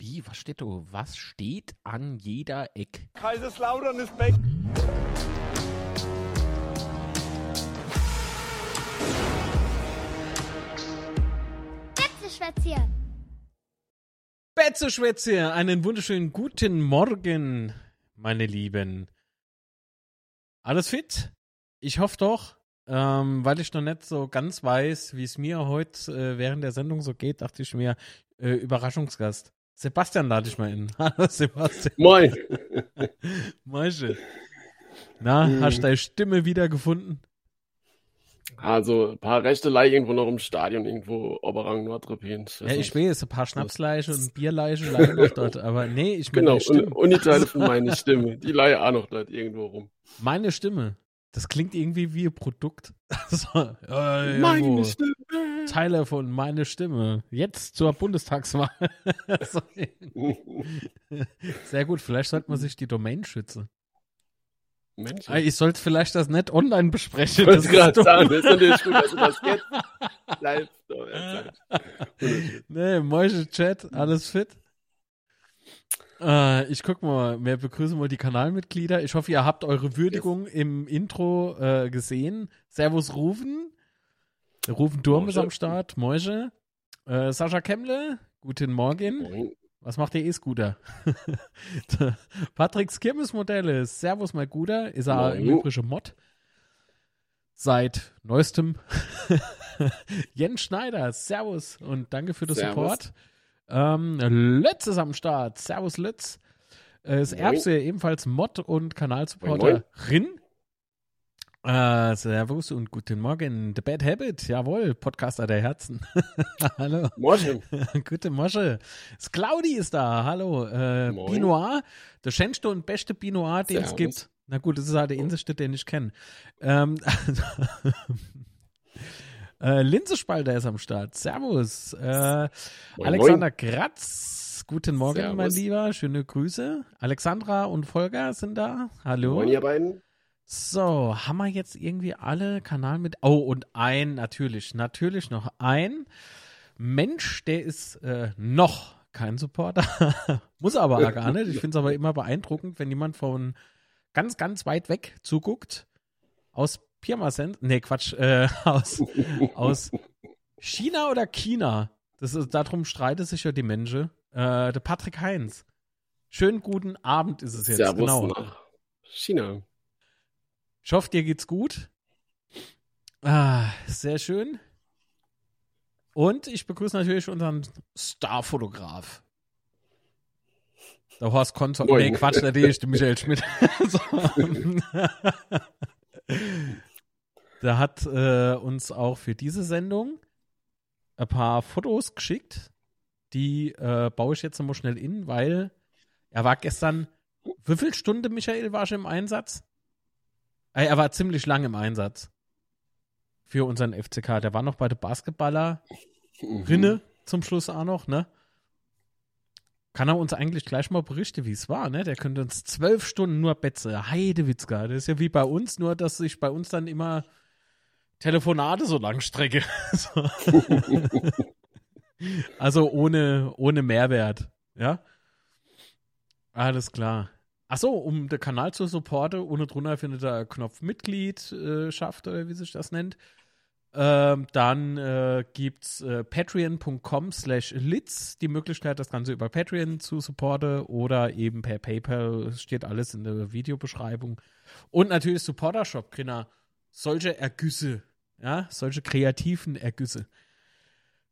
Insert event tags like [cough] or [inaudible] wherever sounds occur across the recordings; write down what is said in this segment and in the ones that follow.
Wie, was steht da? Was steht an jeder Eck? Kaiserslautern ist weg. Betzeschwätze. Betzeschwätze, einen wunderschönen guten Morgen, meine Lieben. Alles fit? Ich hoffe doch. Ähm, weil ich noch nicht so ganz weiß, wie es mir heute äh, während der Sendung so geht, dachte ich mir, äh, Überraschungsgast. Sebastian lade ich mal in. [laughs] Hallo Sebastian. Moin. [laughs] Moin. Na, Mhm. hast du deine Stimme wiedergefunden? Also ein paar Rechtelei irgendwo noch im Stadion, irgendwo Oberrang Nordrepin. Ja, ich weiß, ein paar Schnapsleiche und Bierleiche liegen noch dort, aber nee, ich [laughs] meine Genau, meine Stimme. und, und die Teile von meiner Stimme. Die leihe auch noch dort irgendwo rum. Meine Stimme. Das klingt irgendwie wie ein Produkt. so, äh, Meine. Stimme. Teile von meine Stimme. Jetzt zur Bundestagswahl. [laughs] sehr gut, vielleicht sollte man sich die Domain schützen. Mensch, Ah, Ich sollte vielleicht das nicht online besprechen. ich das gerade sagen, das ist natürlich gut, dass du das jetzt live so. [laughs] Nee, Moische Chat, alles fit? Äh, ich guck mal, wir begrüßen mal die Kanalmitglieder. Ich hoffe, ihr habt eure Würdigung im Intro äh, gesehen. Servus Rufen. Rufen Durm ist am Start. Moische. Äh, Sascha Kemmle, guten Morgen. Moin. Was macht der E-Scooter? [laughs] Patricks Kirmesmodelle. Servus, mein Guter. Ist er im. Übrigen Mod. Seit neuestem. [laughs] Jens Schneider. Servus und danke für den. Support. Ähm, Lötz ist am Start. Servus, Lötz. Äh, Moin. Erbse, ebenfalls Mod und Kanalsupporterin. Äh, servus und guten Morgen. The Bad Habit, jawohl, Podcaster der Herzen. [laughs] Hallo. Morgen. [laughs] Gute Mosche. Claudi ist da. Hallo. Äh, Moin. Pinot. Der schönste und beste Pinot, den es gibt. Na gut, das ist halt der Inselstadt, den ich kenne. Ähm, [laughs] äh, Linsespalter ist am Start. Servus. Äh, Moin, Alexander Kratz. Guten Morgen, Servus. mein Lieber. Schöne Grüße. Alexandra und Volker sind da. Hallo. Moin, ihr beiden. So, haben wir jetzt irgendwie alle Kanal mit. Oh, und ein, natürlich, natürlich noch ein Mensch, der ist äh, noch kein Supporter. [laughs] Muss aber gar nicht. Ich finde es aber immer beeindruckend, wenn jemand von ganz, ganz weit weg zuguckt. Aus Pirmasens. Nee, Quatsch. Äh, [laughs] aus, aus China oder China. Das ist, darum streiten sich ja die Menschen. Äh, der Patrick Heinz. Schönen guten Abend ist es jetzt. Servus genau. nach China. Ich hoffe, dir geht's gut. Ah, sehr schön. Und ich begrüße natürlich unseren Starfotograf. Der Horst Konzert. Nee, Quatsch, natürlich, der Michael Schmidt. [laughs] Der hat äh, uns auch für diese Sendung ein paar Fotos geschickt. Die äh, baue ich jetzt nochmal schnell in, weil er war gestern. Wie viel Stunde, Michael, war schon im Einsatz? Er war ziemlich lang im Einsatz für unseren FCK. Der war noch bei der Basketballer Mhm. Rinne zum Schluss auch noch, ne? Kann er uns eigentlich gleich mal berichten, wie es war, ne? Der könnte uns zwölf Stunden nur Betze. Heidewitzka. Das ist ja wie bei uns, nur dass sich bei uns dann immer Telefonate so lang strecke. so. [laughs] also ohne, ohne Mehrwert, ja? Alles klar. Achso, um den Kanal zu supporten, ohne drunter findet ihr Knopf Mitgliedschaft oder wie sich das nennt. Ähm, dann äh, gibt's äh, patreon.com slash litz die Möglichkeit, das Ganze über Patreon zu supporten oder eben per PayPal. Es steht alles in der Videobeschreibung. Und natürlich Supporter-Shop, Grinner. Solche Ergüsse, ja, solche kreativen Ergüsse.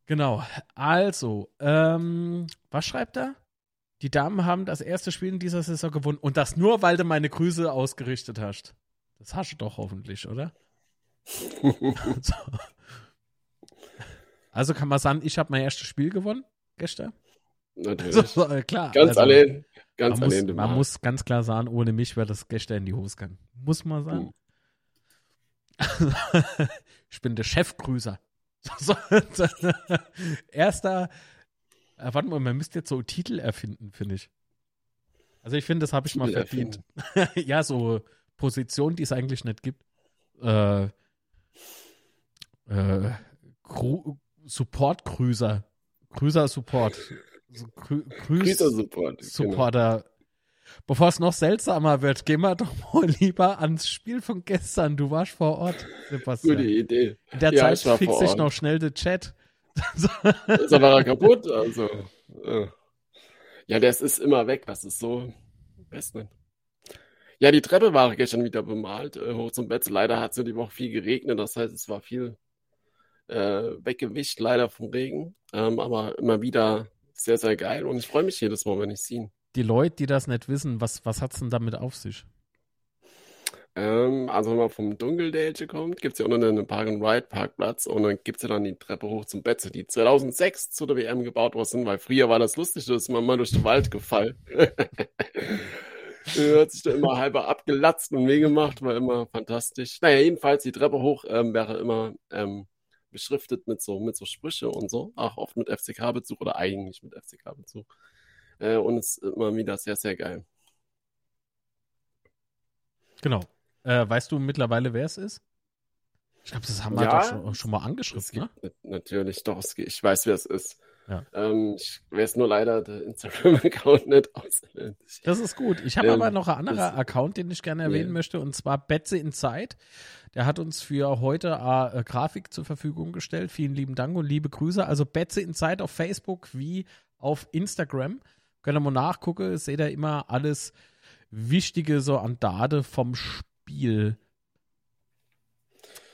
Genau. Also, ähm, was schreibt er? Die Damen haben das erste Spiel in dieser Saison gewonnen und das nur, weil du meine Grüße ausgerichtet hast. Das hast du doch hoffentlich, oder? so. [laughs] Also kann man sagen, ich habe mein erstes Spiel gewonnen gestern. Natürlich. So, so, äh, klar. Ganz Also, allein. Ganz man muss, allein. du man muss ganz klar sagen, ohne mich wäre das gestern in die Hose gegangen. Muss man sagen. [laughs] ich bin der Chefgrüßer. [laughs] So, erster, äh, warte mal, man müsste jetzt so Titel erfinden, finde ich. Also ich finde, das habe ich mal Titel verdient. [laughs] ja, so Position, die es eigentlich nicht gibt. Äh, äh, Gru- Support-Grüßer. Grüßer Support. so Grü Grüß Grüßer-Support. Genau. Supporter. Bevor es noch seltsamer wird, gehen wir [laughs] doch mal lieber ans Spiel von gestern. Du warst vor Ort, Sebastian. Gute Idee. In der Ja, ich Zeit sich Ort. noch schnell der Chat. [laughs] Ist da kaputt, also. äh. Ja, das ist immer weg, das ist so. Nicht. Ja, die Treppe war gestern wieder bemalt, äh, hoch zum Bett. Leider hat es ja die Woche viel geregnet, das heißt, es war viel äh, weggewischt, leider vom Regen. Ähm, aber immer wieder sehr, sehr geil und ich freue mich jedes Mal, wenn ich sehe. Die Leute, die das nicht wissen, was, was hat's denn damit auf sich? Ähm, also wenn man vom Dunkeldälche kommt, gibt es ja unten einen Park-and-Ride-Parkplatz und dann gibt es ja dann die Treppe hoch zum Betze, die 2006 zu der WM gebaut worden sind, weil früher war das lustig, da ist man mal durch den Wald gefallen. [laughs] Hat sich da immer halber abgelatzt und weh gemacht, war immer fantastisch. Naja, jedenfalls die Treppe hoch ähm, wäre immer ähm, beschriftet mit so, mit so Sprüche und so, auch oft mit FCK-Bezug oder eigentlich mit FCK-Bezug. Äh, und es ist immer wieder sehr, sehr geil. Genau. Äh, weißt du mittlerweile, wer es ist? Ich glaube, das haben wir Ja, doch schon, schon mal Es angeschrieben, ne? gibt natürlich doch, gibt, ich weiß, wer es ist. Ja. Ähm, ich weiß nur leider der Instagram-Account nicht auswendig. Das ist gut. Ich habe Ähm, aber noch einen anderen Account, den ich gerne erwähnen Ja. möchte, und zwar Betze in Zeit. Der hat uns für heute äh, Grafik zur Verfügung gestellt. Vielen lieben Dank und liebe Grüße. Also Betze in Zeit auf Facebook wie auf Instagram. Könnt ihr mal nachgucken, seht ihr immer alles Wichtige so an Date vom Spiel.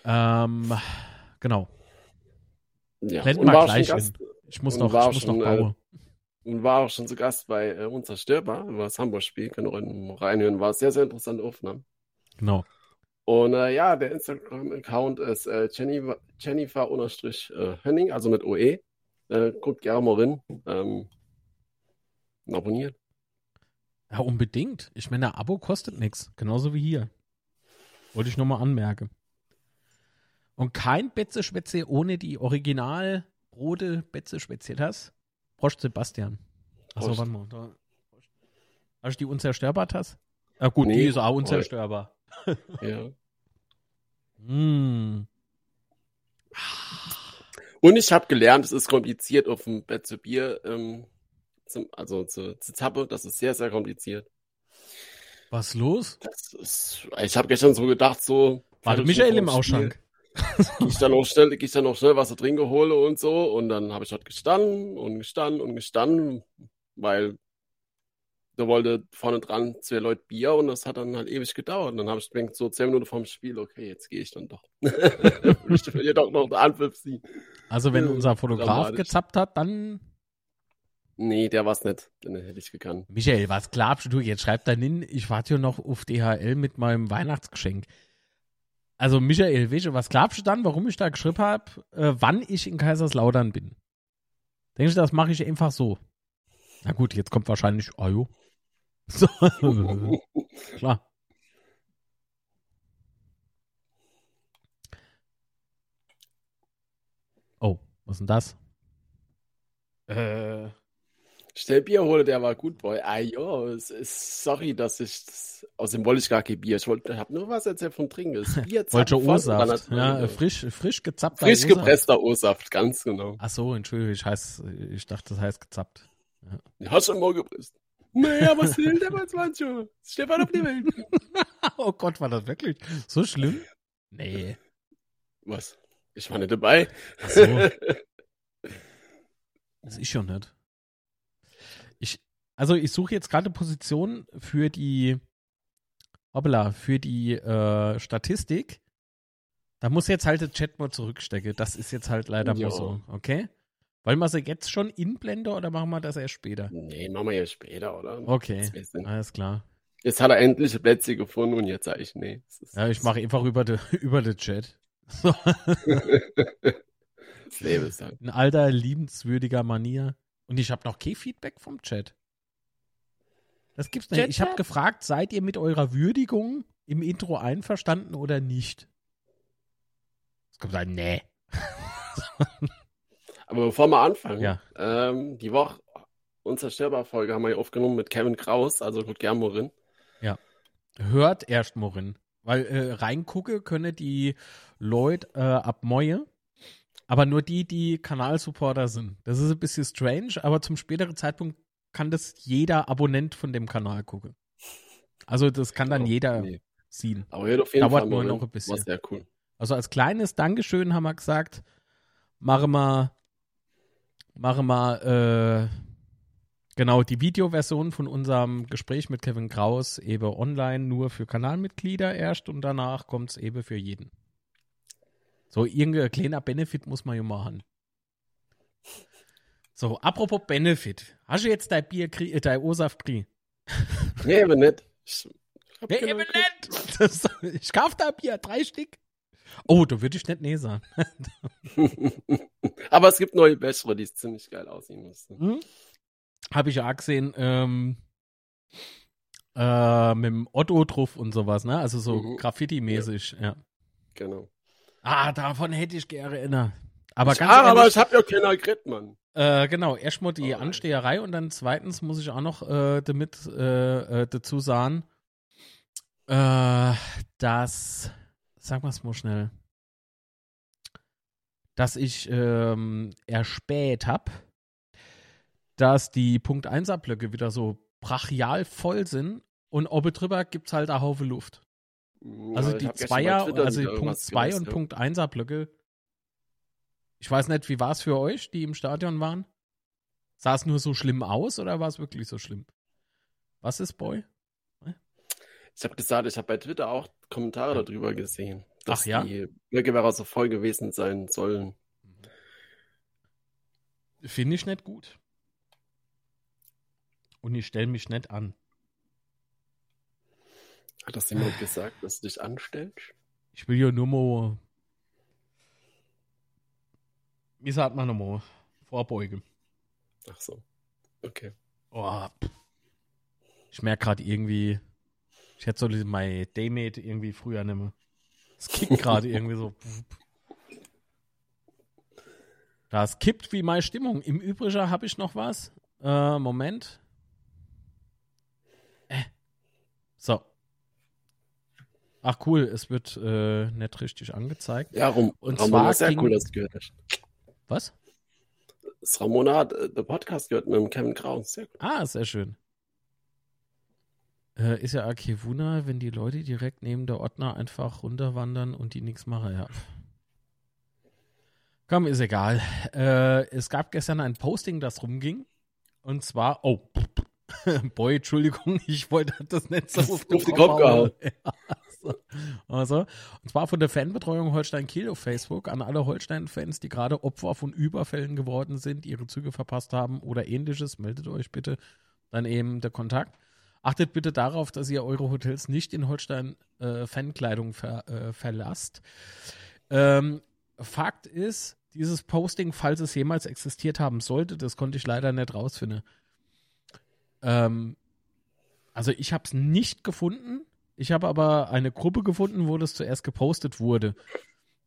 Ähm, genau. Ja, Blenden und wir gleich hin. Gast, Ich muss noch, ich muss schon, noch äh, bauen. und war auch schon zu Gast bei äh, Unzerstörbar über das Hamburg-Spiel. Könnt ihr reinhören. War sehr, sehr interessante Aufnahme. Genau. Und äh, ja, der Instagram-Account ist äh, Jennifer, Jennifer unterstrich äh, Henning, also mit OE. Äh, guckt gerne mal rein. Ähm, abonniert. Ja, unbedingt. Ich meine, ein Abo kostet nichts. Genauso wie hier. Wollte ich nochmal anmerken. Und kein Betze-Speziell ohne die original rote Betze-Spezialitas. Prost, Sebastian. Achso, warte mal. Da. Hast du die unzerstörbar hast? Ja gut, Nee, die ist auch unzerstörbar. [laughs] Ja. Mm. Und ich habe gelernt, es ist kompliziert auf dem Bett zu Bier, ähm, zum, also zu, zu Zappe, das ist sehr, sehr kompliziert. Was los? Ist, ich habe gestern so gedacht, so. Warte, Michael im Ausschank. Ich dann noch schnell, geh ich dann noch schnell was zu trinken hole und so. Und dann habe ich dort gestanden und gestanden und gestanden, weil da wollte vorne dran zwei Leute Bier und das hat dann halt ewig gedauert. Und dann habe ich gedacht, so zehn Minuten vorm Spiel, okay, jetzt gehe ich dann doch. [laughs] ich will hier doch noch einen Anpfiff ziehen. Also wenn unser Fotograf gezappt hat, dann Nee, der war's nicht. Den hätte ich gekannt. Michael, was glaubst du? Jetzt schreibt dann hin, ich warte ja noch auf DHL mit meinem Weihnachtsgeschenk. Also Michael, weißt du, was glaubst du dann, warum ich da geschrieben habe, äh, wann ich in Kaiserslautern bin? Denkst du, das mache ich einfach so? Na gut, jetzt kommt wahrscheinlich, ah jo. [laughs] So. [laughs] Klar. Oh, was ist denn das? Äh, Schnell Bier hole, der war gut, Boy. Ah, ist, sorry, dass ich, das, außerdem wollte ich gar kein Bier. Ich wollte, hab nur was erzählt vom Trinken. Bier [laughs] Wollte O-Saft. Ja, frisch, frisch gezapfter frisch gepresster O-Saft, ganz genau. Ach so, entschuldige, ich, heiß, ich dachte, das heißt gezappt. Ja, hast schon mal gepresst. Naja, was will der mal 20 Uhr? Stefan auf die Welt. [laughs] oh Gott, war das wirklich so schlimm? Nee. Was? Ich war nicht dabei. Ach so. [laughs] Das ist schon nicht. Also ich suche jetzt gerade eine Position für die, hoppla, für die äh, Statistik. Da muss jetzt halt der Chat mal zurückstecken. Das ist jetzt halt leider mal so, okay? Wollen wir sie jetzt schon inblenden oder machen wir das erst später? Nee, machen wir ja später, oder? Okay, alles klar. Jetzt hat er endlich Plätze gefunden und jetzt sage ich, nee. Ja, ich mache einfach über den [laughs] über den Chat. So, Das Leben ist halt. in alter, liebenswürdiger Manier. Und ich habe noch kein Feedback vom Chat. Das gibt's nicht. Ich habe gefragt, seid ihr mit eurer Würdigung im Intro einverstanden oder nicht? Es kommt ein Nee. [laughs] Aber bevor wir anfangen, Ja. ähm, die Woche Unzerstörbar-Folge haben wir ja aufgenommen mit Kevin Kraus, also gut gern Morin. Hört erst Morin. Weil äh, reingucke können die Leute äh, ab Moje. Aber nur die, die Kanalsupporter sind. Das ist ein bisschen strange, aber zum späteren Zeitpunkt kann das jeder Abonnent von dem Kanal gucken. Also das kann dann Oh, jeder nee. sehen. Aber auf jeden Dauert Fall nur noch ein bisschen. War sehr cool. Also als kleines Dankeschön haben wir gesagt, machen wir, machen wir äh, genau die Videoversion von unserem Gespräch mit Kevin Kraus eben online nur für Kanalmitglieder erst und danach kommt es eben für jeden. So, irgendein kleiner Benefit muss man ja machen. So, apropos Benefit. Hast du jetzt dein Bier, äh, dein O-Saft kriegen? Nee, aber nicht. Ich Ja, genau eben nicht. [laughs] Das, ich kauf da Bier, drei Stück. Oh, da würde ich nicht nee sagen. [laughs] aber es gibt neue bessere, die ziemlich geil aussehen müssen. Hm? Habe ich ja auch gesehen, ähm, äh, mit dem Otto drauf und sowas, ne? Also so Mhm. Graffiti-mäßig, ja. Genau. Ah, davon hätte ich gerne erinnert. Aber ganz ah, aber ehrlich, ich hab ja keiner gekriegt, Mann. äh, genau, erstmal die Oh, Ansteherei und dann zweitens muss ich auch noch äh, damit äh, äh, dazu sagen, äh, dass, sag mal's mal schnell, dass ich ähm, erspäht habe, dass die Punkt 1er Blöcke wieder so brachial voll sind und oben drüber gibt's halt einen Haufen Luft. Also Ja, die Zweier, also die Punkt irgendwas 2 gelesen, und ja. Punkt 1er Blöcke. Ich weiß nicht, wie war es für euch, die im Stadion waren? Sah es nur so schlimm aus oder war es wirklich so schlimm? Was ist Boy? Ich habe gesagt, ich habe bei Twitter auch Kommentare darüber gesehen, dass Ach ja? die Bürgerwehr so voll gewesen sein sollen. Finde ich nicht gut. Und ich stelle mich nicht an. Hat das jemand gesagt, dass du dich anstellst? Ich will ja nur mal. Wie sagt man nochmal? Vorbeugen. Ach so. Okay. Oh, ich merke gerade irgendwie, ich hätte so mein Daymate irgendwie früher nehmen. Es kickt gerade irgendwie so. Das kippt wie meine Stimmung. Im Übrigen habe ich noch was. Äh, Moment. Äh. So. Ach cool, es wird äh, nicht richtig angezeigt. Ja, Rum, Und Ramona, zwar sehr ging- cool, dass du gehört hast. Was? Das Ramona hat äh, der Podcast gehört mit dem Kevin Kraus. Sehr cool. Ah, sehr schön. Äh, ist ja Wunder, wenn die Leute direkt neben der Ordner einfach runterwandern und die nichts machen, ja. Komm, ist egal. Äh, es gab gestern ein Posting, das rumging. Und zwar, oh, [laughs] boy, Entschuldigung, ich wollte das nicht so auf den Kopf gehauen. Ja. Also, und zwar von der Fanbetreuung Holstein Kiel auf Facebook an alle Holstein-Fans, die gerade Opfer von Überfällen geworden sind, ihre Züge verpasst haben oder ähnliches, meldet euch bitte. Dann eben der Kontakt. Achtet bitte darauf, dass ihr eure Hotels nicht in Holstein äh, Fankleidung ver, äh, verlasst. Ähm, Fakt ist, dieses Posting, falls es jemals existiert haben sollte, das konnte ich leider nicht rausfinden. Ähm, also ich habe es nicht gefunden. Ich habe aber eine Gruppe gefunden, wo das zuerst gepostet wurde.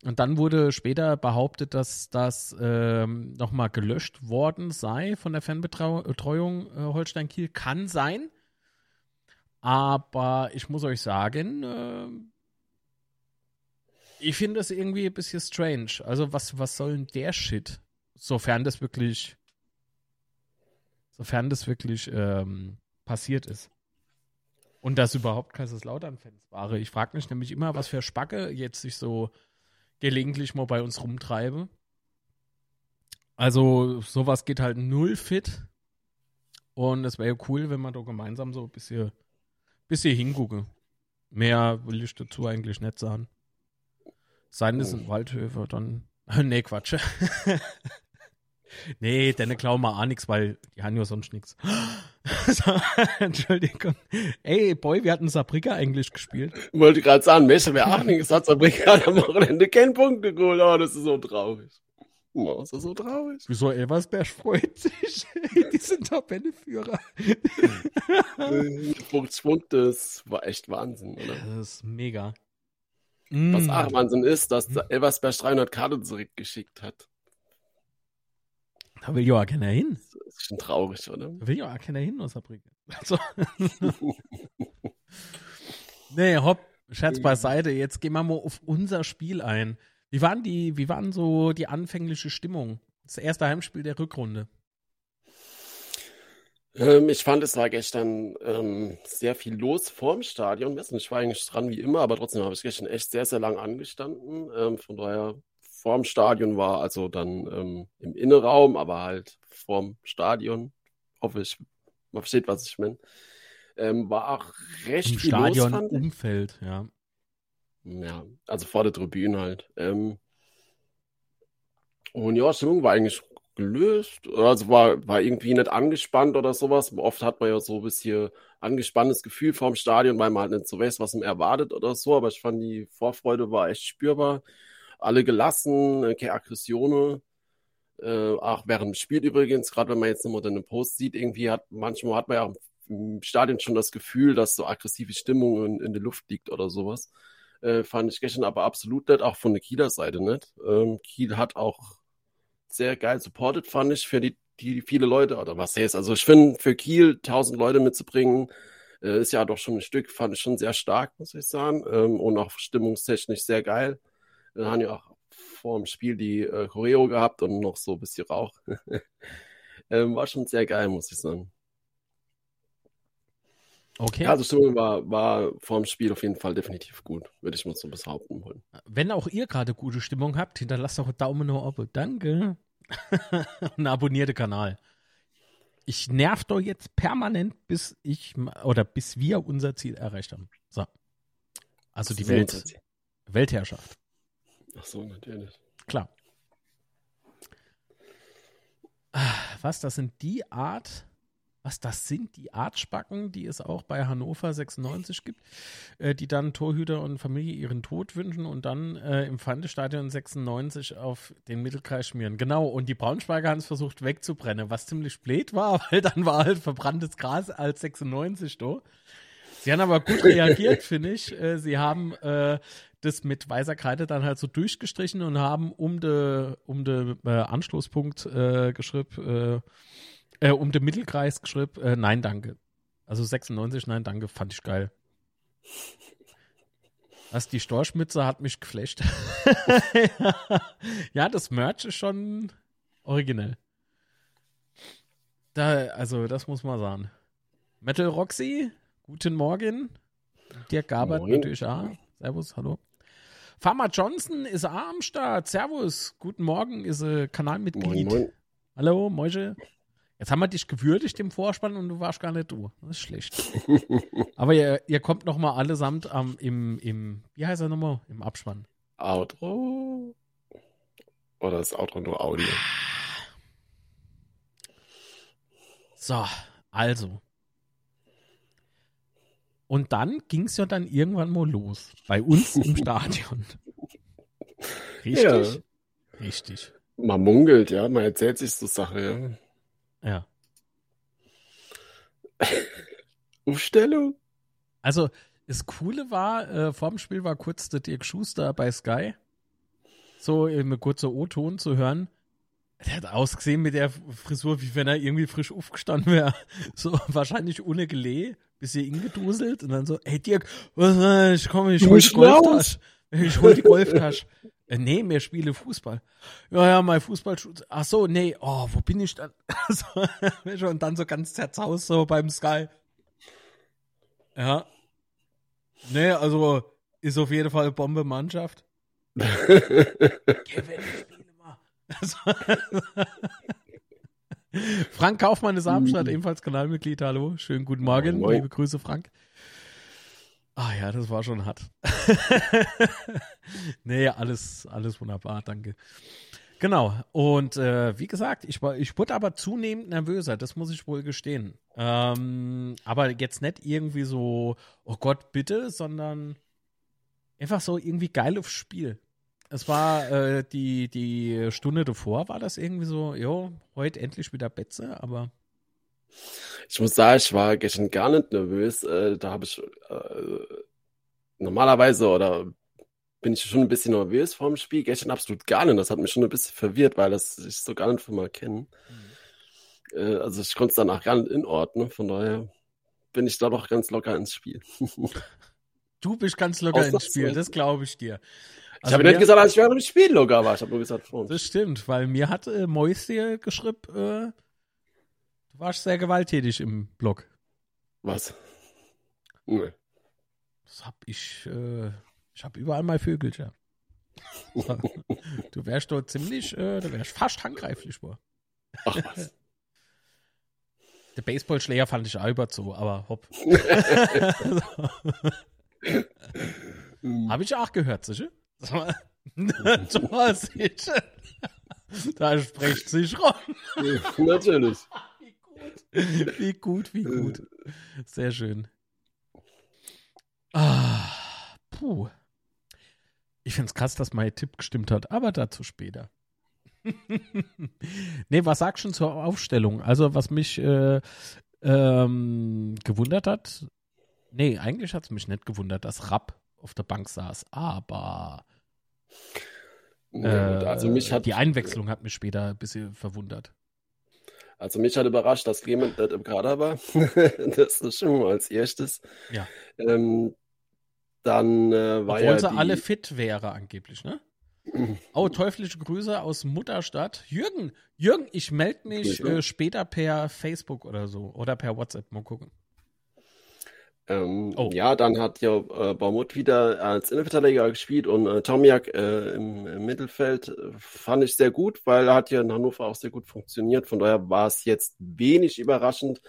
Und dann wurde später behauptet, dass das ähm, nochmal gelöscht worden sei von der Fanbetreuung äh, Holstein Kiel. Kann sein. Aber ich muss euch sagen, äh, ich finde das irgendwie ein bisschen strange. Also, was, was soll denn der Shit? Sofern das wirklich, sofern das wirklich ähm, passiert ist. Und dass überhaupt Kaiserslautern-Fans waren. Ich frage mich nämlich immer, was für Spacke jetzt sich so gelegentlich mal bei uns rumtreibe. Also, sowas geht halt null fit. Und es wäre ja cool, wenn man da gemeinsam so ein bisschen, bisschen hingucke. Mehr will ich dazu eigentlich nicht sagen. Sein es sind Waldhöfe, dann. [laughs] nee, Quatsch. [laughs] nee, dann klauen wir auch nichts, weil die haben ja sonst nichts. [laughs] so, Entschuldigung. Ey, Boy, wir hatten Sabrika eigentlich gespielt. Ich wollte gerade sagen, Mensch, wer Aachen gesagt, Sabrina hat am Wochenende keinen Punkt geholt. Oh, das ist so traurig. Oh, das ist so traurig. Wieso Elversberg freut sich? [laughs] die sind Tabelleführer. 50 Punkte, das war echt Wahnsinn, oder? Das ist mega. Was Mm. auch Wahnsinn ist, dass der Elversberg 300 Karten zurückgeschickt hat. Da will ja keiner hin. Ist schon traurig, oder? Da will ja auch keiner hin aus Saarbrücken. Also. [laughs] nee, hopp, Scherz beiseite. Jetzt gehen wir mal auf unser Spiel ein. Wie waren die, wie waren so die anfängliche Stimmung? Das erste Heimspiel der Rückrunde. Ähm, ich fand, es war gestern ähm, sehr viel los vorm Stadion. Ich war eigentlich dran wie immer, aber trotzdem habe ich gestern echt sehr, sehr lang angestanden. Ähm, von daher, vorm Stadion war also dann ähm, im Innenraum, aber halt vorm Stadion. Hoffe ich, man versteht, was ich meine. Ähm, war auch recht Im viel Stadion los. Umfeld, ja. Ja, also vor der Tribüne halt. Ähm, und ja, Stimmung war eigentlich gelöst. Also war, war irgendwie nicht angespannt oder sowas. Oft hat man ja so ein bisschen angespanntes Gefühl vorm Stadion, weil man halt nicht so weiß, was man erwartet oder so. Aber ich fand, die Vorfreude war echt spürbar. Alle gelassen, äh, keine Aggressionen. Äh, auch während dem Spiel übrigens, gerade wenn man jetzt nochmal den Post sieht, irgendwie hat, manchmal hat man ja im Stadion schon das Gefühl, dass so aggressive Stimmung in, in der Luft liegt oder sowas. Äh, fand ich gestern aber absolut nicht, auch von der Kieler Seite nicht. Ähm, Kiel hat auch sehr geil supported, fand ich, für die, die viele Leute, oder was heißt, also ich finde, für Kiel 1000 Leute mitzubringen, äh, ist ja doch schon ein Stück, fand ich schon sehr stark, muss ich sagen, ähm, und auch stimmungstechnisch sehr geil. Wir haben ja auch vor dem Spiel die äh, Choreo gehabt und noch so ein bisschen Rauch. [laughs] ähm, war schon sehr geil, muss ich sagen. Okay. Ja, also Stimmung war, war vor dem Spiel auf jeden Fall definitiv gut, würde ich mal so behaupten wollen. Wenn auch ihr gerade gute Stimmung habt, hinterlasst doch einen Daumen hoch, Abo. Danke. [laughs] und abonniert den Kanal. Ich nerv doch jetzt permanent, bis ich oder bis wir unser Ziel erreicht haben. So. Also die Welt. Weltherrschaft. Ach so, natürlich. Klar. Ah, Was, das sind die Art, was, das sind die Artspacken, die es auch bei Hannover 96 gibt, äh, die dann Torhüter und Familie ihren Tod wünschen und dann äh, im Feindestadion 96 auf den Mittelkreis schmieren. Genau, und die Braunschweiger haben es versucht wegzubrennen, was ziemlich blöd war, [laughs] weil dann war halt verbranntes Gras als 96 da. Sie haben aber gut reagiert, finde ich. Äh, Sie haben äh, das mit weißer Kreide dann halt so durchgestrichen und haben um den um de, äh, Anschlusspunkt äh, geschrieben, äh, äh, um den Mittelkreis geschrieben, äh, nein, danke. Also 96, nein, danke, fand ich geil. Was die Storchmütze hat mich geflasht. [laughs] ja, das Merch ist schon originell. Da, also, das muss man sagen. Metal Roxy, guten Morgen. Dirk Gabert Moin. natürlich auch. Servus, hallo. Pharma Johnson ist auch am Start. Servus, guten Morgen, ist äh, Kanalmitglied. Moin, moin. Hallo, Mäusche. Jetzt haben wir dich gewürdigt im Vorspann und du warst gar nicht du. Das ist schlecht. [laughs] Aber ihr, ihr kommt noch mal allesamt am im, im, wie heißt er nochmal? Im Abspann. Outro? Oder ist Outro nur Audio? So, also. Und dann ging es ja dann irgendwann mal los. Bei uns im [laughs] Stadion. Richtig? Ja. Richtig. Man munkelt, ja, man erzählt sich so Sache, ja. Ja. [laughs] Aufstellung? Also, das Coole war, äh, vor dem Spiel war kurz der Dirk Schuster bei Sky. So im kurzer O-Ton zu hören. Der hat ausgesehen mit der Frisur, wie wenn er irgendwie frisch aufgestanden wäre. [laughs] So wahrscheinlich ohne Gelee, bisschen ingeduselt und dann so, hey Dirk, ich komme, ich hol die. Golftasche. Ich hol die Golftasche. Äh, nee, mir spiele Fußball. Ja, ja, mein Fußballschuh. Ach so, nee, oh, wo bin ich dann? [laughs] so, [laughs] und dann so ganz zerzaust so beim Sky. Ja. Nee, also ist auf jeden Fall Bombe Mannschaft. [laughs] Gewinn, spiele mal. Frank Kaufmann ist am Start, ebenfalls Kanalmitglied. Hallo, schönen guten Morgen. Moin. Liebe Grüße, Frank. Ah ja, das war schon hart. [laughs] nee, alles, alles wunderbar, danke. Genau. Und äh, wie gesagt, ich, war, ich wurde aber zunehmend nervöser, das muss ich wohl gestehen. Ähm, aber jetzt nicht irgendwie so, oh Gott, bitte, sondern einfach so irgendwie geil aufs Spiel. Es war äh, die, die Stunde davor, war das irgendwie so, jo, heute endlich wieder Betze, aber Ich muss sagen, ich war gestern gar nicht nervös. Äh, da habe ich äh, normalerweise oder bin ich schon ein bisschen nervös vor dem Spiel. Gestern absolut gar nicht. Das hat mich schon ein bisschen verwirrt, weil das ich so gar nicht von mal kenne. Äh, also ich konnte es danach gar nicht inordnen. Von daher bin ich da doch ganz locker ins Spiel. [laughs] Du bist ganz locker ins Spiel, das glaube ich dir. Also ich habe nicht gesagt, dass ich während dem Spiel locker war. Ich habe nur gesagt, Freund. Das stimmt, weil mir hat äh, Mäuschen geschrieben, äh, du warst sehr gewalttätig im Blog. Was? Nee. Das hab ich, äh, ich habe überall mal Vögelchen. [laughs] du wärst dort ziemlich, äh, du wärst fast handgreiflich war. Ach was. [laughs] Der Baseballschläger fand ich auch überzu, aber hopp. [laughs] Habe ich auch gehört, sicher? [laughs] Thomas, sicher. Da spricht sich rum. [laughs] Natürlich. Wie gut, wie gut, wie gut. Sehr schön. Ah, puh. Ich finde es krass, dass mein Tipp gestimmt hat, aber dazu später. [laughs] nee, was sagst du schon zur Aufstellung? Also, was mich äh, ähm, gewundert hat, nee, eigentlich hat es mich nicht gewundert, dass Rapp auf der Bank saß, aber äh, also mich hat, die Einwechslung hat mich später ein bisschen verwundert. Also mich hat überrascht, dass Clement nicht im Kader war. [laughs] das ist schon mal als erstes. Ja. Ähm, dann äh, war Obwohl ja sie die... alle fit wäre angeblich, ne? [laughs] Oh, teuflische Grüße aus Mutterstadt. Jürgen, Jürgen, ich melde mich äh, später per Facebook oder so oder per WhatsApp. Mal gucken. Ähm, oh. Ja, dann hat ja äh, Baumut wieder als Innenverteidiger gespielt und äh, Tomiak äh, im, im, Mittelfeld äh, fand ich sehr gut, weil er hat ja in Hannover auch sehr gut funktioniert. Von daher war es jetzt wenig überraschend.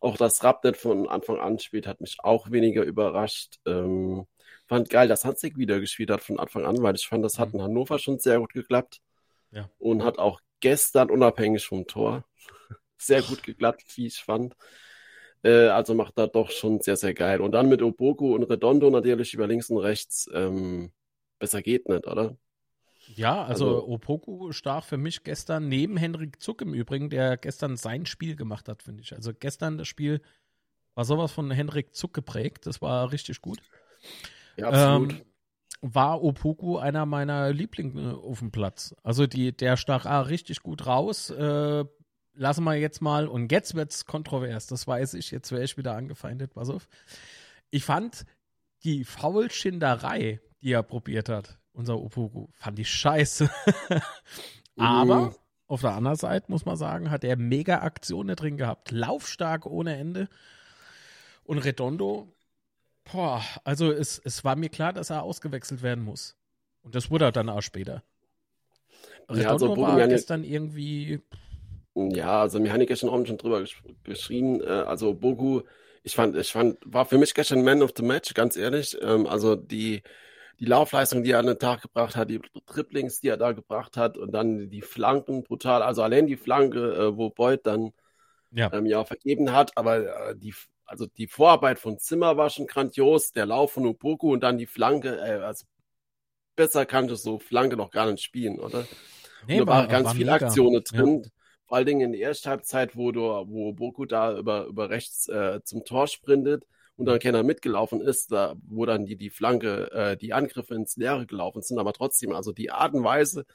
Auch das Rapnet von Anfang an spielt, hat mich auch weniger überrascht. Ähm, fand geil, dass Hansik wieder gespielt hat von Anfang an, weil ich fand, das hat mhm. in Hannover schon sehr gut geklappt. Ja. Und hat auch gestern unabhängig vom Tor [laughs] sehr gut geklappt, wie ich fand. Äh, also macht er doch schon sehr, sehr geil. Und dann mit Oboku und Redondo natürlich über links und rechts. Ähm, besser geht nicht, oder? Ja, also, also Opoku stach für mich gestern neben Henrik Zuck im Übrigen, der gestern sein Spiel gemacht hat, finde ich. Also gestern das Spiel war sowas von Henrik Zuck geprägt. Das war richtig gut. Ja, absolut. Ähm, war Opoku einer meiner Lieblinge auf dem Platz. Also die, der stach A richtig gut raus. Äh, lassen wir jetzt mal, und jetzt wird es kontrovers, das weiß ich, jetzt wäre ich wieder angefeindet, pass auf. Ich fand die Faulschinderei, die er probiert hat, unser Opoku, fand ich scheiße. [laughs] Aber mhm. auf der anderen Seite muss man sagen, hat er mega Aktionen drin gehabt. Laufstark ohne Ende. Und Redondo, boah, also es, es war mir klar, dass er ausgewechselt werden muss. Und das wurde er dann auch später. Redondo ja, also war gestern irgendwie ja, also mir habe ich gestern Abend schon drüber gesch geschrieben. Äh, also Bogu, ich fand, ich fand, war für mich gestern Man of the Match, ganz ehrlich. Ähm, also die, die Laufleistung, die er an den Tag gebracht hat, die Triplings, die er da gebracht hat und dann die Flanken brutal. Also allein die Flanke, äh, wo Beuth dann ja, ähm, ja vergeben hat, aber äh, die, also die Vorarbeit von Zimmer war schon grandios, der Lauf von Uboku und dann die Flanke, äh, also besser kannte so Flanke noch gar nicht spielen, oder? Nee, da war, ganz viele Aktionen drin. Ja vor allen Dingen in der ersten Halbzeit, wo, du, wo Boku da über, über rechts äh, zum Tor sprintet und dann keiner mitgelaufen ist, da, wo dann die, die Flanke, äh, die Angriffe ins Leere gelaufen sind, aber trotzdem, also die Art und Weise,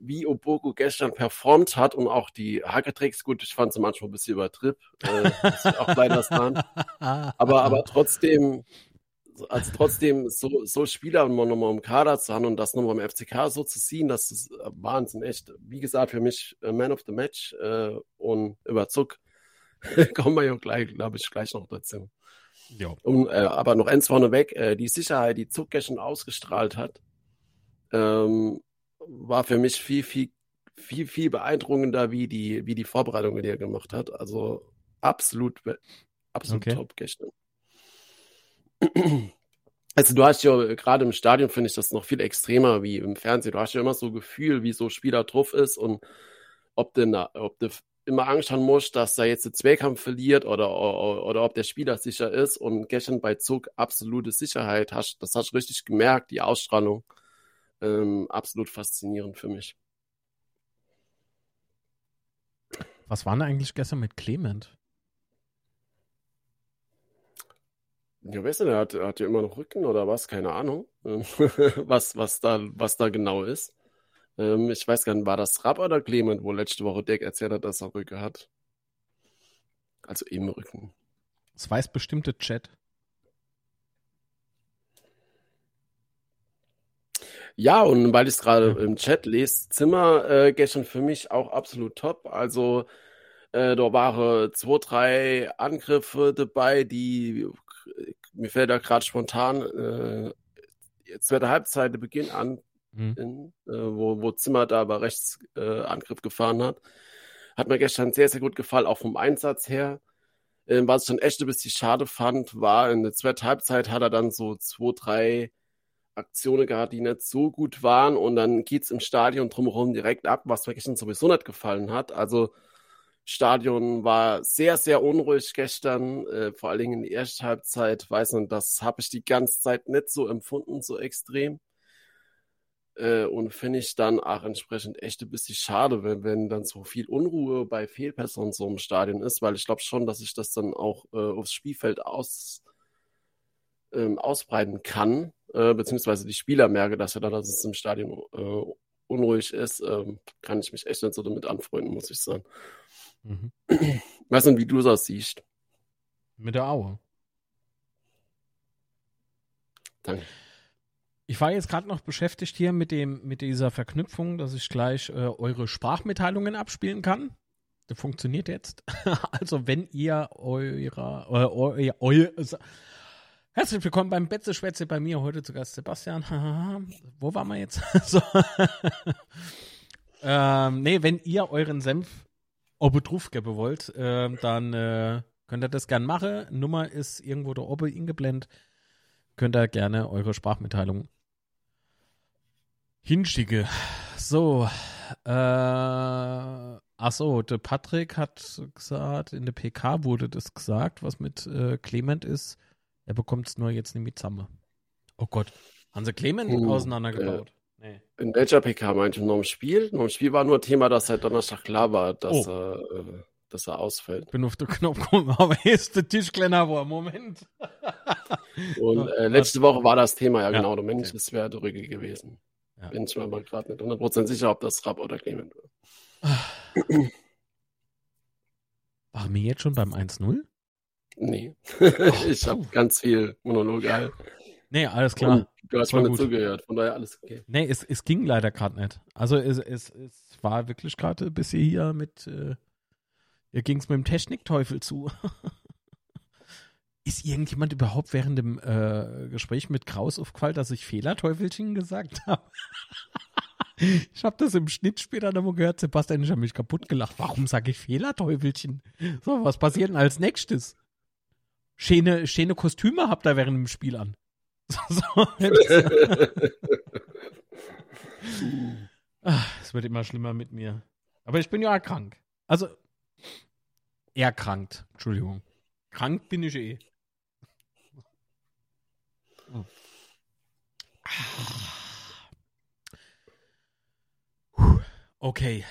wie Oboku gestern performt hat und auch die Hackertricks, gut, ich fand sie manchmal ein bisschen übertrieb, äh, auch leider dran, [laughs] aber, aber trotzdem, also trotzdem so, so Spieler nochmal im Kader zu haben und das nochmal im FCK so zu ziehen, das ist äh, Wahnsinn, echt. Wie gesagt, für mich äh, Man of the Match äh, und über Zuck [laughs] kommen wir ja gleich, glaube ich, gleich noch dazu. Ja. Und, äh, aber noch eins vorneweg, äh, die Sicherheit, die Zuck gestern ausgestrahlt hat, ähm, war für mich viel, viel, viel, viel beeindruckender, wie die, wie die Vorbereitungen, die er gemacht hat. Also absolut, absolut okay. top gestern. Also du hast ja gerade im Stadion finde ich das noch viel extremer wie im Fernsehen. Du hast ja immer so Gefühl, wie so Spieler drauf ist und ob du, ob du immer Angst haben musst, dass er jetzt den Zweikampf verliert oder, oder, oder, ob der Spieler sicher ist. Und gestern bei Zug absolute Sicherheit. Hast, das hast du richtig gemerkt, die Ausstrahlung. Ähm, absolut faszinierend für mich. Was war denn eigentlich gestern mit Clement? Ja, weißt du, denn? Er hat, hat ja immer noch Rücken oder was? Keine Ahnung, ähm, [laughs] was, was, da, was da genau ist. Ähm, ich weiß gar nicht, war das Rapp oder Clement, wo letzte Woche Dirk erzählt hat, dass er Rücken hat? Also im Rücken. Das weiß bestimmte Chat. Ja, und weil ich es gerade im Chat lese, Zimmer äh, gestern für mich auch absolut top. Also äh, da waren zwei, drei Angriffe dabei, die mir fällt da gerade spontan äh, zweite Halbzeit Beginn an, mhm. in, äh, wo, wo Zimmer da aber rechts äh, Angriff gefahren hat. Hat mir gestern sehr, sehr gut gefallen, auch vom Einsatz her. Ähm, was ich dann echt ein bisschen schade fand, war in der zweiten Halbzeit hat er dann so zwei, drei Aktionen gehabt, die nicht so gut waren und dann geht es im Stadion drumherum direkt ab, was mir gestern sowieso nicht gefallen hat. Also Stadion war sehr, sehr unruhig gestern, äh, vor allen Dingen in der ersten Halbzeit. Weiß nicht, das habe ich die ganze Zeit nicht so empfunden, so extrem. Äh, und finde ich dann auch entsprechend echt ein bisschen schade, wenn, wenn dann so viel Unruhe bei Fehlpässen so im Stadion ist, weil ich glaube schon, dass ich das dann auch äh, aufs Spielfeld aus, ähm, ausbreiten kann, äh, beziehungsweise die Spieler merke, dass ja dann, dass es im Stadion äh, unruhig ist, ähm, kann ich mich echt nicht so damit anfreunden, muss ich sagen. Mhm. Weiß nicht, wie du das siehst. Mit der Aue. Danke. Ich war jetzt gerade noch beschäftigt hier mit dem mit dieser Verknüpfung, dass ich gleich äh, eure Sprachmitteilungen abspielen kann. Das funktioniert jetzt. [laughs] also wenn ihr eurer äh, eu, eu, Herzlich willkommen beim Betze Schwätze bei mir heute zu Gast Sebastian. [laughs] Wo waren wir jetzt? [laughs] so. ähm, nee, wenn ihr euren Senf ob drauf geben wollt, äh, dann äh, könnt ihr das gerne machen. Nummer ist irgendwo da oben ingeblendet. Könnt ihr gerne eure Sprachmitteilung hinschicke. So, äh, achso, der Patrick hat gesagt, in der PK wurde das gesagt, was mit äh, Clement ist. Er bekommt es nur jetzt nicht mit zusammen. Oh Gott, haben sie Clement hm, auseinandergebaut? Nee. In welcher PK meinte Noch im Spiel? Noch im Spiel war nur Thema, dass er Donnerstag klar war, dass, oh. er, äh, dass er ausfällt. Bin auf den Knopf gekommen, [laughs] aber ist der Tisch kleiner war. Moment. [laughs] Und äh, letzte Woche war das Thema, ja, ja genau. Der Mensch, okay. das wäre der Rüge gewesen. Ja. Bin ich mir aber gerade nicht 100% sicher, ob das Rapp oder Clement war. [clears throat] Waren wir jetzt schon beim 1-0? Nee. Oh, [laughs] ich habe ganz viel Monolog. Nee, alles klar. Und du hast mal nicht zugehört, von daher alles okay. Nee, es, es ging leider gerade nicht. Also es, es, es war wirklich gerade bis hier mit, äh, hier ging es mit dem Technikteufel zu. [laughs] Ist irgendjemand überhaupt während dem äh, Gespräch mit Kraus aufgefallen, dass ich Fehlerteufelchen gesagt [laughs] habe? ich habe das im Schnitt später nochmal gehört. Sebastian, ich habe mich kaputt gelacht. Warum sage ich Fehlerteufelchen? So, was passiert denn als nächstes? Schöne, schöne Kostüme habt ihr während dem Spiel an. So, es wird immer schlimmer mit mir. Aber ich bin ja krank. Also, erkrankt. Entschuldigung. Krank bin ich eh. Okay.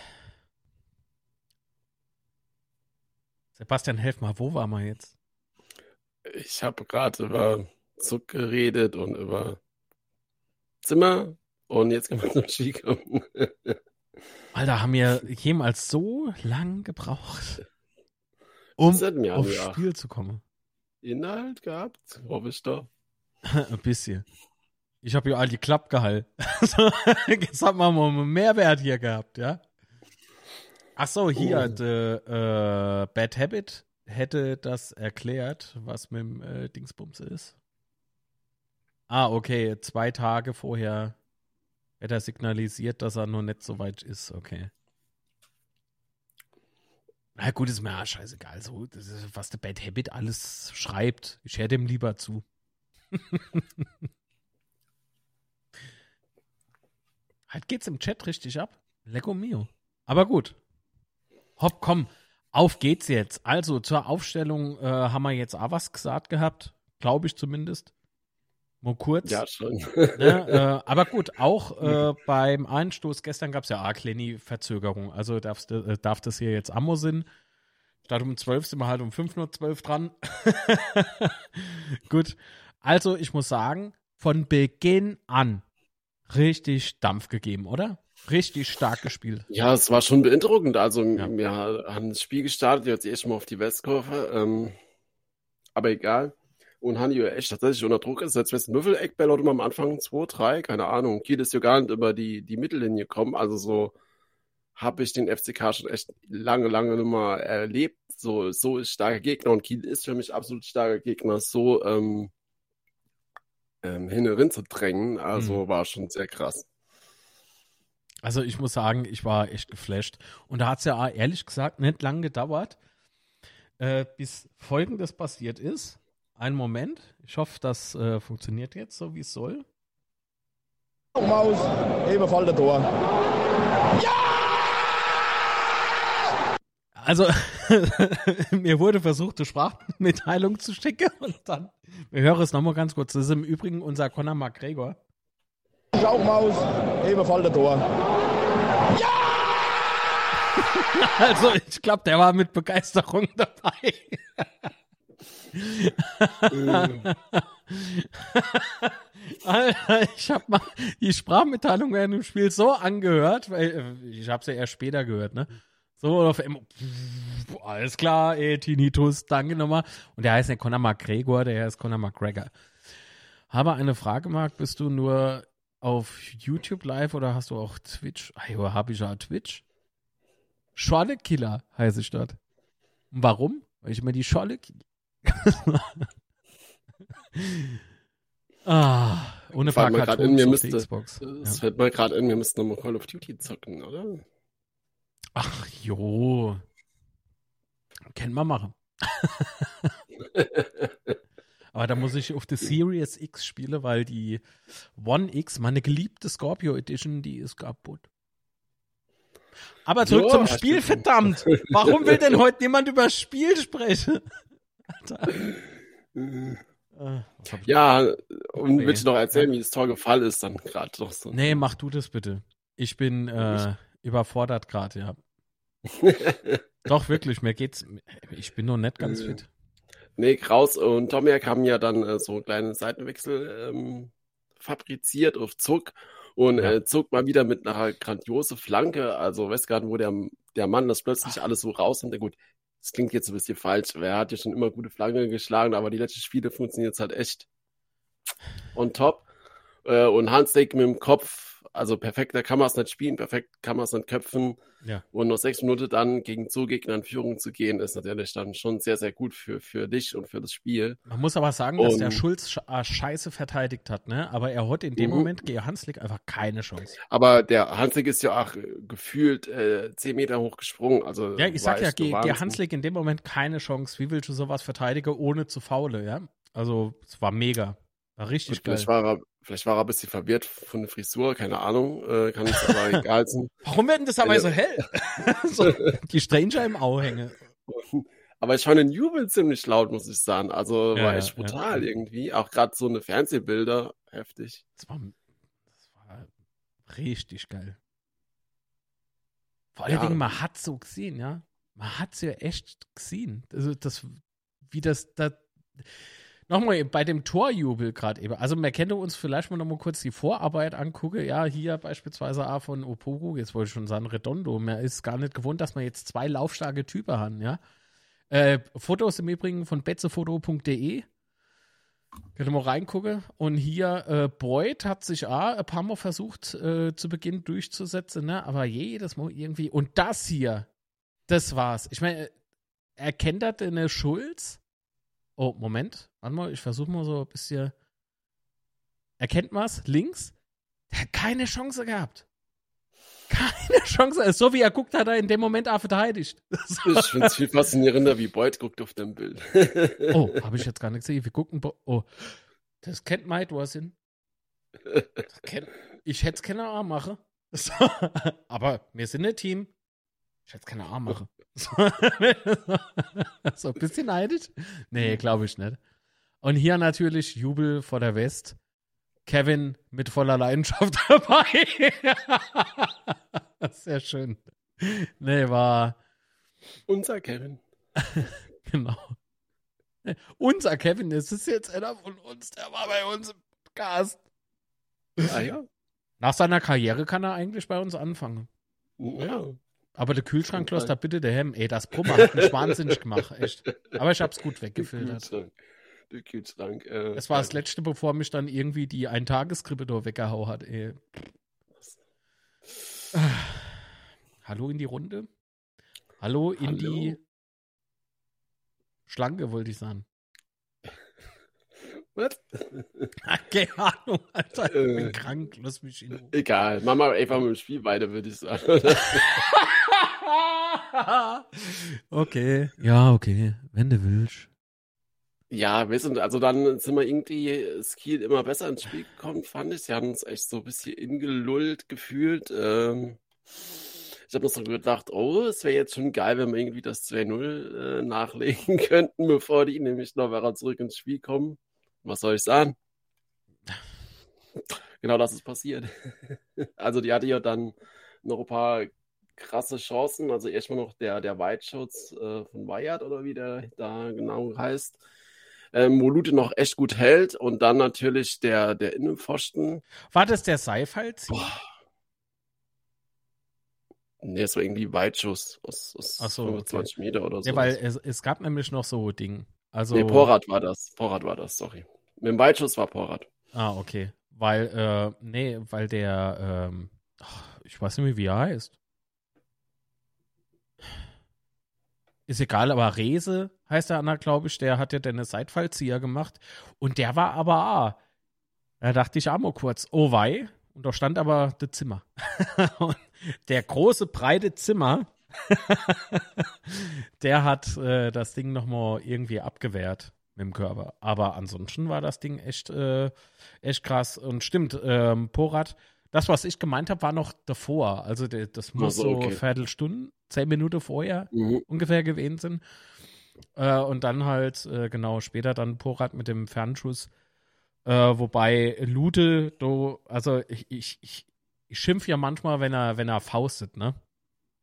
Sebastian, helf mal, wo waren wir jetzt? Ich habe gerade über Zug geredet und über Zimmer und jetzt können wir zum Skikommen. Alter, haben wir jemals so lang gebraucht, um aufs Spiel zu kommen? Inhalt gehabt, hoffe ich doch. [laughs] Ein bisschen. Ich habe ja all die Klapp gehalten. [laughs] Jetzt haben wir mal einen Mehrwert hier gehabt, ja? Ach so, hier, oh. de, äh, Bad Habit hätte das erklärt, was mit dem äh, Dingsbums ist. Ah, okay, zwei Tage vorher hätte er signalisiert, dass er noch nicht so weit ist, okay. Na gut, ist mir ja scheißegal. So, das ist, was der Bad Habit alles schreibt. Ich höre dem lieber zu. [laughs] halt geht's im Chat richtig ab. Lecco mio. Aber gut. Hopp, komm. Auf geht's jetzt. Also zur Aufstellung äh, haben wir jetzt auch was gesagt gehabt. Glaube ich zumindest. Mal kurz. Ja, schon. Ne, [laughs] äh, aber gut, auch äh, beim Einstoß gestern gab es ja arg Verzögerung. Also darfst, äh, darf das hier jetzt Ammo sein. Statt um 12 sind wir halt um 5.12 Uhr dran. [laughs] gut. Also, ich muss sagen, von Beginn an richtig Dampf gegeben, oder? Richtig stark gespielt. Ja, es war schon beeindruckend. Also, ja. wir haben das Spiel gestartet, jetzt erst mal auf die Westkurve. Ähm, aber egal. Und Hanni echt tatsächlich unter Druck wissen, wie viel Eckbälle hat am Anfang? 2, 3, keine Ahnung. Kiel ist ja gar nicht über die, die Mittellinie gekommen. Also so habe ich den FCK schon echt lange, lange nicht mehr erlebt. So, so ist starker Gegner und Kiel ist für mich absolut starker Gegner. So ähm, ähm, hin zu drängen, also mhm. war schon sehr krass. Also ich muss sagen, ich war echt geflasht. Und da hat es ja ehrlich gesagt nicht lange gedauert, äh, bis Folgendes passiert ist. Ein Moment. Ich hoffe, das äh, funktioniert jetzt so, wie es soll. Maus, ebenfalls der Tor. Ja! Also, [laughs] mir wurde versucht, eine Sprachmitteilung zu schicken und dann, wir hören es nochmal ganz kurz. Das ist im Übrigen unser Conor McGregor. Schau Maus, ebenfalls der Tor. Ja! [laughs] Also, ich glaube, der war mit Begeisterung dabei. [laughs] Alter, ich habe mal die Sprachmitteilung während dem Spiel so angehört, weil äh, ich habe sie ja erst später gehört, ne? So auf einmal, alles klar, ey, Tinnitus, danke nochmal. Und der heißt nicht Conor McGregor, der heißt Conor McGregor. Habe eine Frage, Marc, bist du nur auf YouTube live oder hast du auch Twitch? Ah, jo, hab ich ja Twitch. Scholle Killer heiße ich dort. Warum? Weil ich immer die Scholle Ah, ohne paar Kartons mir müsste, Xbox. Es fällt mal gerade in, wir müssten nochmal Call of Duty zocken, oder? Ach jo. Kennen wir machen. [laughs] Aber da muss ich auf die Series X spielen, weil die One X, meine geliebte Scorpio Edition, die ist kaputt. Aber zurück jo, zum Spiel, verdammt! Warum will denn [laughs] heute niemand über das Spiel sprechen? Alter. Äh, ja, und willst du noch erzählen, wie das Tor gefallen ist dann gerade doch so? Nee, mach du das bitte. Ich bin äh, überfordert gerade, ja. [laughs] doch, wirklich, mir geht's. Ich bin noch nicht ganz fit. Nee, Kraus und Tomiak haben ja dann äh, so kleine Seitenwechsel ähm, fabriziert auf Zuck und ja. äh, zog mal wieder mit einer grandiose Flanke. Also Westgarten, wo der, der Mann das plötzlich Ach. alles so rausnimmt. Gut, das klingt jetzt ein bisschen falsch, weil er hat ja schon immer gute Flanken geschlagen, aber die letzten Spiele funktionieren jetzt halt echt on top. Äh, und Hansdake mit dem Kopf, also perfekt, da kann man es nicht spielen, perfekt kann man es nicht köpfen. Ja. Und nach sechs Minuten dann gegen Zugegner in Führung zu gehen, ist natürlich dann schon sehr, sehr gut für, für dich und für das Spiel. Man muss aber sagen, dass der Schulz äh, scheiße verteidigt hat, ne? Aber er hat in dem mhm. Moment gegen Hanslik einfach keine Chance. Aber der Hanslik ist ja auch äh, gefühlt äh, zehn Meter hoch gesprungen. Also ja, ich sag ja, gegen Hanslik in dem Moment keine Chance. Wie willst du sowas verteidigen, ohne zu faule, ja? Also, es war mega. War richtig geil. War er, Vielleicht war er ein bisschen verwirrt von der Frisur, keine Ahnung, äh, kann es aber egal sein. [laughs] Warum werden das aber so hell? [laughs] so, die Stranger im Auhänge. [laughs] Aber ich fand den Jubel ziemlich laut, muss ich sagen. Also ja, war echt brutal ja. irgendwie. Auch gerade so eine Fernsehbilder, heftig. Das war, das war richtig geil. Vor allen. Dingen, man hat so gesehen, ja. Man hat es ja echt gesehen. Also das, wie das da Nochmal bei dem Torjubel gerade eben. Also man könnte uns vielleicht mal nochmal kurz die Vorarbeit angucken. Ja, hier beispielsweise A von Opogo, jetzt wollte ich schon sagen Redondo. Man ist gar nicht gewohnt, dass man jetzt zwei laufstarke Typen haben, ja. Äh, Fotos im Übrigen von betzefoto.de. Könnt ihr mal reingucken. Und hier, äh, Boyd hat sich auch ein paar Mal versucht, äh, zu Beginn durchzusetzen, ne? aber jedes Mal irgendwie. Und das hier, das war's. Ich meine, erkennt er denn Schulz? Oh, Moment. Warte mal, ich versuche mal so ein bisschen. Erkennt man es? Links? Der hat keine Chance gehabt. Keine [laughs] Chance. So wie er guckt, hat er in dem Moment auch verteidigt. Ich finde es viel faszinierender, wie Boyd guckt auf dem Bild. [laughs] oh, habe ich jetzt gar nicht gesehen. Wir gucken. Oh, das kennt Mike Warsin. Ich hätte es keine Arm machen. [laughs] Aber wir sind ein Team. Ich hätte keine Arm machen. [laughs] so ein bisschen neidisch? Nee, glaube ich nicht. Und hier natürlich Jubel vor der West. Kevin mit voller Leidenschaft [laughs] dabei. [laughs] Sehr schön. Nee, war. Unser Kevin. genau. Unser Kevin, es ist jetzt einer von uns, der war bei uns im Cast. Ah ja. Nach seiner Karriere kann er eigentlich bei uns anfangen. Ja. Aber der Kühlschrank lässt da bitte der Hemm. Ey, das Brummer hat mich wahnsinnig gemacht, echt. Aber ich hab's gut weggefiltert. der Kühlschrank. Äh, Es war das letzte, bevor mich dann irgendwie die Eintageskrippe da weggehauen hat, ey. Hallo in die Runde. Hallo in Hallo. die Schlange, wollte ich sagen. Was? [laughs] Keine Ahnung, Alter. Ich bin Äh. krank. Lass mich in Ruhe. Egal, machen wir einfach mit dem Spiel weiter, würde ich sagen. [laughs] okay. Ja, okay. Wenn du willst. Ja, wir sind, also dann sind wir irgendwie das Kiel immer besser ins Spiel gekommen, fand ich. Sie haben uns echt so ein bisschen ingelullt gefühlt. Ähm, ich habe mir so gedacht, oh, es wäre jetzt schon geil, wenn wir irgendwie das 2-0 äh, nachlegen [laughs] könnten, bevor die nämlich noch weiter zurück ins Spiel kommen. Was soll ich sagen? Genau das ist passiert. Also die hatte ja dann noch ein paar krasse Chancen. Also erstmal noch der, der Weitschutz äh, von Wyatt oder wie der da genau heißt. Ähm, wo Lute noch echt gut hält und dann natürlich der, der Innenpfosten. War das der Seifalt? Nee, es war irgendwie Weitschuss aus, aus Ach so, 25 Meter oder so. Ja, weil es, es gab nämlich noch so Ding. Also, nee, Porrad war das. Porrad war das, sorry. Mit dem Weitschuss war Porrad. Ah, okay. Weil, äh, nee, weil der, ähm, ich weiß nicht mehr, wie er heißt. Ist egal, aber Rese heißt der Anna, glaube ich, der hat ja den Seitfallzieher gemacht. Und der war aber, ah, da dachte ich mal kurz, oh wei. Und da stand aber das Zimmer. [laughs] Und der große, breite Zimmer, [laughs] der hat äh, das Ding nochmal irgendwie abgewehrt mit dem Körper. Aber ansonsten war das Ding echt, äh, echt krass. Und stimmt, ähm, Porat, das, was ich gemeint habe, war noch davor. Also der, das muss so, so okay. Viertelstunden, zehn Minuten vorher Mhm. ungefähr gewesen sind. Äh, und dann halt, äh, genau, später dann Porat mit dem Fernschuss. Äh, wobei Lute, do, also ich, ich, ich, ich schimpf ja manchmal, wenn er, wenn er faustet, ne?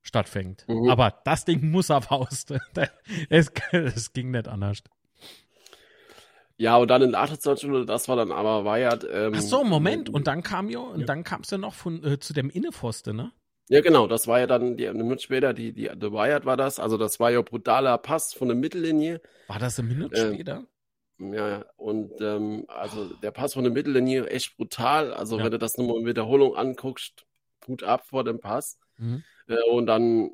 Stattfängt. Mhm. Aber das Ding muss er [laughs] fausten. es ging nicht anders. Ja, und dann in der 28 Minute, das war dann aber Wyatt. Ähm, Ach so, Moment. Und dann kam ja, und dann kam es ja noch von, äh, zu dem Innenpfosten, ne? Ja, genau, das war ja dann die, eine Minute später, die, die, der Wyatt war das. Also, das war ja brutaler Pass von der Mittellinie. War das eine Minute Ähm, später? Ja, ja. Und ähm, also der Pass von der Mittellinie echt brutal. Also, Ja. wenn du das nochmal in Wiederholung anguckst, Hut ab vor dem Pass. Mhm. Äh, und dann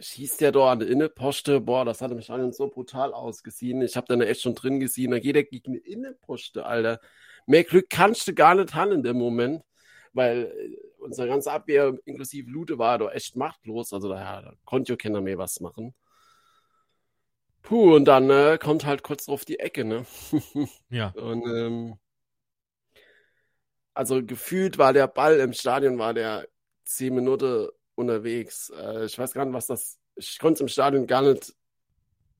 schießt der da an der Innenposte. Boah, das hat im Stadion so brutal ausgesehen. Ich habe dann echt schon drin gesehen. Da geht er gegen die Innenposte, Alter. Mehr Glück kannst du gar nicht haben in dem Moment, weil äh, unsere ganze Abwehr, inklusive Lute, war da echt machtlos. Also da, da konnte ja keiner mehr was machen. Puh, und dann äh, kommt halt kurz drauf die Ecke, ne? [laughs] Ja. Und ähm, also gefühlt war der Ball im Stadion, war der zehn Minuten unterwegs. Äh, ich weiß gar nicht, was das. Ich konnte es im Stadion gar nicht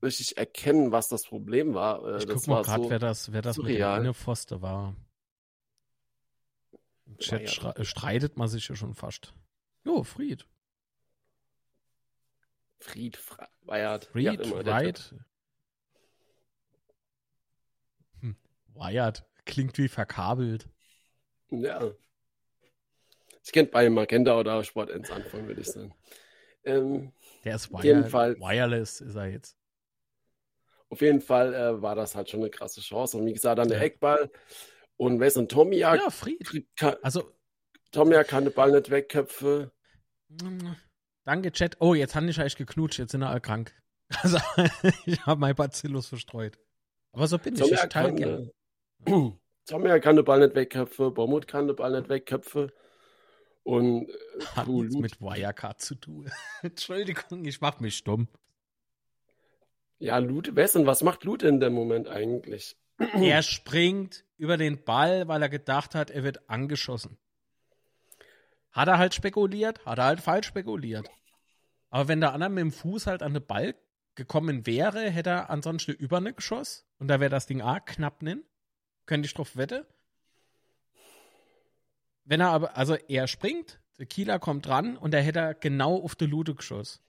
richtig erkennen, was das Problem war. Äh, Ich guck mal gerade, so, wer das, wer das mit surreal. Innenpfoste war. Im Chat ja- stre- streitet man sich ja schon fast. Jo, Fried. Fried, wie Fried, der Wright. Hm. Wyatt. Klingt wie verkabelt. Ja. Ich könnte bei Magenta oder Sport 1 anfangen, würde ich sagen. Ähm, Der ist wire Fall. wireless, ist er jetzt. auf jeden Fall äh, war das halt schon eine krasse Chance. Und wie gesagt, dann der Ja. Eckball. Und Wes und Tomiak, Ja, Fried. Kann, Also, Tomiak kann den Ball nicht wegköpfen. danke, Chat. Oh, jetzt habe ich eigentlich geknutscht, jetzt sind alle krank. [laughs] Also, ich habe mein Bacillus verstreut. Aber so bin ich. Ich Tomiak teile kann, gerne. Tomiak kann den Ball nicht wegköpfen. Bormut kann den Ball nicht wegköpfen. Und äh, Hat nichts mit Wirecard zu tun. [laughs] Entschuldigung, ich mach mich stumm. ja, Lute, Wessen, was macht Lute in dem Moment eigentlich? [clears throat] Er springt über den Ball, weil er gedacht hat, er wird angeschossen. Hat er halt spekuliert, hat er halt falsch spekuliert. Aber wenn der andere mit dem Fuß halt an den Ball gekommen wäre, hätte er ansonsten über eine geschossen und da wäre das Ding A knapp nin. Könnte ich drauf wette. Wenn er aber, also er springt, der Kieler kommt dran und er hätte genau auf die Lute geschossen.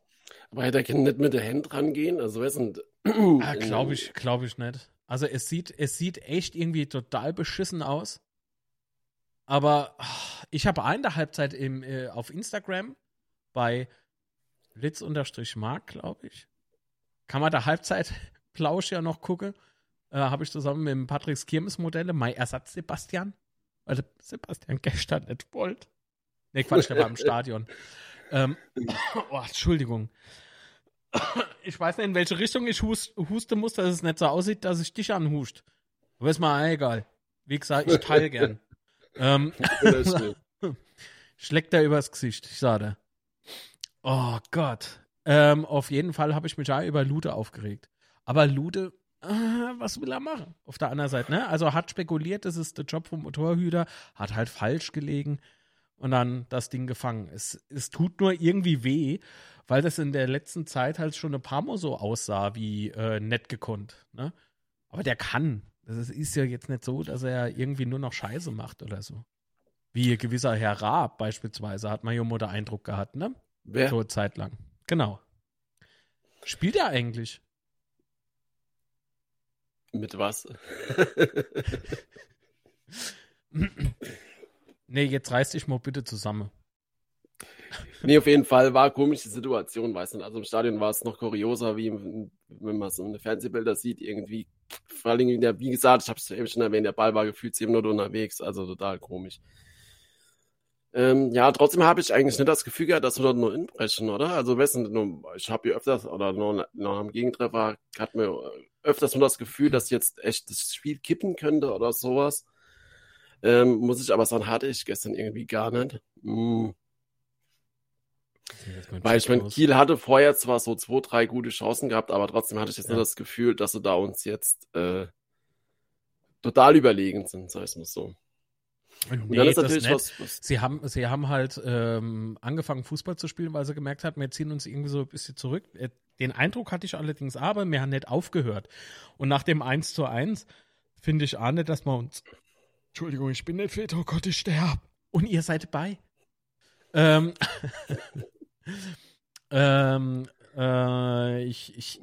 Aber hätte er nicht mit der Hand rangehen? Also, Wessen. Ah, glaube ich, glaube ich nicht. Also es sieht, es sieht echt irgendwie total beschissen aus. Aber ah, ich habe in der Halbzeit im, äh, auf Instagram bei Litz-Mark, glaube ich. Kann man da Halbzeit [laughs] Plausch ja noch gucken. äh, habe ich zusammen mit dem Patricks Kirmes-Modelle, mein Ersatz Sebastian, weil Sebastian gestern nicht wollte. Nee, Quatsch, der war im Stadion. Ähm, [laughs] oh, Entschuldigung. Ich weiß nicht, in welche Richtung ich hust, husten muss, dass es nicht so aussieht, dass ich dich anhuscht. Aber ist mal egal. Wie gesagt, ich teile gern. [laughs] ähm, [laughs] Schlägt er übers Gesicht, ich sage. Oh Gott. Ähm, auf jeden Fall habe ich mich ja über Lude aufgeregt. Aber Lude, äh, [laughs] was will er machen? Auf der anderen Seite, ne? Also hat spekuliert, das ist der Job vom Motorhüter, hat halt falsch gelegen und dann das Ding gefangen. Es, es tut nur irgendwie weh, weil das in der letzten Zeit halt schon ein paar Mal so aussah wie äh, nett gekonnt. Ne? Aber der kann. Das ist ja jetzt nicht so, dass er irgendwie nur noch Scheiße macht oder so. Wie gewisser Herr Raab beispielsweise, hat man ja immer den Eindruck gehabt, ne? Wer? So Zeit lang. Genau. Spielt er eigentlich? Mit was? nee, jetzt reiß dich mal bitte zusammen. Nee, auf jeden Fall war komisch die Situation, weißt du. Also im Stadion war es noch kurioser, wie wenn man so eine Fernsehbilder sieht, irgendwie. Vor allem, der, wie gesagt, ich habe es eben schon erwähnt, der Ball war gefühlt sieben Minuten unterwegs, also total komisch. Ähm, ja, trotzdem habe ich eigentlich nicht das Gefühl gehabt, dass wir dort nur inbrechen, oder? Also, wessen, ich habe hier öfters, oder noch, noch am Gegentreffer, hat mir öfters nur das Gefühl, dass jetzt echt das Spiel kippen könnte oder sowas. Ähm, muss ich aber sagen, hatte ich gestern irgendwie gar nicht. Hm. Weil ich meine, Kiel hatte vorher zwar so zwei, drei gute Chancen gehabt, aber trotzdem hatte ich jetzt ja. nur das Gefühl, dass sie da uns jetzt äh, total überlegen sind, sag ich mal so. Und dann ist natürlich was, was, Sie haben, sie haben halt ähm, angefangen, Fußball zu spielen, weil sie gemerkt haben, wir ziehen uns irgendwie so ein bisschen zurück. Äh, den Eindruck hatte ich allerdings aber, wir haben nicht aufgehört. Und nach dem 1 zu 1 finde ich auch nicht, dass wir uns. Entschuldigung, ich bin nicht fit, oh Gott, ich sterbe. Und ihr seid bei. Ähm, ähm, äh, ich, ich,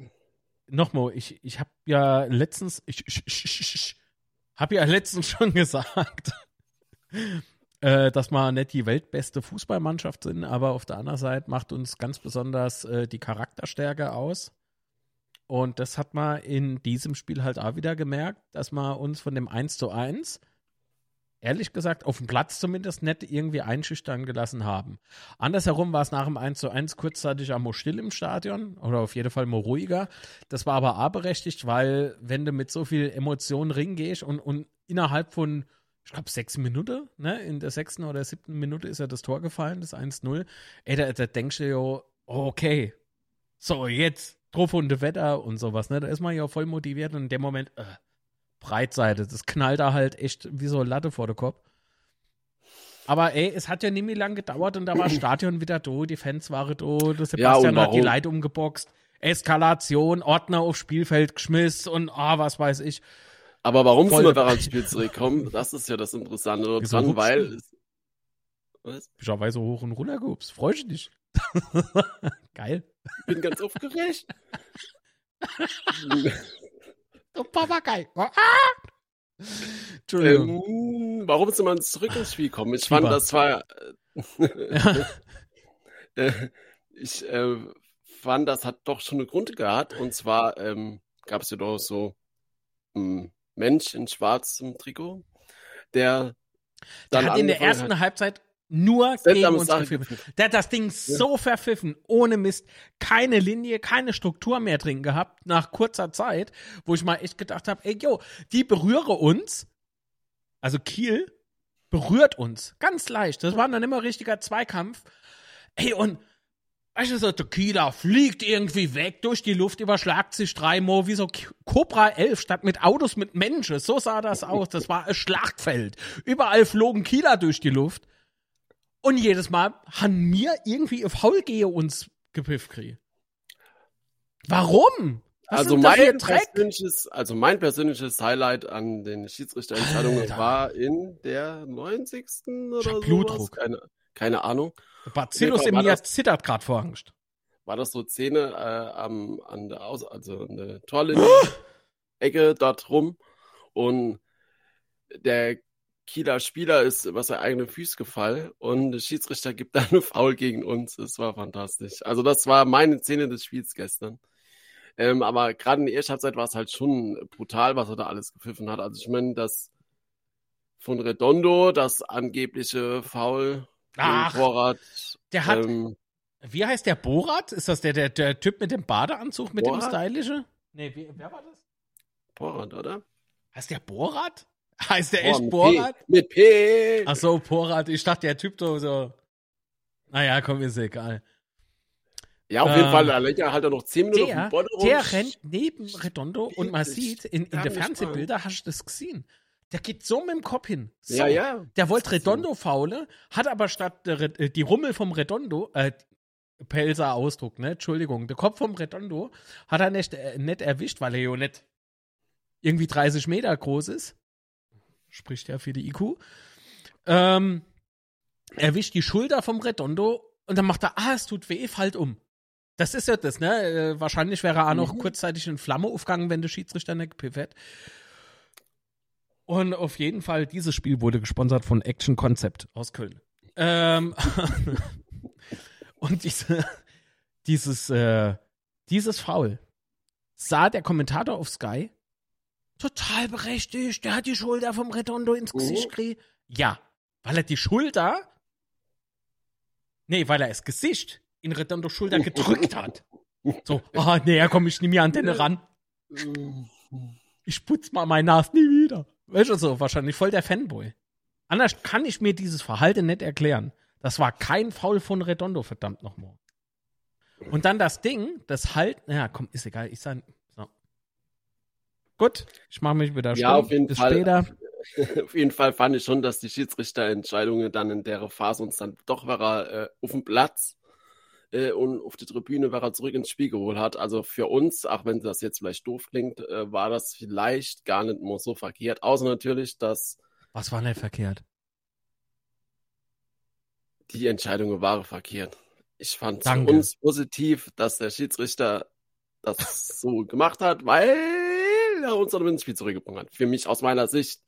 nochmal, ich, ich habe ja letztens, ich, ich, ich, ich habe ja letztens schon gesagt, [laughs] äh, dass wir nicht die weltbeste Fußballmannschaft sind, aber auf der anderen Seite macht uns ganz besonders äh, die Charakterstärke aus. Und das hat man in diesem Spiel halt auch wieder gemerkt, dass wir uns von dem 1 zu 1 ehrlich gesagt, auf dem Platz zumindest nicht irgendwie einschüchtern gelassen haben. Andersherum war es nach dem 1 zu 1 kurzzeitig einmal still im Stadion oder auf jeden Fall mal ruhiger. Das war aber auch berechtigt, weil wenn du mit so viel Emotionen ringgehst und, und innerhalb von ich glaube, sechs Minuten, ne? In der sechsten oder siebten Minute ist ja das Tor gefallen, das 1-0. Ey, da, da denkst du ja, okay, so, jetzt drauf und Wetter und sowas, ne? Da ist man ja voll motiviert und in dem Moment, äh, Breitseite, das knallt da halt echt wie so eine Latte vor den Kopf. Aber ey, es hat ja nicht mehr lang gedauert und da war [clears throat] Stadion wieder da, die Fans waren der Sebastian ja, hat die Leute umgeboxt, Eskalation, Ordner aufs Spielfeld geschmissen und ah, was weiß ich. Aber warum Voll. sind wir da ans Spiel zurückkommen? Das ist ja das Interessante dran, weil. Es, was? Ich habe so hoch und runter gehupst. Freust du dich? [laughs] Geil. Ich bin ganz aufgeregt. [laughs] du Papagei. Ah! Entschuldigung. Ähm, warum sind wir zurück ins Spiel kommen? Ich fand, das war. [laughs] äh, ich äh, fand, das hat doch schon eine Grund gehabt. Und zwar ähm, gab es ja doch so. Mh, hm, Mensch in schwarzem Trikot, der der hat in der ersten hat, Halbzeit nur gegen uns gepfiffen. Der hat das Ding ja. so verpfiffen, ohne Mist, keine Linie, keine Struktur mehr drin gehabt, nach kurzer Zeit, wo ich mal echt gedacht habe, ey, yo, die berühre uns, also Kiel berührt uns, ganz leicht. Das war dann immer richtiger Zweikampf. Ey, und Weißt du, so Tequila fliegt irgendwie weg durch die Luft, überschlagt sich dreimal wie so Cobra 11 statt mit Autos mit Menschen. So sah das aus. Das war ein Schlachtfeld. Überall flogen Kieler durch die Luft. Und jedes Mal haben mir irgendwie auf Faulgehe uns gepifft kriegen. Warum? Was also mein, persönliches, also mein persönliches Highlight an den Schiedsrichterentscheidungen war in der 90. oder so. Blutdruck. Keine, keine Ahnung. Bacillus in mir zittert gerade vor Angst. War das so Szene äh, am, an der Aus also der Torlinie, Ecke dort rum und der Kieler Spieler ist über seine eigene Füße gefallen und der Schiedsrichter gibt [laughs] dann eine Foul gegen uns. Das war fantastisch. Also das war meine Szene des Spiels gestern. Ähm, aber gerade in der ersten Halbzeit war es halt schon brutal, was er da alles gepfiffen hat. Also ich meine, das von Redondo, das angebliche Foul Ach, Vorrat. Der hat, ähm, wie heißt der Borat? Ist das der, der, der Typ mit dem Badeanzug, mit Borat? dem Stylische? Nee, wie, wer war das? Vorrat, oder? Heißt der Borat? [laughs] Heißt der Oh, echt mit Borat? P. Mit P. Ach so, Borat. Ich dachte, der Typ so, so. Naja, komm, ist egal. Ja, auf jeden Ähm, Fall, da lenkt er halt noch 10 Minuten Der, auf dem der rennt neben Redondo und man sieht, in, in den Fernsehbildern hast du das gesehen. Der geht so mit dem Kopf hin. So. Ja, ja. Der wollte Redondo faule, hat aber statt Re- äh, die Rummel vom Redondo, äh, Pelzer Ausdruck, ne? Entschuldigung, der Kopf vom Redondo hat er nicht, äh, nicht erwischt, weil er ja nicht irgendwie 30 Meter groß ist. Spricht ja für die IQ. Ähm, erwischt die Schulter vom Redondo und dann macht er, ah, es tut weh, fällt um. Das ist ja das, ne? Äh, wahrscheinlich wäre er auch noch Mhm. kurzzeitig in Flamme aufgegangen, wenn der Schiedsrichter nicht gepfiffen hätte. Und auf jeden Fall, dieses Spiel wurde gesponsert von Action Concept aus Köln. Ähm, [laughs] und diese, dieses, äh, dieses Foul sah der Kommentator auf Sky total berechtigt. Der hat die Schulter vom Redondo ins Gesicht Mhm. gekriegt. Ja, weil er die Schulter, nee, weil er das Gesicht in Redondo Schulter [laughs] gedrückt hat. So, ah, nee, komm, ich nehme die Antenne ran. [laughs] Ich putz mal mein Nas nie wieder. Weißt du so, wahrscheinlich voll der Fanboy. Anders kann ich mir dieses Verhalten nicht erklären. Das war kein Foul von Redondo, verdammt nochmal. Und dann das Ding, das halt, ja, komm, ist egal, ich sag, so. Gut, ich mache mich wieder Ja, stumm. auf jeden Bis Fall. später. [laughs] Auf jeden Fall fand ich schon, dass die Schiedsrichterentscheidungen dann in der Phase uns dann doch war er äh, auf dem Platz äh, und auf die Tribüne war er zurück ins Spiel geholt hat. Also für uns, auch wenn das jetzt vielleicht doof klingt, äh, war das vielleicht gar nicht mal so verkehrt. Außer natürlich, dass Was war denn verkehrt? die Entscheidungen waren verkehrt. Ich fand für Danke. uns positiv, dass der Schiedsrichter das so gemacht hat, weil er uns dann ins Spiel zurückgebracht hat. Für mich aus meiner Sicht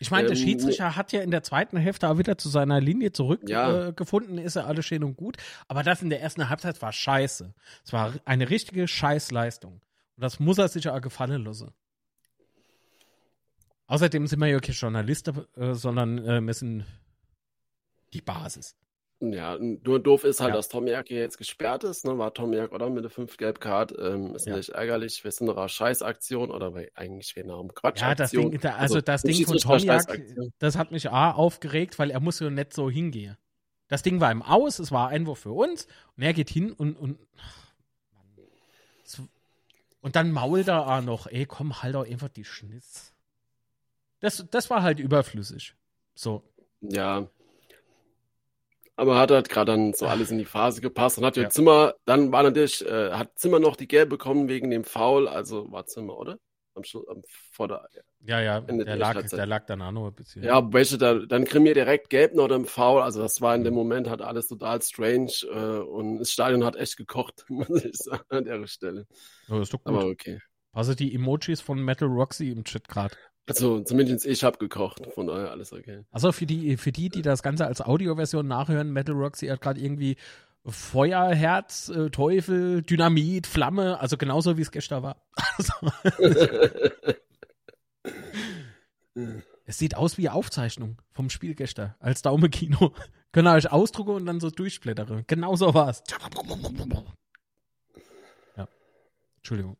Ich meine, der Ähm, Schiedsrichter hat ja in der zweiten Hälfte auch wieder zu seiner Linie zurückgefunden, Ja. äh, ist ja alles schön und gut. Aber das in der ersten Halbzeit war scheiße. Es war eine richtige Scheißleistung. Und das muss er sich auch gefallen lassen. Außerdem sind wir ja keine Journalisten, äh, sondern äh, wir sind die Basis. Ja, nur doof ist halt, Ja. dass Tomiak hier jetzt gesperrt ist, ne? War Tomiak, oder? Mit der 5 Gelbcard. Ähm, ist Ja. nicht ärgerlich. Wir sind nach einer Scheißaktion oder eigentlich wir nach einem Quatsch. Ja, das Ding, da, also, das eine Ding von Tomiak, das hat mich A aufgeregt, weil er muss ja nicht so hingehen. Das Ding war im Aus, es war Einwurf für uns und er geht hin und und und dann mault er auch noch, ey, komm, halt doch einfach die Schniss. Das, das war halt überflüssig. So. Ja. Aber hat halt gerade dann so alles in die Phase gepasst und hat ja. Zimmer, dann war natürlich, äh, hat Zimmer noch die Gelb bekommen wegen dem Foul, also war Zimmer, oder? Am Schluss, am, vor der, Ja, ja, Ende der der lag, der lag dann auch noch ein bisschen. Ja, welche da, dann kriegen wir direkt gelb noch im Foul. Also das war in Mhm. dem Moment halt alles total strange äh, und das Stadion hat echt gekocht, [laughs] muss ich sagen, an der Stelle. Ja, ist doch gut. Aber okay. Also die Emojis von Metal Roxy im Chat gerade. Also zumindest ich habe gekocht, von daher alles okay. Also für die, für die, die das Ganze als Audioversion nachhören, Metal Roxy hat gerade irgendwie Feuer, Herz, äh, Teufel, Dynamit, Flamme, also genauso wie es gestern war. [laughs] Es sieht aus wie Aufzeichnung vom Spiel gestern als Daumenkino. [laughs] Könnt ihr euch ausdrucken und dann so durchblättere. Genau so war's. Ja. Entschuldigung.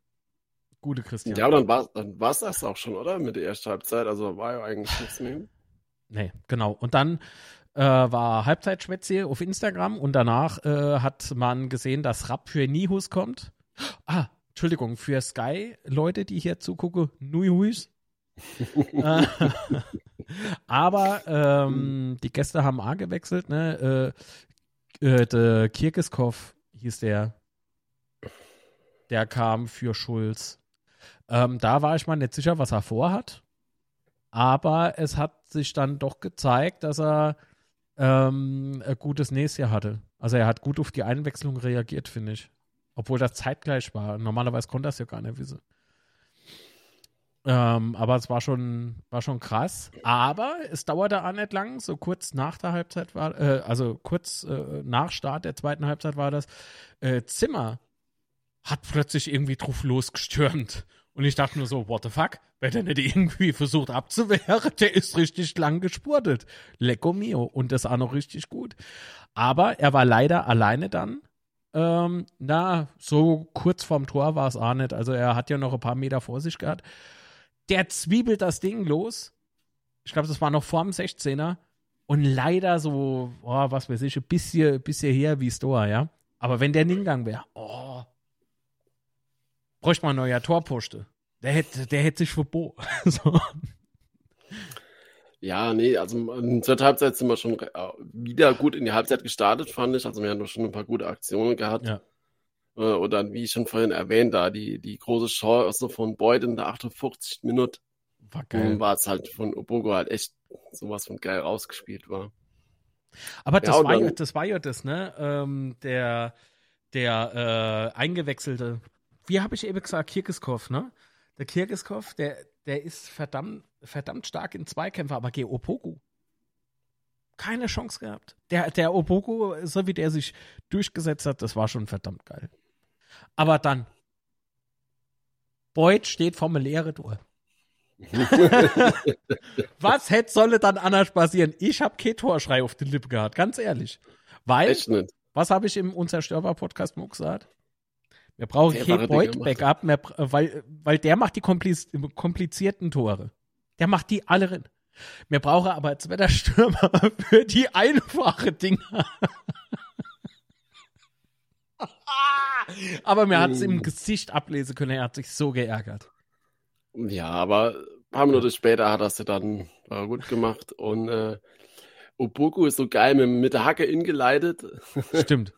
Gute Christian. Ja, aber dann war dann war's das auch schon, oder? Mit der ersten Halbzeit. Also war ja eigentlich nichts mehr. Nee, genau. Und dann äh, war Halbzeitschwätze auf Instagram und danach äh, hat man gesehen, dass Rap für Nihus kommt. Ah, Entschuldigung, für Sky, Leute, die hier zugucken, Nuihus. [laughs] Äh, [laughs] Aber ähm, die Gäste haben A gewechselt, ne? Äh, äh, der Kirkiskov hieß der. Der kam für Schulz. Ähm, da war ich mal nicht sicher, was er vorhat. Aber es hat sich dann doch gezeigt, dass er ähm, ein gutes Näschen hatte. Also er hat gut auf die Einwechslung reagiert, finde ich. Obwohl das zeitgleich war. Normalerweise konnte das ja gar nicht wissen. Ähm, aber es war schon, war schon krass. Aber es dauerte auch nicht lang. So kurz nach der Halbzeit war, äh, also kurz äh, nach Start der zweiten Halbzeit war das. Äh, Zimmer hat plötzlich irgendwie drauf losgestürmt. Und ich dachte nur so, what the fuck? Wenn der nicht irgendwie versucht abzuwehren, [laughs] der ist richtig lang gespurtet. Lecco mio. Und das auch noch richtig gut. Aber er war leider alleine dann. Ähm, na, so kurz vorm Tor war es auch nicht. Also er hat ja noch ein paar Meter vor sich gehabt. Der zwiebelt das Ding los. Ich glaube, das war noch vorm 16er. Und leider so, oh, was weiß ich, ein bisschen, bisschen her wie Stoa, ja. Aber wenn der hingegangen wäre, oh, bräuchte man ein neuer Torposte. Der hätte, der hätte sich verboten. [laughs] so. Ja, nee, also in der Halbzeit sind wir schon äh, wieder gut in die Halbzeit gestartet, fand ich. Also wir haben doch schon ein paar gute Aktionen gehabt. Ja. Äh, Und dann, wie ich schon vorhin erwähnt, da die, die große Chance von Boyd in der 58 Minute War ähm, war es halt von Obogo halt echt sowas von geil rausgespielt war. Aber das, Ja, war, ja, das war ja das, ne? Ähm, der der äh, eingewechselte, wie habe ich eben gesagt, Kirkiskov, ne? Der Kirkiskov, der, der ist verdammt, verdammt stark in Zweikämpfe, aber gegen Opoku. Keine Chance gehabt. Der, der Opoku, so wie der sich durchgesetzt hat, das war schon verdammt geil. Aber dann, Boyd steht vor einem leeren Tor. [laughs] Was hätte solle dann anders passieren? Ich habe kein Torschrei auf den Lippen gehabt, ganz ehrlich. Weil, was habe ich im Unzerstörbar-Podcast mal gesagt? Wir brauchen war Boyd Backup, mehr, weil, weil der macht die kompliz komplizierten Tore. Der macht die alle rein. Wir brauchen aber als Wetterstürmer [laughs] für die einfachen Dinger. [laughs] aber mir hat es im Mm. Gesicht ablesen können, er hat sich so geärgert. Ja, aber ein paar Minuten später hat er es dann war gut gemacht und äh, Oboku ist so geil mit, mit der Hacke ingeleitet. Stimmt.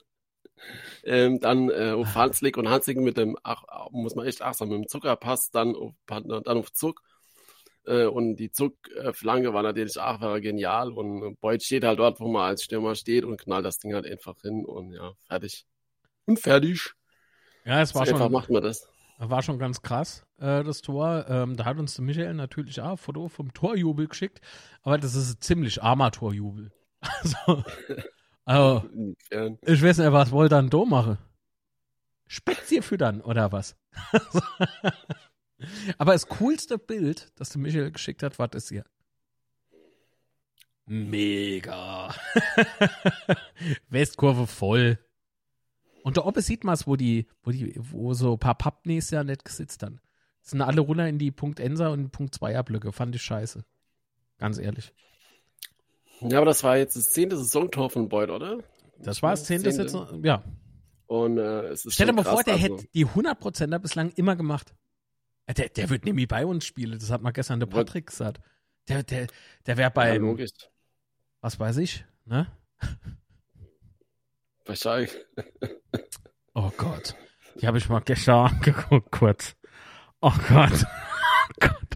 Ähm, dann äh, auf Hanslik und Hanslik mit dem, ach, muss man echt achtsam, mit dem Zuckerpass, dann auf, dann auf Zuck. Äh, und die Zuck-Flanke war natürlich auch war genial. Und Boyd steht halt dort, wo man als Stürmer steht und knallt das Ding halt einfach hin und ja, fertig. Und fertig. Ja, es So war einfach schon, macht man das. war schon ganz krass, äh, das Tor. Ähm, da hat uns der Michael natürlich auch ein Foto vom Torjubel geschickt, aber das ist ein ziemlich armer Torjubel. [laughs] Also, also ich weiß nicht, was wollt dann da machen? Speziell füttern oder was? [laughs] aber das coolste Bild, das der Michael geschickt hat, war das hier. Mega. [laughs] Westkurve voll. Und da oben sieht man es, wo die, wo die, wo so ein paar Pappnäs ja nicht gesitzt haben. Sind alle runter in die Punkt Enser und Punkt Zweier Blöcke. Fand ich scheiße. Ganz ehrlich. Ja, aber das war jetzt das zehnte Saisontor von Boyd, oder? Das war das zehnte. Sitzung. Ja. Und äh, es ist Stell dir mal krass, vor, der also, hätte die 100%er bislang immer gemacht. Äh, Der, der wird nämlich bei uns spielen. Das hat mal gestern der Patrick gesagt. Der, der, der wäre ja, bei, logisch. was weiß ich, ne? Wahrscheinlich. [laughs] Oh Gott. Die habe ich mal gestern [laughs] angeguckt, kurz. Oh Gott. [laughs] Oh Gott.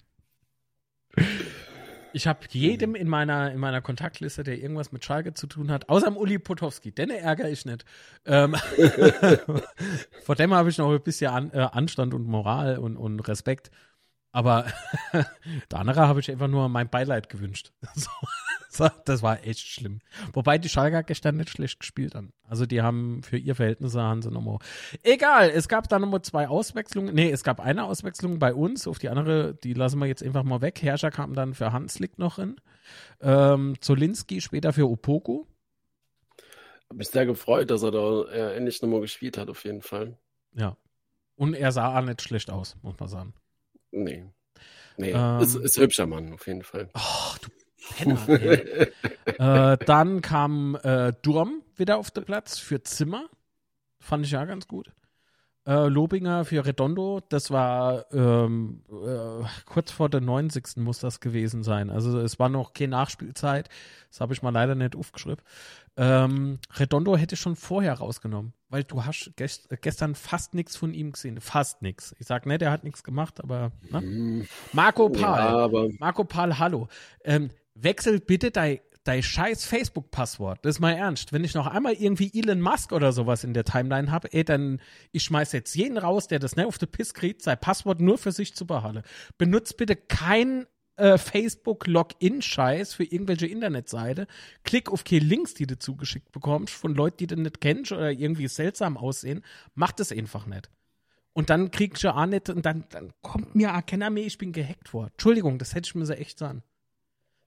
Ich habe jedem in meiner, in meiner Kontaktliste, der irgendwas mit Schalke zu tun hat, außer dem Uli Potowski, den ärgere ich nicht. Ähm, [laughs] vor dem habe ich noch ein bisschen an, äh, Anstand und Moral und, und Respekt. Aber [laughs] der andere habe ich einfach nur mein Beileid gewünscht. [laughs] So, so, das war echt schlimm. Wobei die Schalker gestern nicht schlecht gespielt haben. Also die haben für ihr Verhältnisse haben sie nochmal. Egal, es gab da nochmal zwei Auswechslungen. Nee, es gab eine Auswechslung bei uns. Auf die andere, die lassen wir jetzt einfach mal weg. Herrscher kam dann für Hanslik noch in. Ähm, Zolinski später für Opoku. Hab mich sehr gefreut, dass er da äh, endlich nochmal gespielt hat, auf jeden Fall. Ja. Und er sah auch nicht schlecht aus, muss man sagen. Nee. Nee, Ähm. ist, ist hübscher Mann, auf jeden Fall. Oh, du Penner, ey. [laughs] äh, dann kam äh, Durm wieder auf den Platz für Zimmer. Fand ich ja ganz gut. Äh, Lobinger für Redondo, das war ähm, äh, kurz vor der 90. muss das gewesen sein. Also es war noch keine Nachspielzeit. Das habe ich mal leider nicht aufgeschrieben. Ähm, Redondo hätte ich schon vorher rausgenommen, weil du hast gest gestern fast nichts von ihm gesehen. Fast nichts. Ich sag nicht, er hat nichts gemacht, aber ne? Hm, Marco Ja, Pahl. aber Marco Pahl, hallo. Ähm, wechsel bitte dein, dein scheiß Facebook-Passwort. Das ist mal ernst. Wenn ich noch einmal irgendwie Elon Musk oder sowas in der Timeline habe, ey, dann ich schmeiß jetzt jeden raus, der das nicht auf den Piss kriegt, sein Passwort nur für sich zu behalten. Benutzt bitte kein äh, Facebook-Login-Scheiß für irgendwelche Internetseite. Klick auf keine Links, die du zugeschickt bekommst von Leuten, die du nicht kennst oder irgendwie seltsam aussehen. Mach das einfach nicht. Und dann krieg ich ja auch nicht, und dann, dann kommt mir Erkenner mir, ich bin gehackt vor. Entschuldigung, das hätte ich mir so echt sagen.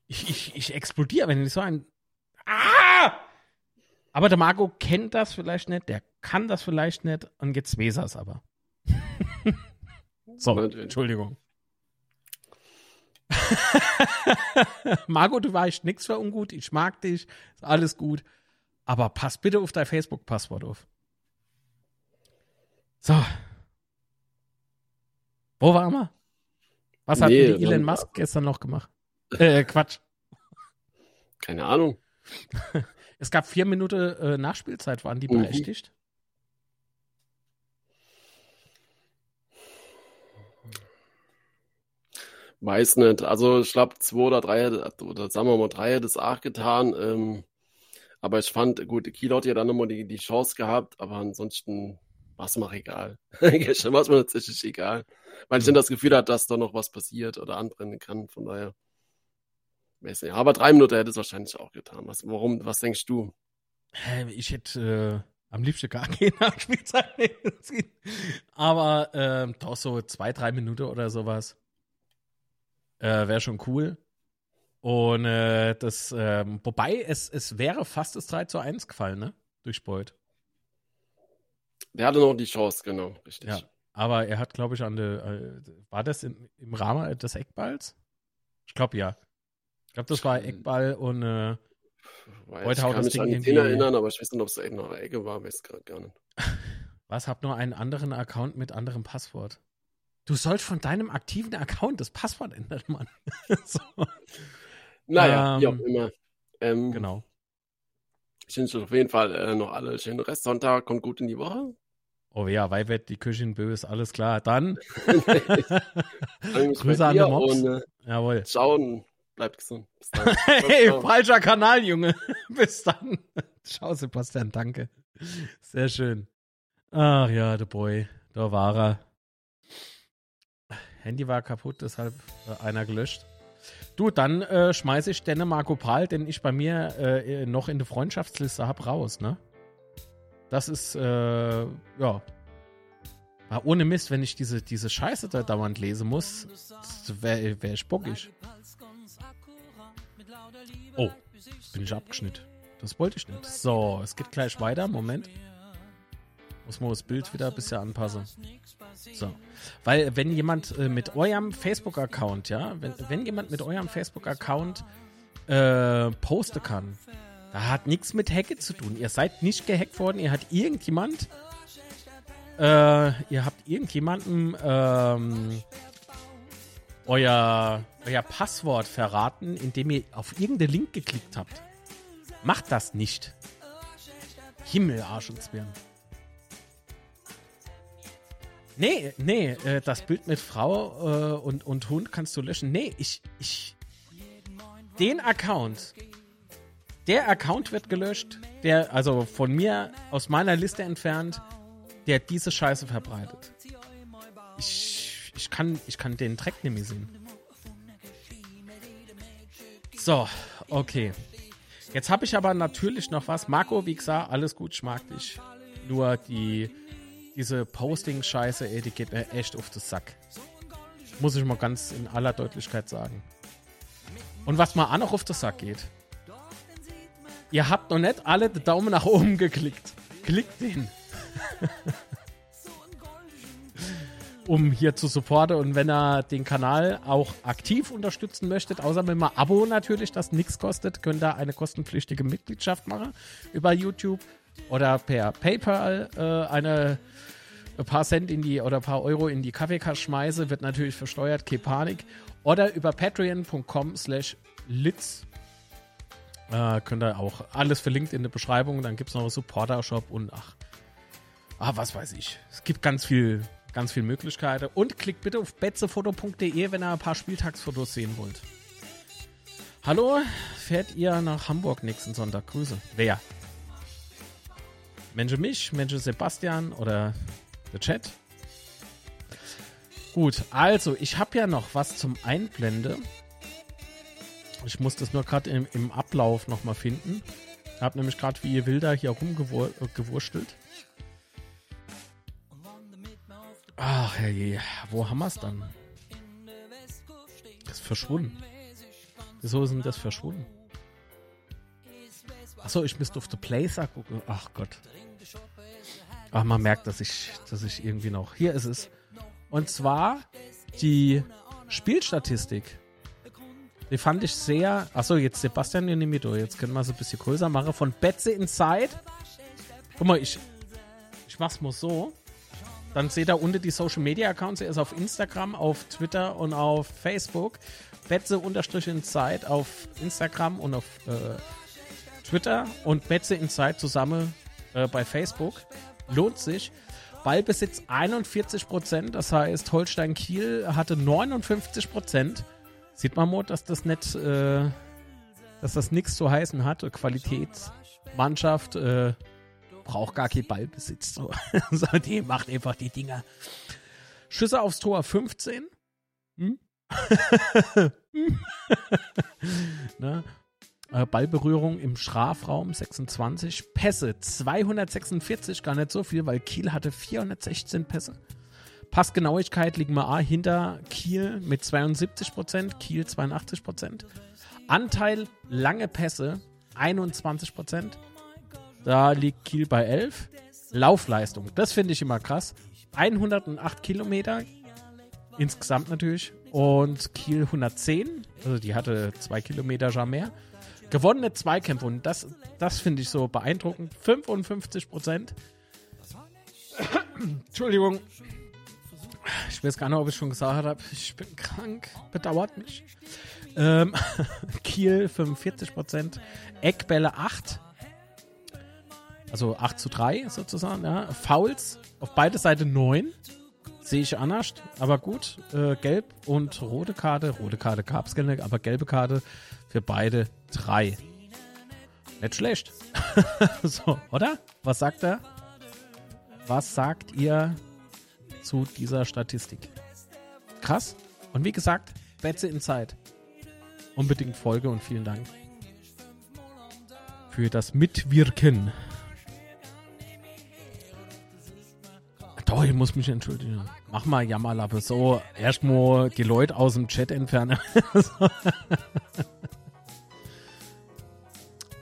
Ich, ich, ich explodiere, wenn ich so ein. Ah! Aber der Marco kennt das vielleicht nicht, der kann das vielleicht nicht und jetzt weiß er es aber. [laughs] so. Entschuldigung. [laughs] Marco, du weißt nichts für ungut, ich mag dich, ist alles gut. Aber pass bitte auf dein Facebook-Passwort auf. So. Wo waren wir? Was hat Nee, Elon Musk gestern noch gemacht? Äh, Quatsch. Keine Ahnung. [laughs] Es gab vier Minuten äh, Nachspielzeit, waren die Mhm. berechtigt? Weiß nicht. Also ich glaube, zwei oder drei, oder sagen wir mal drei hat es auch getan. Ähm, aber ich fand, gut, Kiel hat ja dann nochmal die, die Chance gehabt, aber ansonsten war es mir egal. [laughs] Gestern war es mir tatsächlich egal. Weil ich dann das Gefühl hatte, dass da noch was passiert oder anbrennen kann. Von daher. Nicht. Aber drei Minuten hätte es wahrscheinlich auch getan. Was, warum, was denkst du? Ich hätte äh, am liebsten gar [laughs] keine Nachspielzeit mehr gesehen. Aber ähm, doch so zwei, drei Minuten oder sowas. Äh, Wäre schon cool. Und äh, das, ähm, wobei es, es wäre fast das 3 zu 1 gefallen, ne? Durch Beuth. Der hatte noch die Chance, genau, richtig. Ja. Aber er hat, glaube ich, an der, äh, war das in, im Rahmen des Eckballs? Ich glaube ja. Ich glaube, das war Eckball und äh, Heute ich haut kann das mich an Ding die Szene irgendwie- erinnern, aber ich weiß nicht, ob es in der Ecke war, weiß gerade gar nicht. [laughs] was hab nur einen anderen Account mit anderem Passwort? Du sollst von deinem aktiven Account das Passwort ändern, Mann. [laughs] so, Naja, wie auch Ähm, immer. Ähm, genau. Ich wünsche auf jeden Fall äh, noch alle schönen Restsonntag. Kommt gut in die Woche. Oh ja, weil wird die Küche böse, alles klar. Dann [laughs] mich Grüße an den Mops. Und äh, Jawohl. ciao bleibt gesund. Bis dann. [laughs] Hey, falscher Kanal, Junge. [laughs] Bis dann. Ciao, Sebastian, danke. Sehr schön. Ach ja, der Boy, da war er. Handy war kaputt, deshalb äh, einer gelöscht. Du, dann äh, schmeiße ich den Marco Pal, den ich bei mir äh, noch in der Freundschaftsliste habe, raus, ne? Das ist, äh, ja. Ah, ohne Mist, wenn ich diese, diese Scheiße da dauernd lesen muss, wäre wär ich bockig. Oh, bin ich abgeschnitten. Das wollte ich nicht. So, es geht gleich weiter. Moment. Muss man das Bild wieder ein bisschen anpassen. So. Weil, wenn jemand äh, mit eurem Facebook-Account, ja, wenn, wenn jemand mit eurem Facebook-Account äh, posten kann, da hat nichts mit Hacke zu tun. Ihr seid nicht gehackt worden, ihr hat irgendjemand, äh, ihr habt irgendjemandem ähm, euer, euer Passwort verraten, indem ihr auf irgendeinen Link geklickt habt. Macht das nicht. Himmel, Arsch und Zwirn. Nee, nee, äh, das Bild mit Frau äh, und, und Hund kannst du löschen. Nee, ich, ich, den Account, der Account wird gelöscht, der, also von mir, aus meiner Liste entfernt, der diese Scheiße verbreitet. Ich, ich kann, ich kann den nicht mehr sehen. So, okay. Jetzt habe ich aber natürlich noch was. Marco, wie gesagt, alles gut, ich mag dich. Nur die, diese Posting-Scheiße, ey, die geht mir echt auf den Sack. Muss ich mal ganz in aller Deutlichkeit sagen. Und was mal auch noch auf den Sack geht. Ihr habt noch nicht alle den Daumen nach oben geklickt. Klickt den. [laughs] um hier zu supporten und wenn ihr den Kanal auch aktiv unterstützen möchtet, außer mit einem Abo natürlich, das nichts kostet, könnt ihr eine kostenpflichtige Mitgliedschaft machen über YouTube oder per PayPal äh, eine ein paar Cent in die oder ein paar Euro in die Kaffeekasse schmeiße, wird natürlich versteuert, keine Panik. Oder über patreon.com slash litz äh, könnt ihr auch alles verlinkt in der Beschreibung. Dann gibt es noch einen Supporter-Shop und ach, ah, was weiß ich. Es gibt ganz viel, ganz viel Möglichkeiten. Und klickt bitte auf betzefoto.de, wenn ihr ein paar Spieltagsfotos sehen wollt. Hallo, fährt ihr nach Hamburg nächsten Sonntag? Grüße. Wer? Mensch mich, Mensch Sebastian oder der Chat. Gut, also ich habe ja noch was zum Einblende. Ich muss das nur gerade im, im Ablauf nochmal finden. Ich habe nämlich gerade wie ihr Wilder hier rumgewurstelt. Ach herrje, wo haben wir es dann? Das ist verschwunden. Wieso ist denn das verschwunden? Achso, ich müsste auf The Placer gucken. Ach Gott. Ach, man merkt, dass ich, dass ich irgendwie noch. Hier ist es. Und zwar die Spielstatistik. Die fand ich sehr. Achso, jetzt Sebastian Nimito. Jetzt können wir es ein bisschen größer machen. Von Betze Inside. Guck mal, ich, ich mach's mal so. Dann seht ihr unten die Social Media Accounts. Er ist auf Instagram, auf Twitter und auf Facebook. Betze unterstrich Inside auf Instagram und auf äh, Twitter und Betze Inside zusammen äh, bei Facebook. Lohnt sich. Ballbesitz 41 Prozent, das heißt Holstein Kiel hatte 59 Prozent. Sieht man mal, dass das nicht, äh, dass das nichts zu heißen hat. Qualitätsmannschaft äh, braucht gar keinen Ballbesitz. [laughs] So. die macht einfach die Dinger. Schüsse aufs Tor 15. Hm? [laughs] ne? Äh, Ballberührung im Strafraum 26. Pässe 246, gar nicht so viel, weil Kiel hatte 416 Pässe. Passgenauigkeit liegen wir A hinter Kiel mit 72 Prozent, Kiel 82 Prozent. Anteil lange Pässe 21 Prozent. Da liegt Kiel bei 11. Laufleistung, das finde ich immer krass. 108 Kilometer insgesamt natürlich und Kiel 110. Also die hatte zwei Kilometer schon mehr. Gewonnene Zweikämpfe und das, das finde ich so beeindruckend. 55 Prozent. [coughs] Entschuldigung, ich weiß gar nicht, ob ich schon gesagt habe, ich bin krank, bedauert mich. Ähm, [laughs] Kiel 45 Prozent, Eckbälle 8, also 8 zu 3 sozusagen, ja. Fouls auf beide Seiten 9, sehe ich anders, aber gut, äh, gelb und rote Karte, rote Karte gab es keine, aber gelbe Karte für beide 3. Nicht schlecht. [laughs] so, oder? Was sagt er? Was sagt ihr zu dieser Statistik. Krass. Und wie gesagt, Betze in Zeit. Unbedingt Folge und vielen Dank für das Mitwirken. Doch, ich muss mich entschuldigen. Mach mal Jammerlappe. So, erstmal die Leute aus dem Chat entfernen. [laughs]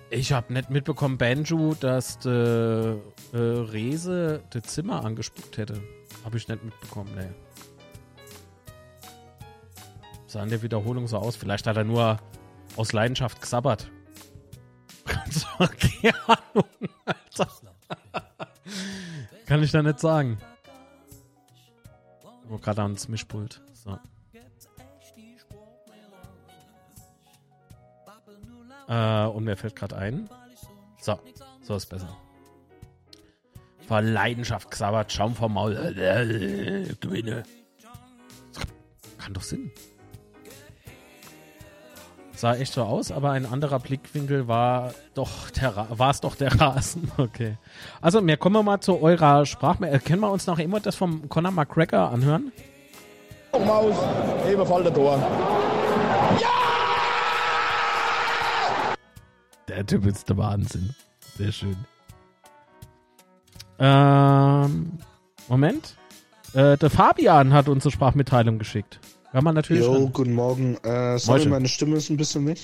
ich habe nicht mitbekommen, Banjo, dass der äh, Rese das Zimmer angespuckt hätte. Habe ich nicht mitbekommen, ne. Sah in der Wiederholung so aus. Vielleicht hat er nur aus Leidenschaft gesabbert. keine Ahnung, [laughs] Alter. Kann ich da nicht sagen. Oh, gerade ans Mischpult. So. Äh, und mir fällt gerade ein. So, so ist besser vor Leidenschaft gesabbert, Schaum vom Maul. [laughs] Gewinne. Kann doch Sinn. Sah echt so aus, aber ein anderer Blickwinkel war doch der war es doch der Rasen. [laughs] Okay. Also, wir kommen mal zu eurer Sprachmail. Können wir uns noch immer das vom Conor McGregor anhören? Maus, ebenfalls der Tor. Der Typ ist der Wahnsinn. Sehr schön. Ähm, Moment. Äh, der Fabian hat uns eine Sprachmitteilung geschickt. Kann man natürlich. Jo, guten Morgen. Äh, sorry, meine Stimme ist ein bisschen weg.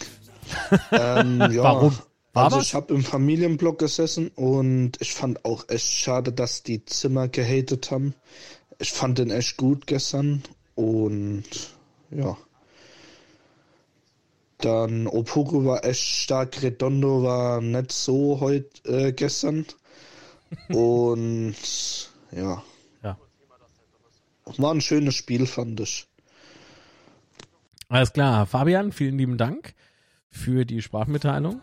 [laughs] ähm, ja, Warum? War also ich habe im Familienblock gesessen und ich fand auch echt schade, dass die Zimmer gehatet haben. Ich fand den echt gut gestern und ja. Dann Opuru war echt stark, Redondo war nicht so heute äh, gestern. [laughs] Und ja. Ja. War ein schönes Spiel, fand ich. Alles klar. Fabian, vielen lieben Dank für die Sprachmitteilung.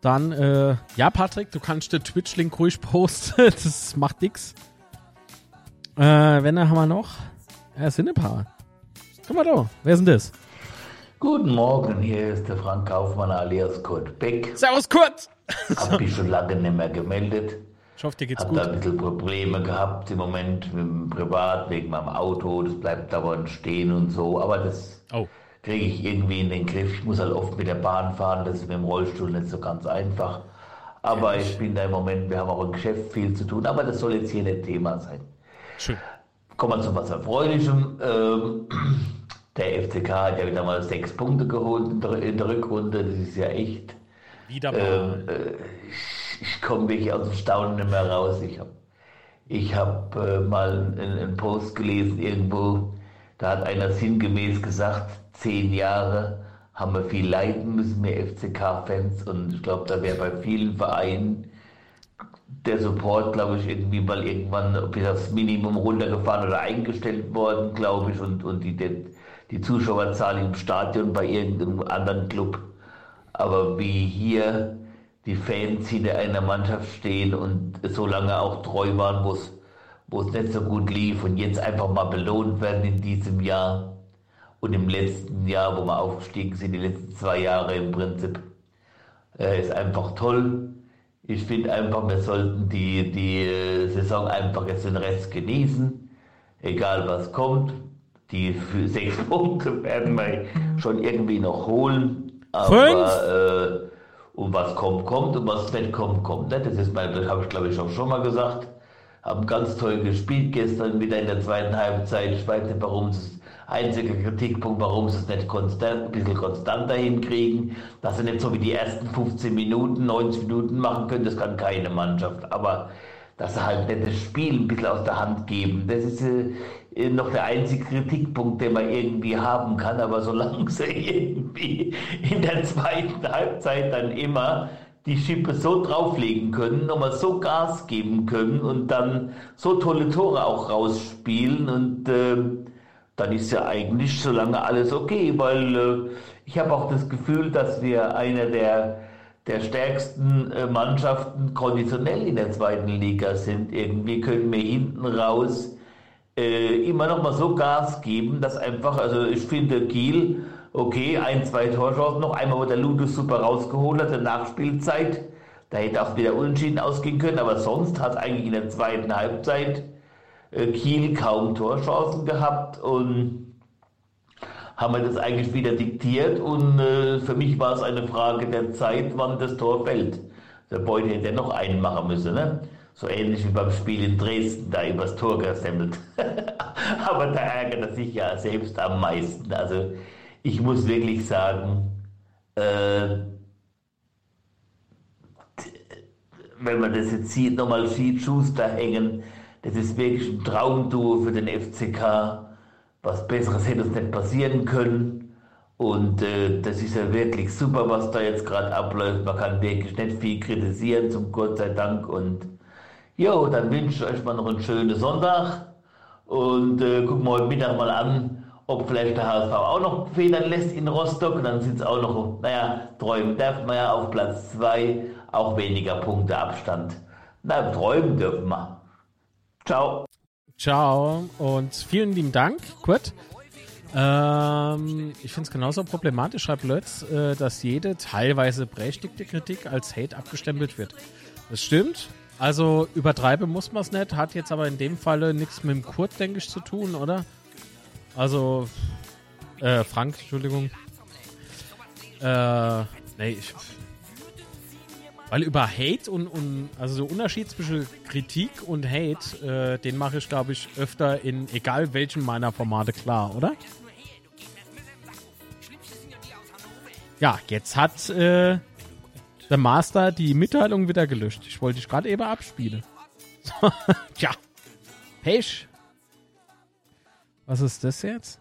Dann, äh, ja, Patrick, du kannst den Twitch-Link ruhig posten. [laughs] das macht nix. Äh, wenn haben wir noch? Ja, es sind ein paar. Guck mal da. Wer ist denn das? Guten Morgen, hier ist der Frank Kaufmann alias Kurt Beck. Servus, Kurt! Hab mich schon lange nicht mehr gemeldet. Ich hoffe, dir geht's Hab gut. da ein bisschen Probleme gehabt im Moment mit dem Privat, wegen meinem Auto. Das bleibt dauernd stehen und so. Aber das Oh. kriege ich irgendwie in den Griff. Ich muss halt oft mit der Bahn fahren. Das ist mit dem Rollstuhl nicht so ganz einfach. Aber ich bin da im Moment, wir haben auch im Geschäft viel zu tun. Aber das soll jetzt hier nicht Thema sein. Schön. kommen wir zu was Erfreulichem. Ähm, [clears throat] der FCK hat ja wieder mal sechs Punkte geholt in der, in der Rückrunde. Das ist ja echt. Wieder mal. Ähm, äh, ich, komme wirklich aus dem Staunen nicht mehr raus. Ich habe ich hab, äh, mal einen, einen Post gelesen irgendwo, da hat einer sinngemäß gesagt, zehn Jahre haben wir viel leiden müssen, wir FCK-Fans. Und ich glaube, da wäre bei vielen Vereinen der Support, glaube ich, irgendwie mal irgendwann bis aufs Minimum runtergefahren oder eingestellt worden, glaube ich. Und, und die, die Zuschauerzahl im Stadion bei irgendeinem anderen Club. Aber wie hier die Fans hinter einer Mannschaft stehen und so lange auch treu waren, wo es nicht so gut lief und jetzt einfach mal belohnt werden in diesem Jahr und im letzten Jahr, wo wir aufgestiegen sind, die letzten zwei Jahre im Prinzip, äh, ist einfach toll. Ich finde einfach, wir sollten die, die äh, Saison einfach jetzt den Rest genießen, egal was kommt. Die [laughs] sechs Punkte werden wir schon irgendwie noch holen. Aber äh, und was kommt, kommt und was nicht kommt, kommt nicht. Das ist mein, das habe ich glaube ich auch schon mal gesagt. Haben ganz toll gespielt gestern wieder in der zweiten Halbzeit. Ich weiß nicht, warum es einziger Kritikpunkt, warum sie es nicht konstant, ein bisschen konstanter hinkriegen. Dass sie nicht so wie die ersten 15 Minuten, 90 Minuten machen können, das kann keine Mannschaft. Aber dass sie halt nicht das Spiel ein bisschen aus der Hand geben, das ist äh, noch der einzige Kritikpunkt, den man irgendwie haben kann. Aber solange [laughs] sie irgendwie in der zweiten Halbzeit dann immer die Schippe so drauflegen können, nochmal so Gas geben können und dann so tolle Tore auch rausspielen und äh, dann ist ja eigentlich so lange alles okay, weil äh, ich habe auch das Gefühl, dass wir einer der, der stärksten äh, Mannschaften konditionell in der zweiten Liga sind. Irgendwie können wir hinten raus äh, immer noch mal so Gas geben, dass einfach, also ich finde Kiel, okay, ein, zwei Torchancen noch, einmal wo der Ludus super rausgeholt hat, der Nachspielzeit, da hätte auch wieder unentschieden ausgehen können, aber sonst hat eigentlich in der zweiten Halbzeit äh, Kiel kaum Torchancen gehabt und haben wir das eigentlich wieder diktiert und äh, für mich war es eine Frage der Zeit, wann das Tor fällt. Der Beute hätte noch einen machen müssen, ne? So ähnlich wie beim Spiel in Dresden, da übers Tor gesemmelt. [laughs] Aber da ärgert er sich ja selbst am meisten. Also ich muss wirklich sagen, äh, wenn man das jetzt sieht, nochmal sieht, Schuster hängen, das ist wirklich ein Traumduo für den FCK. Was Besseres hätte uns nicht passieren können. Und äh, das ist ja wirklich super, was da jetzt gerade abläuft. Man kann wirklich nicht viel kritisieren, zum Gott sei Dank. Und jo, dann wünsche ich euch mal noch einen schönen Sonntag. Und äh, gucken wir heute Mittag mal an, ob vielleicht der HSV auch noch Federn lässt in Rostock. Und dann sind es auch noch, naja, träumen darf man ja auf Platz 2, auch weniger Punkte Abstand. Na, träumen dürfen wir. Ciao. Ciao und vielen lieben Dank, Kurt. Ähm, ich finde es genauso problematisch, schreibt Lötz, äh, dass jede teilweise berechtigte Kritik als Hate abgestempelt wird. Das stimmt. Also übertreiben muss man es nicht, hat jetzt aber in dem Falle nichts mit dem Kurt, denke ich, zu tun, oder? Also, äh, Frank, Entschuldigung. Äh, nee, ich, weil über Hate und, und also so Unterschied zwischen Kritik und Hate, äh, den mache ich, glaube ich, öfter in egal welchem meiner Formate klar, oder? Ja, jetzt hat äh, der Master die Mitteilung wieder gelöscht. Ich wollte dich gerade eben abspielen. [laughs] Tja. Pech. Was ist das jetzt?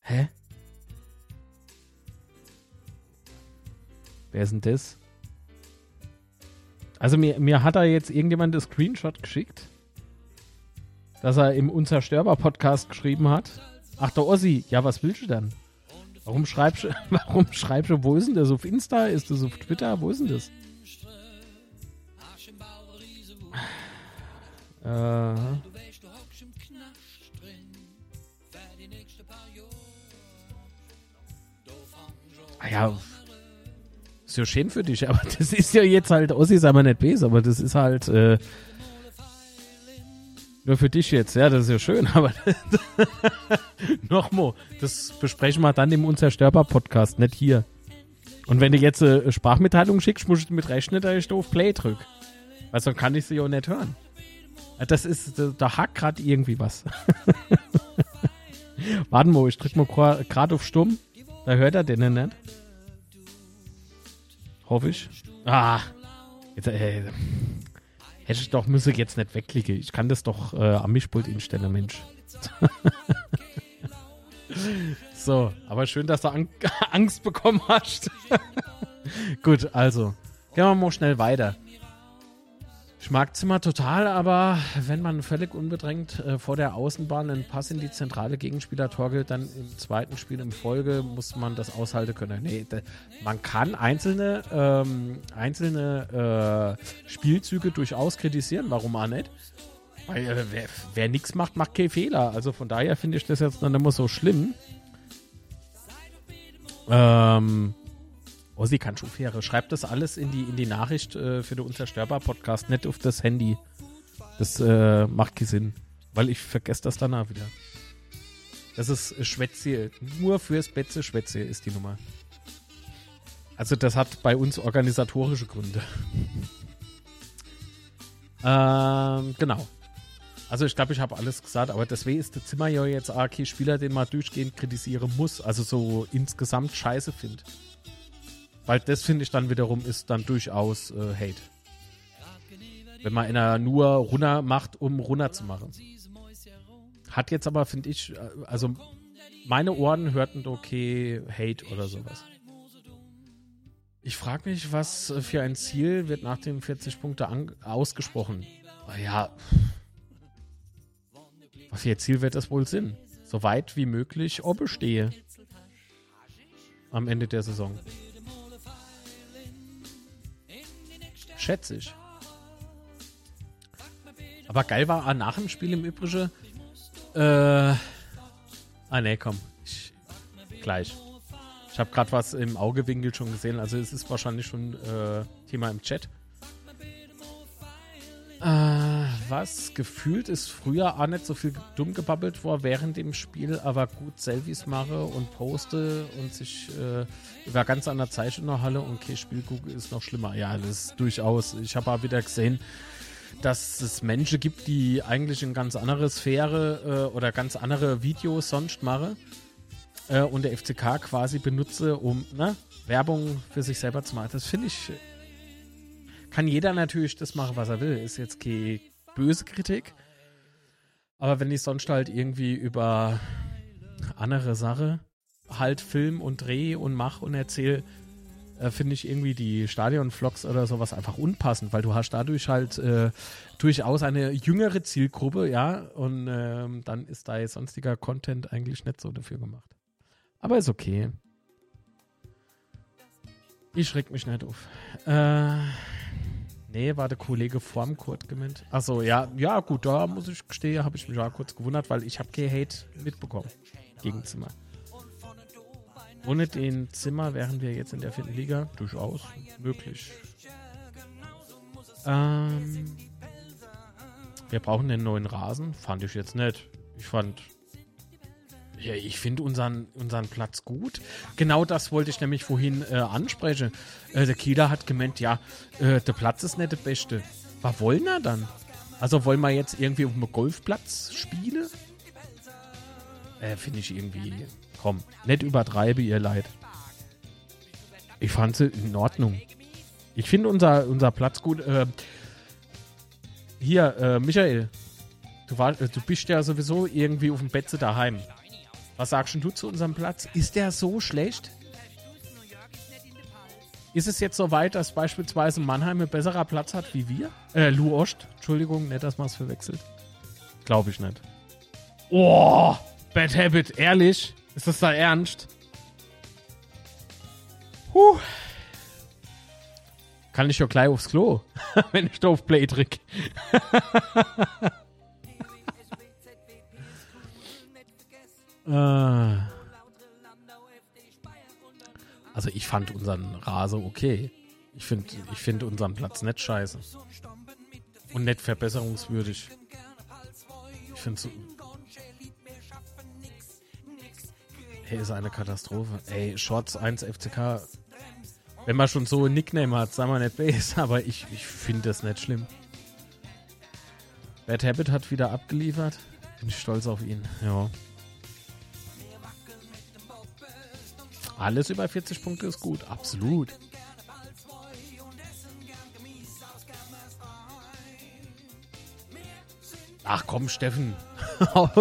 Hä? Wer ist denn das? Also mir, mir hat da jetzt irgendjemand das Screenshot geschickt, dass er im Unzerstörbar-Podcast geschrieben hat. Ach, der Ossi, ja, was willst du denn? Warum schreibst du, [laughs] warum schreibst du, wo ist denn das? Auf Insta? Ist das auf Twitter? Wo ist denn das? Äh. Ah ja, ist ja schön für dich, aber [laughs] das ist ja jetzt halt, Ossi sei mal nicht böse, aber das ist halt äh, nur für dich jetzt, ja, das ist ja schön, [laughs] aber [laughs] nochmal, das besprechen wir dann im Unzerstörbar-Podcast, nicht hier. Und wenn du jetzt eine Sprachmitteilung schickst, musst du mit rechnen, dass ich da auf Play drück. Weil sonst kann ich sie auch nicht hören. Das ist, da, da hakt gerade irgendwie was. [laughs] Warten wir, ich drück mal gerade auf Stumm. Da hört er den nicht. Hoffe ich. Ah. Jetzt, äh, hätte ich doch Musik jetzt nicht wegklicken. Ich kann das doch äh, am Mischpult instellen, Mensch. [laughs] so, aber schön, dass du Ang [laughs] Angst bekommen hast. [laughs] Gut, also. Gehen wir mal schnell weiter. Ich mag Zimmer total, aber wenn man völlig unbedrängt äh, vor der Außenbahn einen Pass in die zentrale Gegenspieler torgelt, dann im zweiten Spiel in Folge muss man das aushalten können. Nee, da, man kann einzelne, ähm, einzelne äh, Spielzüge durchaus kritisieren, warum auch nicht? Weil äh, wer, wer nichts macht, macht keinen Fehler. Also von daher finde ich das jetzt dann immer so schlimm. Ähm, Ossi kann schon fähre. Schreibt das alles in die, in die Nachricht äh, für den Unzerstörbar-Podcast, nicht auf das Handy. Das äh, macht keinen Sinn. Weil ich vergesse das danach wieder. Das ist Schwätziel. Nur fürs Betze Schwätziel ist die Nummer. Also das hat bei uns organisatorische Gründe. [laughs] ähm, genau. Also ich glaube, ich habe alles gesagt, aber deswegen ist der Zimmer ja jetzt kein Spieler, den man durchgehend kritisieren muss. Also so insgesamt scheiße findet. Weil das finde ich dann wiederum ist dann durchaus äh, Hate. Wenn man einer nur runter macht, um runter zu machen. Hat jetzt aber, finde ich, äh, also meine Ohren hörten okay Hate oder sowas. Ich frage mich, was für ein Ziel wird nach den 40 Punkte ausgesprochen? Ja, was für ein Ziel wird das wohl sein? So weit wie möglich bestehe. Am Ende der Saison. Schätze ich. Aber geil war ah, nach dem Spiel im Übrigen. Äh, ah, ne, komm. Ich, gleich. Ich habe gerade was im Augewinkel schon gesehen. Also, es ist wahrscheinlich schon äh, Thema im Chat. Äh, was gefühlt ist früher auch nicht so viel dumm gebabbelt war während dem Spiel, aber gut Selfies mache und poste und sich äh, über ganz an der Zeit in der Halle und okay, Spielkugel ist noch schlimmer. Ja, das ist durchaus. Ich habe auch wieder gesehen, dass es Menschen gibt, die eigentlich in ganz andere Sphäre äh, oder ganz andere Videos sonst machen äh, und der FCK quasi benutze, um ne, Werbung für sich selber zu machen. Das finde ich kann jeder natürlich das machen, was er will. Ist jetzt keine böse Kritik. Aber wenn ich sonst halt irgendwie über andere Sache halt film und dreh und mach und erzähl, äh, finde ich irgendwie die Stadion-Vlogs oder sowas einfach unpassend, weil du hast dadurch halt äh, durchaus eine jüngere Zielgruppe, ja, und ähm, dann ist da sonstiger Content eigentlich nicht so dafür gemacht. Aber ist okay. Ich schreck mich nicht auf. Äh, Nee, war der Kollege vorm Kurt gemeint. Achso, ja, ja, gut, da muss ich gestehen, habe ich mich auch kurz gewundert, weil ich habe kein Hate mitbekommen gegen Zimmer. Ohne den Zimmer wären wir jetzt in der vierten Liga durchaus möglich. Ähm, wir brauchen den neuen Rasen. Fand ich jetzt nicht. Ich fand ja, ich finde unseren, unseren Platz gut. Genau das wollte ich nämlich vorhin äh, ansprechen. Äh, der Kieler hat gemeint, ja, äh, der Platz ist nicht der beste. Was wollen wir dann? Also wollen wir jetzt irgendwie auf einem Golfplatz spielen? Äh, finde ich irgendwie, komm, nicht übertreibe ihr Leid. Ich fand sie in Ordnung. Ich finde unser, unser Platz gut. Äh, hier, äh, Michael, du, war, du bist ja sowieso irgendwie auf dem Betze daheim. Was sagst du zu unserem Platz? Ist der so schlecht? Ist es jetzt so weit, dass beispielsweise Mannheim ein besserer Platz hat wie wir? Äh, Lou Ost. Entschuldigung, nicht, dass man es verwechselt. Glaube ich nicht. Oh, Bad Habit, ehrlich? Ist das da ernst? Huh. Kann ich ja gleich aufs Klo, [laughs] wenn ich da auf Play drück. [laughs] Äh. Also ich fand unseren Rase okay. Ich finde ich find unseren Platz nicht scheiße. Und nicht verbesserungswürdig. Ich finde so. Hey, ist eine Katastrophe. Ey, Shorts 1 FCK. Wenn man schon so ein Nickname hat, sagen wir nicht Base, [laughs] aber ich, ich finde das nicht schlimm. Bad Habit hat wieder abgeliefert. Bin ich stolz auf ihn. Ja. Alles über 40 Punkte ist gut. Absolut. Ach komm, Steffen. [laughs]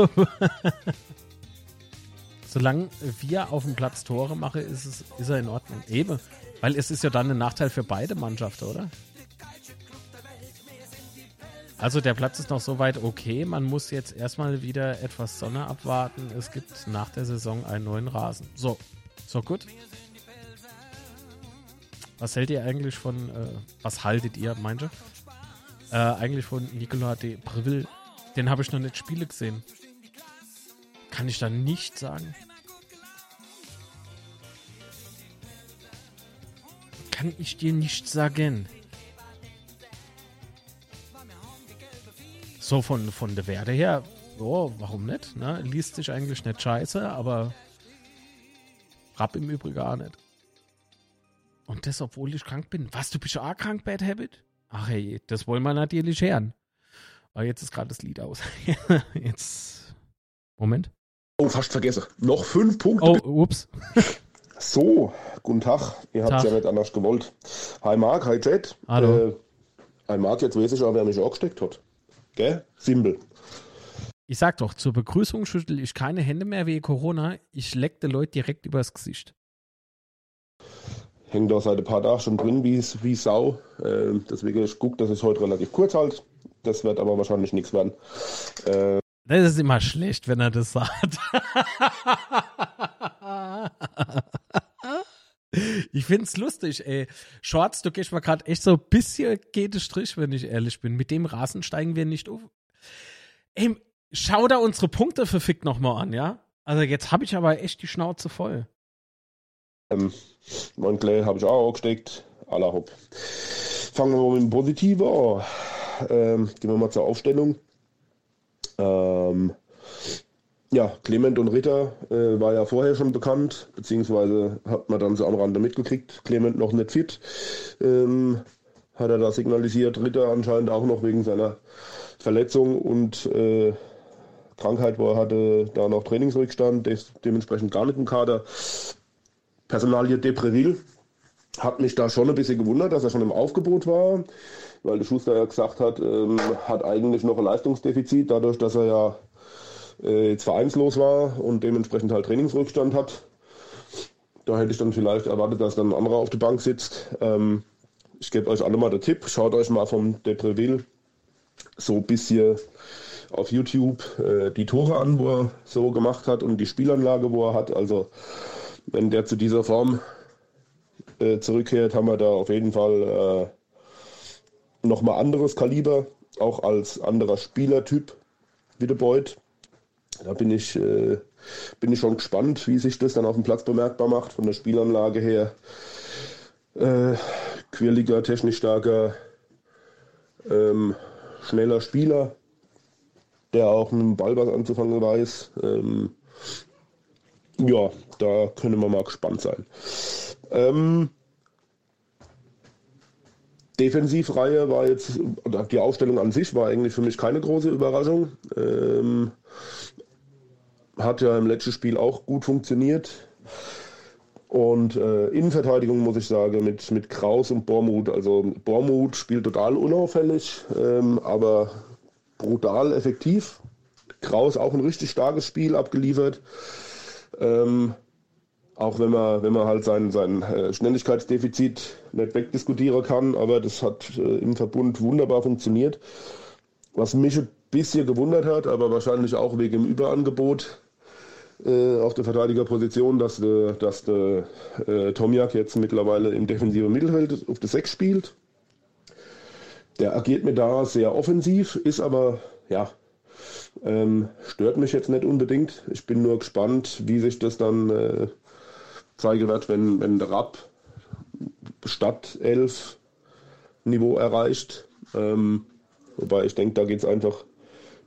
Solange wir auf dem Platz Tore machen, ist, es, ist er in Ordnung. Eben. Weil es ist ja dann ein Nachteil für beide Mannschaften, oder? Also der Platz ist noch soweit okay. Man muss jetzt erstmal wieder etwas Sonne abwarten. Es gibt nach der Saison einen neuen Rasen. So, so gut. Was hält ihr eigentlich von, äh, was haltet ihr, meinte? Äh, eigentlich von Nicolas de Breville. Den habe ich noch nicht Spiele gesehen. Kann ich da nicht sagen. Kann ich dir nicht sagen. So von, von der Werte her, oh, warum nicht? Ne? Liest sich eigentlich nicht scheiße, aber Rapp im Übrigen auch nicht. Und das, obwohl ich krank bin. Was, du bist auch krank, Bad Habit? Ach hey, das wollen wir natürlich hören. Aber jetzt ist gerade das Lied aus. [laughs] jetzt. Moment. Oh, fast vergessen. Noch fünf Punkte. Oh, ups. So, guten Tag. Ihr habt es ja nicht anders gewollt. Hi Marc, hi Jet. Hallo. Äh, hi Marc, jetzt weiß ich auch, wer mich angesteckt hat. Gell? Simpel. Ich sag doch, zur Begrüßung schüttel ich keine Hände mehr wegen Corona. Ich leck die Leute direkt übers Gesicht. Hängt da seit ein paar Tagen schon drin wie, wie Sau. Äh, deswegen ich gucke, dass es heute relativ kurz halt. Das wird aber wahrscheinlich nichts werden. Äh, Das ist immer schlecht, wenn er das sagt. Ich find's lustig, ey. Shorts, du gehst mal gerade echt so ein bisschen geht es Strich, wenn ich ehrlich bin. Mit dem Rasen steigen wir nicht auf. Ey, schau da unsere Punkte verfickt nochmal an, ja? Also jetzt habe ich aber echt die Schnauze voll. Ähm, mein Clay habe ich auch angesteckt. Alla hopp. Fangen wir mal mit dem Positiven an. Ähm, gehen wir mal zur Aufstellung. Ähm, ja, Clement und Ritter äh, war ja vorher schon bekannt, beziehungsweise hat man dann so am Rande mitgekriegt. Clement noch nicht fit. Ähm, hat er da signalisiert. Ritter anscheinend auch noch wegen seiner Verletzung und äh, Krankheit, wo er hatte, da noch Trainingsrückstand, dementsprechend gar nicht im Kader. Personalie Depreville hat mich da schon ein bisschen gewundert, dass er schon im Aufgebot war, weil der Schuster ja gesagt hat, ähm, hat eigentlich noch ein Leistungsdefizit, dadurch, dass er ja äh, jetzt vereinslos war und dementsprechend halt Trainingsrückstand hat. Da hätte ich dann vielleicht erwartet, dass dann ein anderer auf der Bank sitzt. Ähm, ich gebe euch alle mal den Tipp, schaut euch mal vom Depreville so ein bisschen auf YouTube äh, die Tore an, wo er so gemacht hat und die Spielanlage, wo er hat. Also wenn der zu dieser Form äh, zurückkehrt, haben wir da auf jeden Fall äh, nochmal anderes Kaliber, auch als anderer Spielertyp wie der Beuth. Da bin ich, äh, bin ich schon gespannt, wie sich das dann auf dem Platz bemerkbar macht, von der Spielanlage her. Äh, quirliger, technisch starker, ähm, schneller Spieler, der auch mit dem Ball was anzufangen weiß. Ähm, ja, da können wir mal gespannt sein. Ähm, Defensivreihe war jetzt, oder die Aufstellung an sich war eigentlich für mich keine große Überraschung. Ähm, hat ja im letzten Spiel auch gut funktioniert. Und äh, Innenverteidigung muss ich sagen, mit, mit Kraus und Bormuth. Also Bormuth spielt total unauffällig, ähm, aber brutal effektiv. Kraus auch ein richtig starkes Spiel abgeliefert. Ähm, auch wenn man, wenn man halt sein, sein äh, Schnelligkeitsdefizit nicht wegdiskutieren kann, aber das hat äh, im Verbund wunderbar funktioniert. Was mich ein bisschen gewundert hat, aber wahrscheinlich auch wegen dem Überangebot äh, auf der Verteidigerposition, dass der, dass der äh, Tomiak jetzt mittlerweile im defensiven Mittelfeld auf der 6 spielt. Der agiert mir da sehr offensiv, ist aber, ja, ähm, stört mich jetzt nicht unbedingt. Ich bin nur gespannt, wie sich das dann äh, zeigen wird, wenn, wenn der Rapp statt 11 Niveau erreicht. Ähm, wobei ich denke, da geht es einfach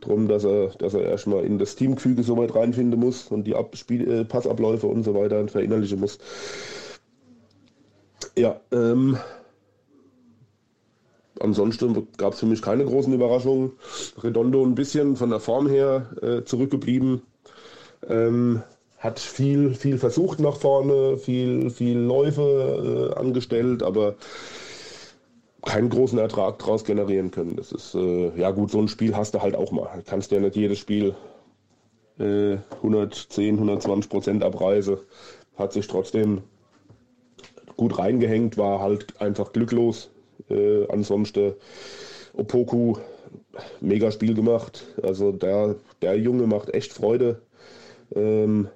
darum, dass er, dass er erstmal in das Teamgefüge so weit reinfinden muss und die Ab äh, Passabläufe und so weiter verinnerlichen muss. Ja, ähm, ansonsten gab es für mich keine großen Überraschungen. Redondo ein bisschen von der Form her äh, zurückgeblieben. Ähm, hat viel, viel versucht nach vorne, viel, viel Läufe äh, angestellt, aber keinen großen Ertrag daraus generieren können. Das ist, äh, ja gut, so ein Spiel hast du halt auch mal. Du kannst ja nicht jedes Spiel äh, 110, 120 Prozent Abreise. Hat sich trotzdem gut reingehängt, war halt einfach glücklos. Äh, ansonsten Opoku, mega Spiel gemacht. Also der, der Junge macht echt Freude. Ähm,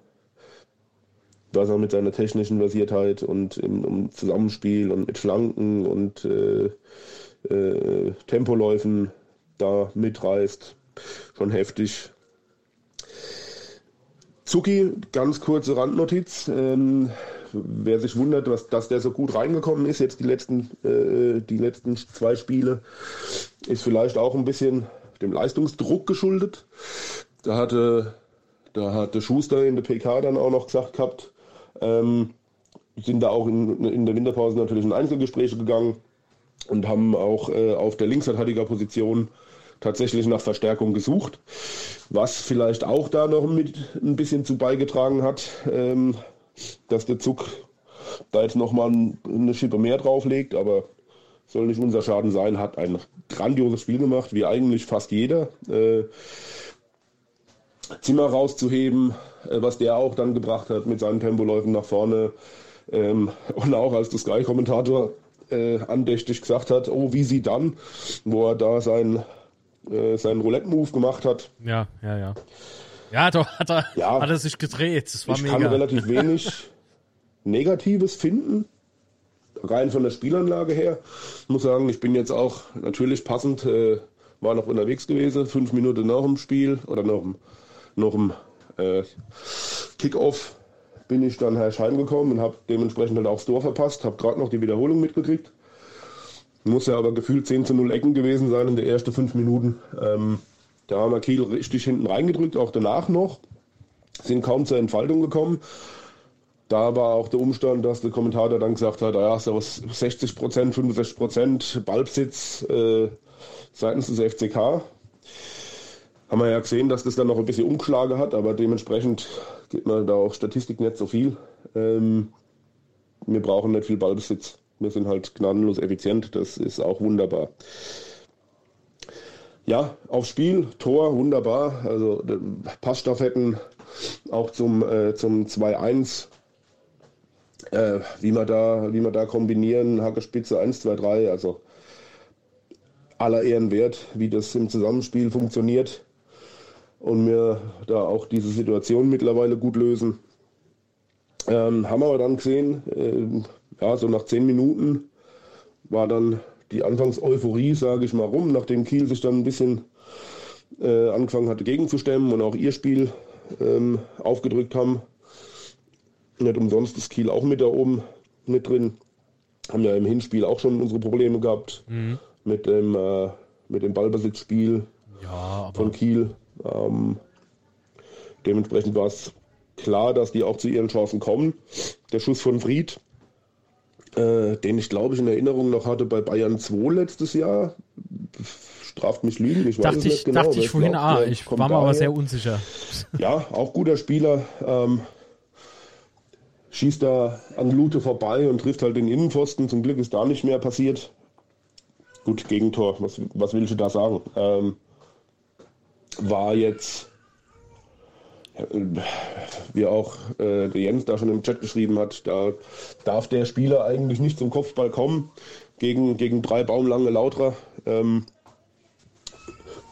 was er mit seiner technischen Versiertheit und im, im Zusammenspiel und mit Flanken und äh, äh, Tempoläufen da mitreißt. Schon heftig. Zuki, ganz kurze Randnotiz. Ähm, wer sich wundert, was, dass der so gut reingekommen ist, jetzt die letzten, äh, die letzten zwei Spiele, ist vielleicht auch ein bisschen dem Leistungsdruck geschuldet. Da hatte, da hatte Schuster in der PK dann auch noch gesagt gehabt, ähm, sind da auch in, in der Winterpause natürlich in Einzelgespräche gegangen und haben auch äh, auf der Linksverteidigerposition tatsächlich nach Verstärkung gesucht, was vielleicht auch da noch mit ein bisschen zu beigetragen hat, ähm, dass der Zug da jetzt nochmal eine Schippe mehr drauflegt, aber soll nicht unser Schaden sein, hat ein grandioses Spiel gemacht, wie eigentlich fast jeder. Äh, Zimmer rauszuheben, äh, was der auch dann gebracht hat mit seinen Tempoläufen nach vorne. Ähm, und auch als der Sky-Kommentator äh, andächtig gesagt hat, oh, wie sie dann, wo er da sein, äh, seinen Roulette-Move gemacht hat. Ja, ja, ja. Ja, doch, hat er, ja, hat er sich gedreht. Das war ich mega. kann relativ wenig Negatives finden, rein von der Spielanlage her. Ich muss sagen, ich bin jetzt auch natürlich passend, äh, war noch unterwegs gewesen, fünf Minuten nach dem Spiel oder nach dem, nach dem äh, Kickoff bin ich dann Herr Schein gekommen und habe dementsprechend halt auch das Tor verpasst, habe gerade noch die Wiederholung mitgekriegt. Muss ja aber gefühlt 10 zu 0 Ecken gewesen sein in den ersten fünf Minuten. Ähm, da haben wir Kiel richtig hinten reingedrückt, auch danach noch. Sind kaum zur Entfaltung gekommen. Da war auch der Umstand, dass der Kommentator dann gesagt hat, ja, so 60 Prozent, 65 Prozent Ballbesitz äh, seitens des FCK. Haben wir ja gesehen, dass das dann noch ein bisschen umgeschlagen hat, aber dementsprechend geht man da auch Statistik nicht so viel. Ähm, wir brauchen nicht viel Ballbesitz. Wir sind halt gnadenlos effizient, das ist auch wunderbar ja, aufs Spiel, Tor, wunderbar. Also Passstaffetten auch zum, äh, zum 2-1. Äh, wie wir da, wie wir da kombinieren, Hacke Spitze 1, 2, 3, also aller Ehren wert, wie das im Zusammenspiel funktioniert und wir da auch diese Situation mittlerweile gut lösen. Ähm, haben wir dann gesehen, äh, ja, so nach zehn Minuten war dann die Anfangs-Euphorie, sage ich mal, rum, nachdem Kiel sich dann ein bisschen äh, angefangen hatte gegenzustemmen und auch ihr Spiel ähm, aufgedrückt haben. Nicht umsonst ist Kiel auch mit da oben mit drin. Haben ja im Hinspiel auch schon unsere Probleme gehabt mhm. mit, dem, äh, mit dem Ballbesitzspiel ja, von Kiel. Ähm, dementsprechend war es klar, dass die auch zu ihren Chancen kommen. Der Schuss von Fried äh, den ich glaube ich in Erinnerung noch hatte bei Bayern 2 letztes Jahr. Straft mich Lügen, ich dachte weiß ich, nicht genau. Dachte ich vorhin, ah, ich war mir aber sehr unsicher. Ja, auch guter Spieler. Ähm, schießt da an Lute vorbei und trifft halt den Innenpfosten. Zum Glück ist da nicht mehr passiert. Gut, Gegentor, was, was will ich da sagen? Ähm, war jetzt wie auch äh, der Jens da schon im Chat geschrieben hat, da darf der Spieler eigentlich nicht zum Kopfball kommen gegen, gegen drei baumlange Lauter. Ähm,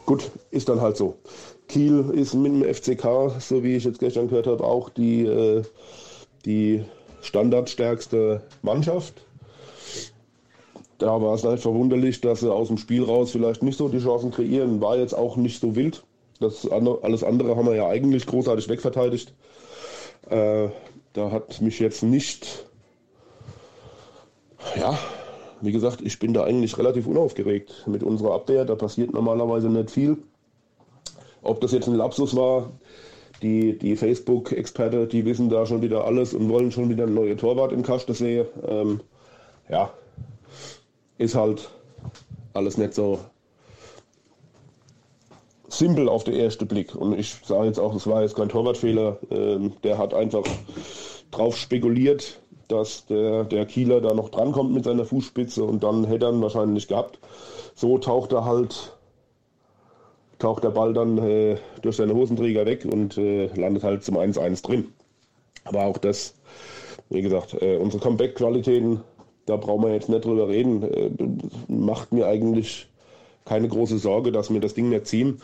gut, ist dann halt so. Kiel ist mit dem FCK, so wie ich jetzt gestern gehört habe, auch die, äh, die standardstärkste Mannschaft. Da war es halt verwunderlich, dass sie aus dem Spiel raus vielleicht nicht so die Chancen kreieren. War jetzt auch nicht so wild. Das alles andere haben wir ja eigentlich großartig wegverteidigt. Äh, da hat mich jetzt nicht, ja, wie gesagt, ich bin da eigentlich relativ unaufgeregt mit unserer Abwehr. Da passiert normalerweise nicht viel. Ob das jetzt ein Lapsus war, die, die Facebook-Experte, die wissen da schon wieder alles und wollen schon wieder eine neue Torwart im Kasten sehen. Ähm, ja, ist halt alles nicht so simpel auf den ersten Blick. Und ich sage jetzt auch, es war jetzt kein Torwartfehler. Ähm, der hat einfach drauf spekuliert, dass der, der Kieler da noch drankommt mit seiner Fußspitze und dann hätte er ihn wahrscheinlich gehabt. So taucht er halt, taucht der Ball dann äh, durch seine Hosenträger weg und äh, landet halt zum 1-1 drin. Aber auch das, wie gesagt, äh, unsere Comeback-Qualitäten, da brauchen wir jetzt nicht drüber reden. Äh, macht mir eigentlich keine große Sorge, dass wir das Ding nicht ziehen.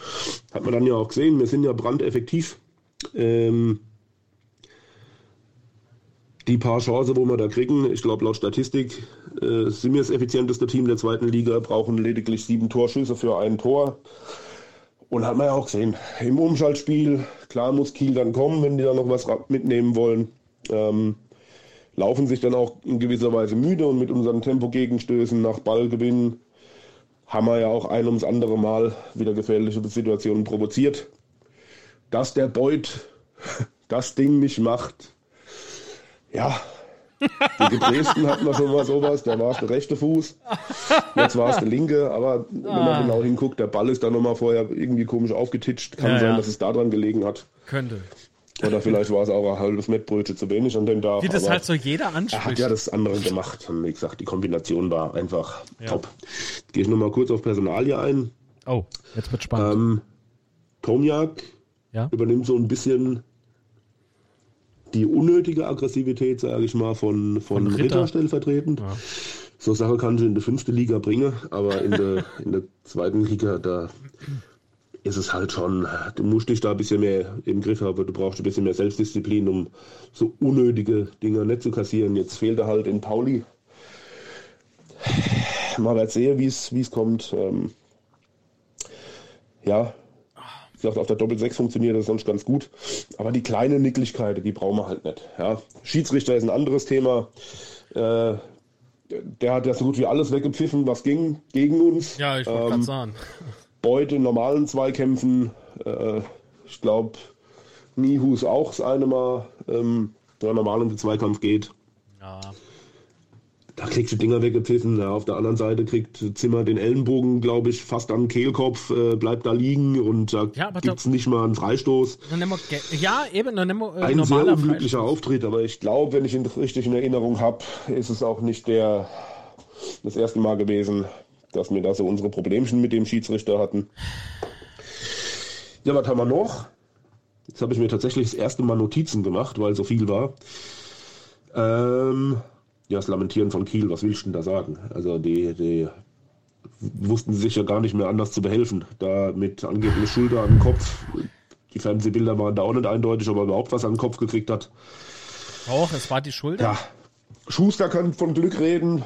Hat man dann ja auch gesehen, wir sind ja brandeffektiv. Ähm, die paar Chancen, wo wir da kriegen, ich glaube laut Statistik äh, sind wir das effizienteste Team der zweiten Liga, brauchen lediglich sieben Torschüsse für ein Tor. Und hat man ja auch gesehen, im Umschaltspiel, klar muss Kiel dann kommen, wenn die da noch was mitnehmen wollen. Ähm, laufen sich dann auch in gewisser Weise müde und mit unseren Tempo-Gegenstößen nach Ballgewinn haben wir ja auch ein ums andere Mal wieder gefährliche Situationen provoziert. Dass der Beut [laughs] das Ding nicht macht, ja, gegen Dresden hatten wir schon mal sowas, da war es der rechte Fuß, jetzt war es der linke, aber wenn man Ah. genau hinguckt, der Ball ist dann nochmal vorher irgendwie komisch aufgetitscht, kann Ja, sein, ja. dass es daran gelegen hat. Könnte. Oder vielleicht war es auch ein halbes Mettbrötchen zu wenig an dem Tag. Wie das halt so jeder er hat anspricht. ja das andere gemacht. Und wie gesagt, die Kombination war einfach Ja. top. Gehe ich nochmal kurz auf Personalie ein. oh, jetzt wird spannend. Ähm, Tomjak Ja. übernimmt so ein bisschen die unnötige Aggressivität, sage ich mal, von, von, Von Ritter. Ritter. stellvertretend. Ja. So Sache kann ich in der fünfte Liga bringen, aber in der, in der zweiten Liga, da ist es halt schon, du musst dich da ein bisschen mehr im Griff haben, du brauchst ein bisschen mehr Selbstdisziplin, um so unnötige Dinger nicht zu kassieren. Jetzt fehlt er halt in Pauli. Mal wird sehen, wie es wie es kommt. Ähm, ja, wie gesagt, auf der Doppel-6 funktioniert das sonst ganz gut. Aber die kleinen Nicklichkeiten, die brauchen wir halt nicht. Ja. Schiedsrichter ist ein anderes Thema. Äh, der hat ja so gut wie alles weggepfiffen, was ging gegen uns. ja, ich wollte Ähm, gerade sagen. Beute in normalen Zweikämpfen. Äh, ich glaube, Nihus auch das eine Mal, ähm, der normal in den Zweikampf geht. Ja. Da kriegst du Dinger weggepfiffen. Ja, auf der anderen Seite kriegt Zimmer den Ellenbogen, glaube ich, fast den Kehlkopf, äh, bleibt da liegen und da Ja, gibt es nicht mal einen Freistoß. Ja, eben, wir äh, Ein sehr normaler unglücklicher Freistoß. Auftritt, aber ich glaube, wenn ich ihn richtig in Erinnerung habe, ist es auch nicht der das erste Mal gewesen, dass wir da so unsere Problemchen mit dem Schiedsrichter hatten. Ja, was haben wir noch? Jetzt habe ich mir tatsächlich das erste Mal Notizen gemacht, weil so viel war. Ähm, ja, das Lamentieren von Kiel, was willst du denn da sagen? Also die, die wussten sich ja gar nicht mehr anders zu behelfen. Da mit angeblich Schulter an den Kopf. Die Fernsehbilder waren da auch nicht eindeutig, ob er überhaupt was an den Kopf gekriegt hat. Auch, es war die Schulter. Ja, Schuster kann von Glück reden.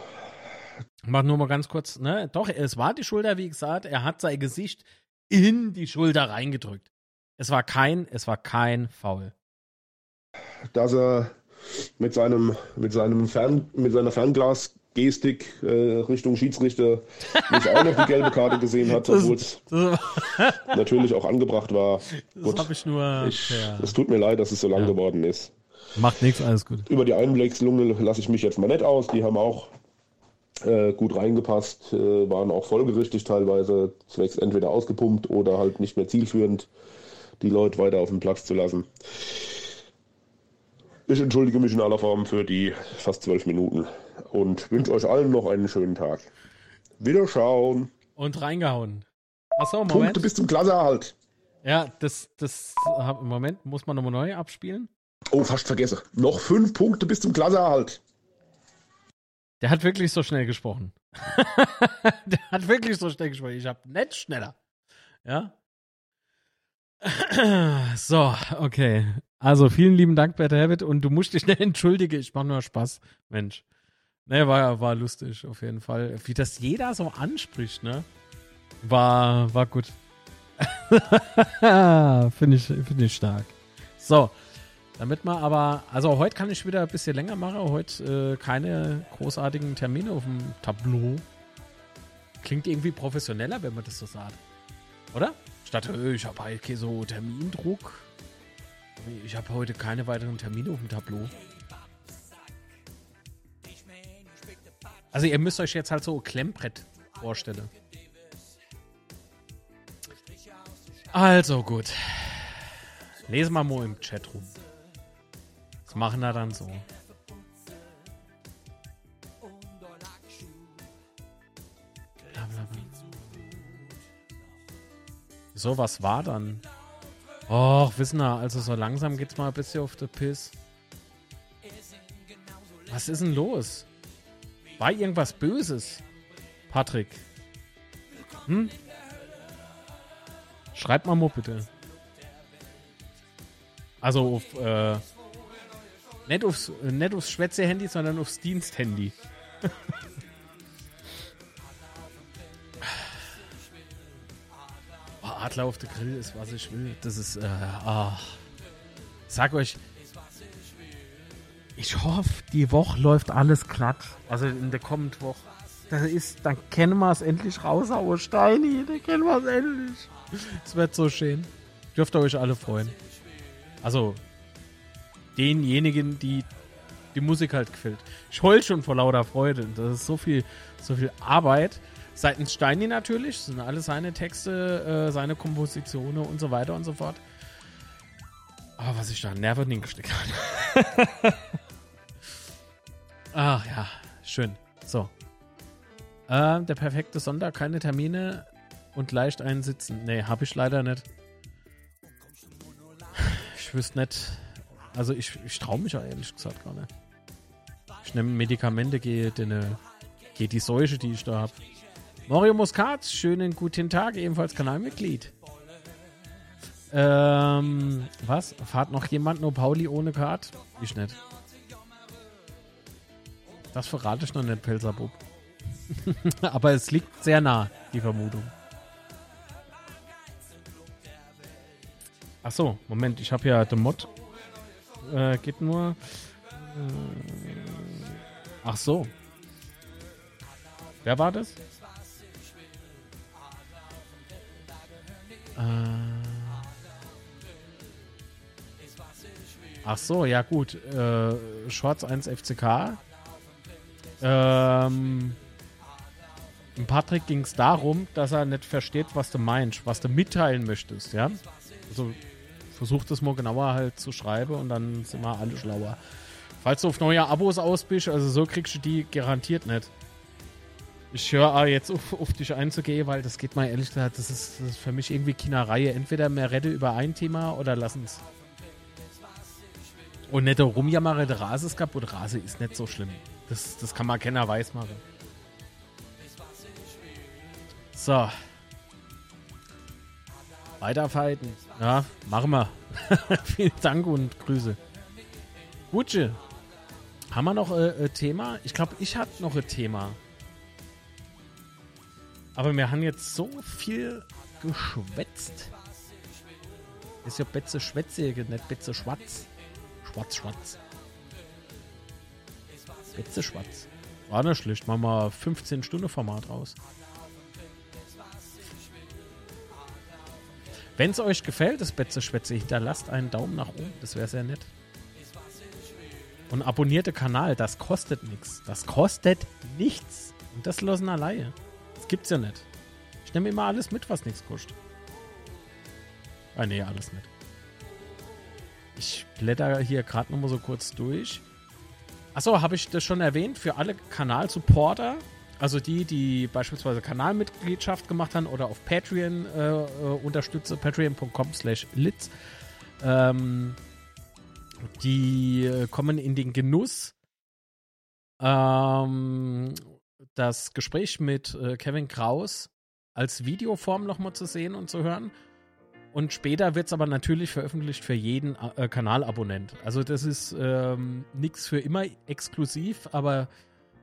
Mach nur mal ganz kurz, ne? Doch, es war die Schulter, wie gesagt, er hat sein Gesicht in die Schulter reingedrückt. Es war kein, es war kein Foul. dass er mit seinem mit seinem Fern, mit seiner Fernglasgestik äh, Richtung Schiedsrichter nicht auch noch die gelbe Karte gesehen hat, obwohl es natürlich auch angebracht war. das habe ich nur. ich, ja. Es tut mir leid, dass es so lang Ja. geworden ist. Macht nichts, alles gut. Über die Einwechslungen lasse ich mich jetzt mal nicht aus. Die haben auch äh, gut reingepasst, äh, waren auch folgerichtig teilweise, zwecks entweder ausgepumpt oder halt nicht mehr zielführend, die Leute weiter auf dem Platz zu lassen. Ich entschuldige mich in aller Form für die fast zwölf Minuten und wünsche euch allen noch einen schönen Tag. Wiederschauen. Und reingehauen. Achso, Punkte Moment. bis zum Klasseerhalt. Ja, das, das, im Moment muss man nochmal neu abspielen. Oh, fast vergessen. Noch fünf Punkte bis zum Klasseerhalt. Der hat wirklich so schnell gesprochen. [laughs] Der hat wirklich so schnell gesprochen. Ich habe nicht schneller. Ja. [clears throat] So, okay. Also vielen lieben Dank, Bert David. Und du musst dich [laughs] nicht entschuldigen. Ich mache nur Spaß, Mensch. Ne, war, war lustig auf jeden Fall. Wie das jeder so anspricht, ne? War, war gut. [laughs] Finde ich, finde ich stark. So, damit man aber, also heute kann ich wieder ein bisschen länger machen, heute äh, keine großartigen Termine auf dem Tableau. Klingt irgendwie professioneller, wenn man das so sagt. Oder? Statt, äh, ich habe halt okay, so Termindruck. Ich habe heute keine weiteren Termine auf dem Tableau. Also ihr müsst euch jetzt halt so Klemmbrett vorstellen. Also gut. Lesen wir mal im Chat rum. Was machen wir dann so? So, was war dann? Och, wissen wir, also so langsam geht's mal ein bisschen auf der Piss. Was ist denn los? War irgendwas Böses? Patrick. Hm? Schreibt mal mal bitte. Also auf, äh, nicht aufs, nicht aufs Schwätze-Handy, sondern aufs Dienst-Handy. [laughs] oh, Adler auf der Grill ist, was ich will. Das ist, äh, ah. Sag euch, ich hoffe, die Woche läuft alles glatt. Also in der kommenden Woche. Das ist, dann kennen wir es endlich raus, aber Steini, dann kennen wir es endlich. Es wird so schön. Dürft ihr euch alle freuen. Also, denjenigen, die die Musik halt gefällt. Ich heul schon vor lauter Freude. Das ist so viel, so viel Arbeit. Seitens Steini natürlich. Das sind alle seine Texte, äh, seine Kompositionen und so weiter und so fort. Aber was ich da nerven hingesteckt habe. Ach [laughs] ja, schön. So. Äh, der perfekte Sonntag, keine Termine und leicht einsitzen. Nee, habe ich leider nicht. Ich wüsste nicht. Also ich, ich traue mich ja ehrlich gesagt gar nicht. Ich nehme Medikamente gegen, äh, gegen die Seuche, die ich da habe. Mario Muscat, schönen guten Tag, ebenfalls Kanalmitglied. Ähm, was? Fahrt noch jemand nur Pauli ohne Kart? Ich nicht. Das verrate ich noch nicht, Pelzerbub. [laughs] Aber es liegt sehr nah, die Vermutung. Ach so, Moment, ich habe ja den Mod. Äh, geht nur. Äh, ach so. Wer war das? Äh, ach so, ja gut. Äh, Schwarz 1 FCK. Ähm, Patrick ging es darum, dass er nicht versteht, was du meinst, was du mitteilen möchtest, ja. Also versuch das mal genauer halt zu schreiben und dann sind wir alle schlauer. Falls du auf neue Abos aus bist, also so kriegst du die garantiert nicht. Ich höre jetzt auf, auf dich einzugehen, weil das geht mal ehrlich gesagt, das ist, das ist für mich irgendwie Kinnerei. Entweder mehr rette über ein Thema oder lassen es. Und nicht rumjammern, der Rase ist kaputt. Rase ist nicht so schlimm. Das, das kann man keiner weiß machen. So. Weiterfighten. Ja, machen wir. [laughs] Vielen Dank und Grüße. Gutsche. Haben wir noch ein äh, äh, Thema? Ich glaube, ich hatte noch ein Thema. Aber wir haben jetzt so viel geschwätzt. Ist ja Betze Schwätze, nicht Betze Schwarz. Schwarz, Schwarz. Betze Schwarz. War nicht schlecht. Machen wir 15 Stunden Format raus. Wenn es euch gefällt, das Betze Schwätze, hinterlasst einen Daumen nach oben. Das wäre sehr nett. Und abonniert den Kanal. Das kostet nichts. Das kostet nichts. Und das losen alleine. Das gibt's ja nicht. Ich nehme immer alles mit, was nichts kostet. Ah, nee, alles nicht. Ich blätter hier gerade nochmal so kurz durch. Achso, habe ich das schon erwähnt? Für alle Kanalsupporter, also die, die beispielsweise Kanalmitgliedschaft gemacht haben oder auf Patreon äh, äh, unterstütze, patreon.com slash litz, ähm, die äh, kommen in den Genuss, ähm, das Gespräch mit äh, Kevin Kraus als Videoform nochmal zu sehen und zu hören. Und später wird es aber natürlich veröffentlicht für jeden äh, Kanalabonnent. Also das ist ähm, nichts für immer exklusiv, aber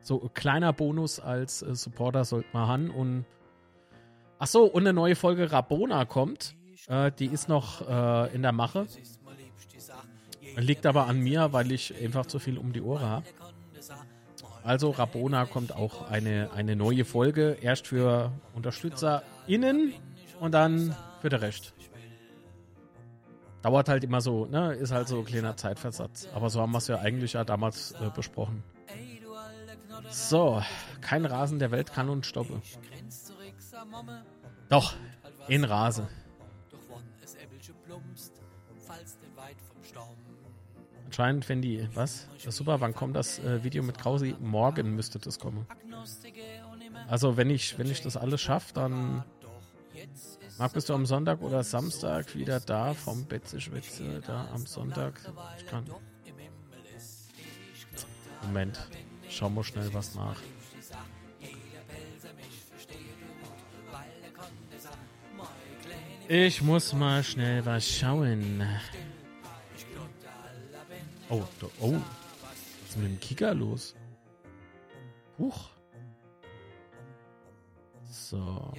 so ein kleiner Bonus als äh, Supporter sollte man haben. Und ach so, und eine neue Folge Rabona kommt. Äh, die ist noch äh, in der Mache. Liegt aber an mir, weil ich einfach zu viel um die Ohren habe. Also Rabona kommt auch eine, eine neue Folge. Erst für UnterstützerInnen und dann für den Rest. Dauert halt immer so, ne? Ist halt so ein kleiner Zeitversatz. Aber so haben wir es ja eigentlich ja damals äh, besprochen. So, kein Rasen der Welt kann uns stoppen. Doch, in Rasen. Anscheinend, wenn die, was? Das ist super, wann kommt das äh, Video mit Krausi? Morgen müsste das kommen. Also, wenn ich, wenn ich das alles schaffe, dann Marc, bist du am Sonntag oder Samstag wieder da vom Betzeschwitze? Da am Sonntag. Ich kann. Moment schau mal schnell was nach. Ich muss mal schnell was schauen. Oh, oh. Was ist mit dem Kicker los? Huch. So.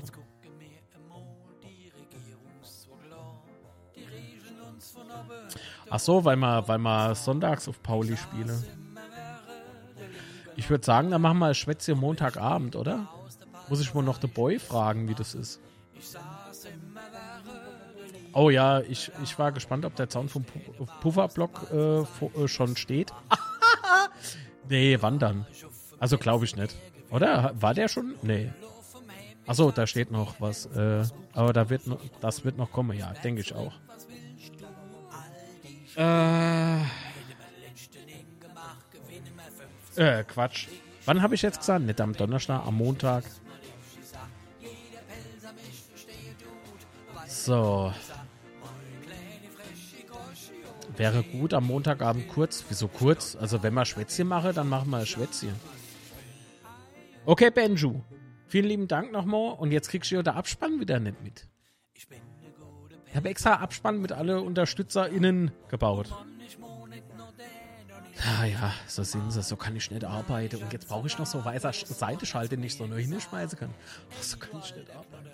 Ach so, weil man, weil man sonntags auf Pauli spiele. Ich würde sagen, dann machen wir Schwätze Montagabend, oder? Muss ich wohl noch The Boy fragen, wie das ist. Oh ja, ich, ich war gespannt, ob der Zaun vom Pu- Pufferblock äh, äh, schon steht. [laughs] nee, wann dann? Also glaube ich nicht. Oder? War der schon? Nee. Achso, da steht noch was. Äh, aber da wird noch, das wird noch kommen, ja, denke ich auch. Äh, äh, Quatsch. Wann habe ich jetzt gesagt? Nicht am Donnerstag, am Montag. So. Wäre gut am Montagabend kurz. Wieso kurz? Also wenn wir Schwätzchen mache, dann machen wir Schwätzchen. Okay, Benju. Vielen lieben Dank nochmal. Und jetzt kriegst du ja Abspann wieder nicht mit. Ich habe extra Abspann mit alle UnterstützerInnen gebaut. Ah ja, so sind sie. So kann ich nicht arbeiten. Und jetzt brauche ich noch so weißer Sch- Seitenschalte, den ich so nur hinschmeißen kann. Ach, so kann ich nicht arbeiten.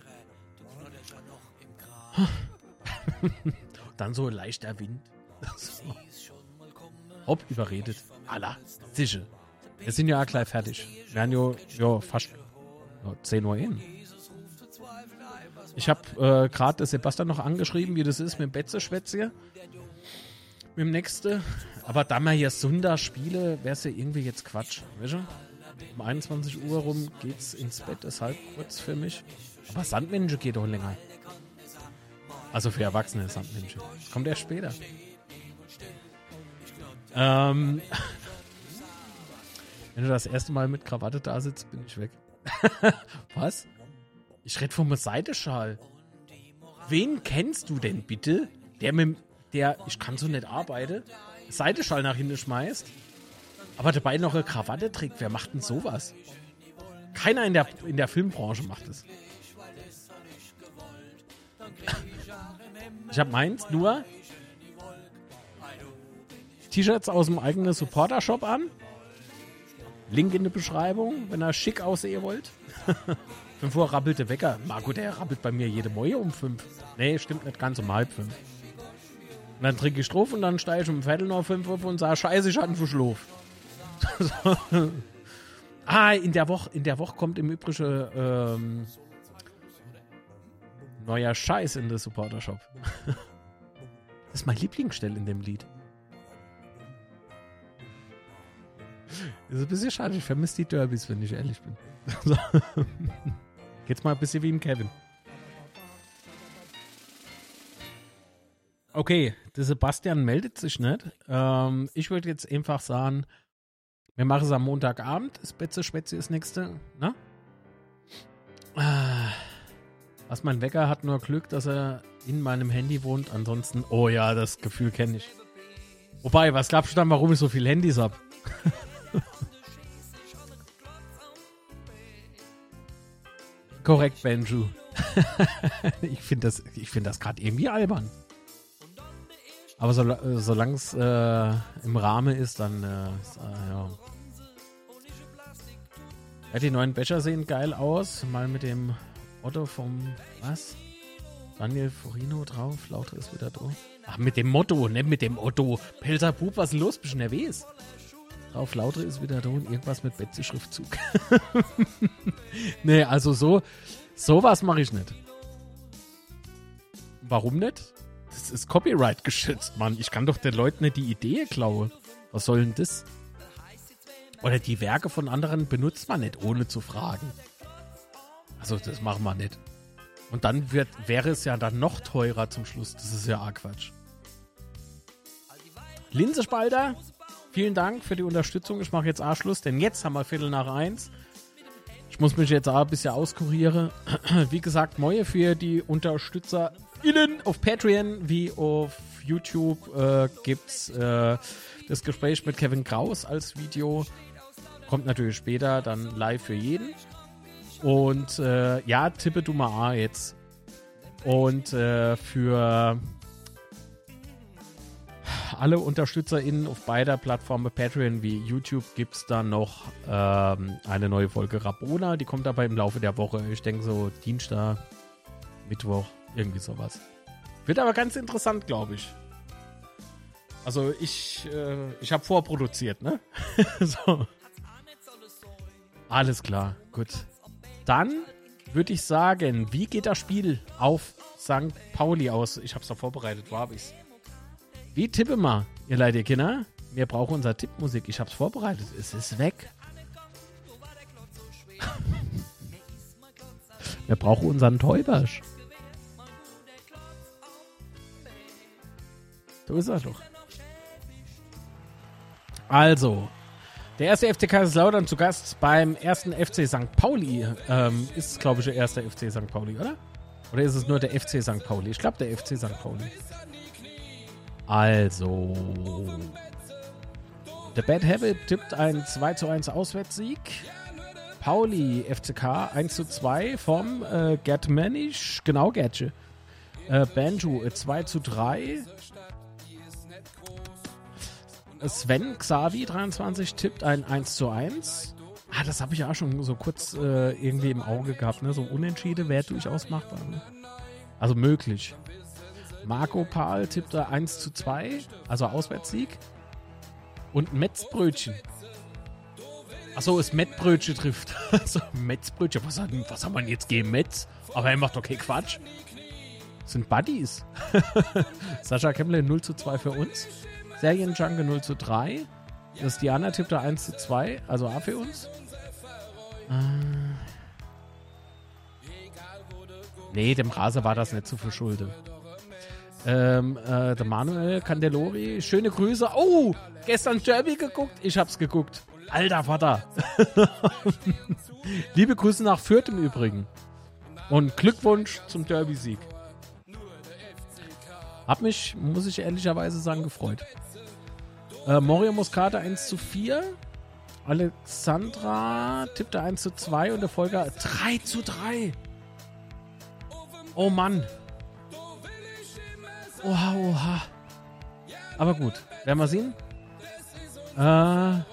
[laughs] Dann so leichter Wind. [laughs] Hopp, überredet. Allah, sicher. Wir sind ja auch gleich fertig. Wir werden ja, ja fast ja, 10 Uhr hin. Ich habe äh, gerade Sebastian noch angeschrieben, wie das ist mit dem Betze-Schwätze. Mit dem nächsten. Aber da wir hier Sonntag spiele, wäre es ja irgendwie jetzt Quatsch. Weißt du? Um 21 Uhr rum geht's ins Bett, ist halb kurz für mich. Aber Sandmenschen geht doch länger. Also für Erwachsene Sandmenschen. Kommt erst später. Ähm, [laughs] wenn du das erste Mal mit Krawatte da sitzt, bin ich weg. [laughs] Was? Ich rede vom Seideschal. Wen kennst du denn bitte, der mit der, ich kann so nicht arbeiten, Seideschal nach hinten schmeißt, aber dabei noch eine Krawatte trägt? Wer macht denn sowas? Keiner in der, in der Filmbranche macht es. Ich habe meins nur T-Shirts aus dem eigenen Supporter-Shop an. Link in der Beschreibung, wenn ihr schick aussehen wollt. [laughs] 5 Uhr rappelte Wecker. Marco, der rappelt bei mir jede Moje um 5. Nee, stimmt nicht ganz, um halb 5. Und dann trinke ich drauf und dann steige ich um Viertel nach 5 auf und sage, scheiße, ich hatte einen Verschlaf. [laughs] Ah, in der Woche, in der Woche kommt im Übrigen ähm, neuer Scheiß in der Supporter-Shop. [laughs] das ist mein Lieblingsstelle in dem Lied. Ist ein bisschen schade, ich vermisse die Derbys, wenn ich ehrlich bin. [laughs] Geht's mal ein bisschen wie im Kevin. Okay, der Sebastian meldet sich nicht. Ähm, ich würde jetzt einfach sagen, wir machen es am Montagabend. Das Betze Schwätze ist nächste. Ne? Ah, Was mein Wecker hat nur Glück, dass er in meinem Handy wohnt. Ansonsten, oh ja, das Gefühl kenne ich. Wobei, was glaubst du dann, warum ich so viele Handys habe? [laughs] Korrekt, Benju. [laughs] ich finde das, find das gerade irgendwie albern. Aber so, äh, solange es äh, im Rahmen ist, dann äh, äh, ja. ja. Die neuen Becher sehen geil aus. Mal mit dem Otto vom was? Daniel Forino drauf. Lauter ist wieder drauf. Ach, mit dem Motto, ne? Mit dem Otto. Pelzer Pup, was ist los? Bist du nervös? Drauf Lauter ist wieder da und irgendwas mit Betze-Schriftzug. [laughs] nee, also so, sowas mache ich nicht. Warum nicht? Das ist Copyright geschützt, Mann. Ich kann doch den Leuten nicht die Idee klauen. Was soll denn das? Oder die Werke von anderen benutzt man nicht, ohne zu fragen. Also das machen wir nicht. Und dann wird, wäre es ja dann noch teurer zum Schluss. Das ist ja arg Quatsch. Linsespalter, vielen Dank für die Unterstützung. Ich mache jetzt A-Schluss, denn jetzt haben wir Viertel nach eins. Ich muss mich jetzt auch ein bisschen auskurieren. [clears throat] Wie gesagt, Moje für die UnterstützerInnen auf Patreon wie auf YouTube äh, gibt's äh, das Gespräch mit Kevin Kraus als Video. Kommt natürlich später dann live für jeden. Und äh, ja, tippe du mal A jetzt. Und äh, für alle UnterstützerInnen auf beider Plattformen, Patreon wie YouTube, gibt es dann noch ähm, eine neue Folge Rabona. Die kommt aber im Laufe der Woche. Ich denke so Dienstag, Mittwoch, irgendwie sowas. Wird aber ganz interessant, glaube ich. Also ich, äh, ich habe vorproduziert, ne? [laughs] so. Alles klar, gut. Dann würde ich sagen, wie geht das Spiel auf St. Pauli aus? Ich habe es doch vorbereitet, wo habe ich's? Wie tippe mal, ihr leide Kinder? Wir brauchen unser Tippmusik. Ich habe es vorbereitet. Es ist weg. [laughs] Wir brauchen unseren Täubersch. So ist er doch. Also, der erste FC Kaiserslautern zu Gast beim ersten FC St. Pauli. Ähm, ist, glaube ich, der erste FC St. Pauli, oder? Oder ist es nur der FC St. Pauli? Ich glaube, der FC St. Pauli. Also. The Bad Habit tippt ein 2 zu 1 Auswärtssieg. Pauli FCK 1 zu 2 vom äh, Gerd Manisch, genau Gertsche. Äh, Banjo 2 zu 3. Sven Xavi 23 tippt ein 1 zu 1. Ah, das habe ich auch schon so kurz äh, irgendwie im Auge gehabt, ne? So Unentschiede wäre durchaus machbar. Ne? Also möglich. Marco Pahl tippte 1 zu 2, also Auswärtssieg. Und Metzbrötchen. Achso, es Mettbrötchen trifft. [laughs] also Metzbrötchen. Was, hat, was haben wir jetzt gegen Metz? Aber er macht okay Quatsch. Das sind Buddies. [laughs] Sascha Kemmler 0 zu 2 für uns. Serienjunke 0 zu 3. Das Diana tippte 1 zu 2, also A für uns. Äh. Nee, dem Raser war das nicht zu verschulden. Ähm, äh, der Manuel Candelori, schöne Grüße. Oh, gestern Derby geguckt? Ich hab's geguckt. Alter Vater. [laughs] Liebe Grüße nach Fürth im Übrigen. Und Glückwunsch zum Derby-Sieg. Hab mich, muss ich ehrlicherweise sagen, gefreut. Äh, Morio Muscata 1 zu 4. Alexandra tippte 1 zu 2 und der Folger 3 zu 3. Oh Mann. Oha, oha. Aber gut, werden wir sehen. Äh, der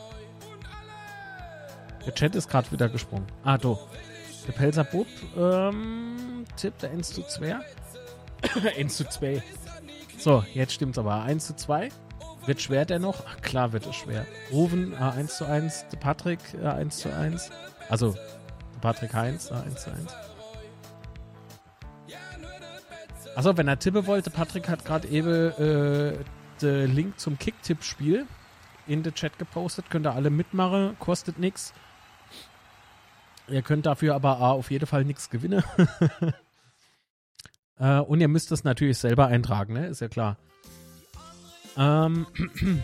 Chat ist gerade wieder gesprungen. Ah, do. Der Pelzer Bub ähm, tippt der 1 zu 2. 1 [coughs] zu 2. So, jetzt stimmt's aber. 1 zu 2. Wird schwer dennoch? Ach, klar wird es schwer. Ruven äh, 1 zu 1. Der Patrick äh, 1 zu 1. Also, Patrick Heinz äh, 1 zu 1. Achso, wenn er tippe wollte, Patrick hat gerade eben äh, den Link zum Kicktipp-Spiel in den Chat gepostet. Könnt ihr alle mitmachen, kostet nichts. Ihr könnt dafür aber A, auf jeden Fall nichts gewinnen. [laughs] äh, und ihr müsst es natürlich selber eintragen, ne? Ist ja klar. Ähm, [clears throat]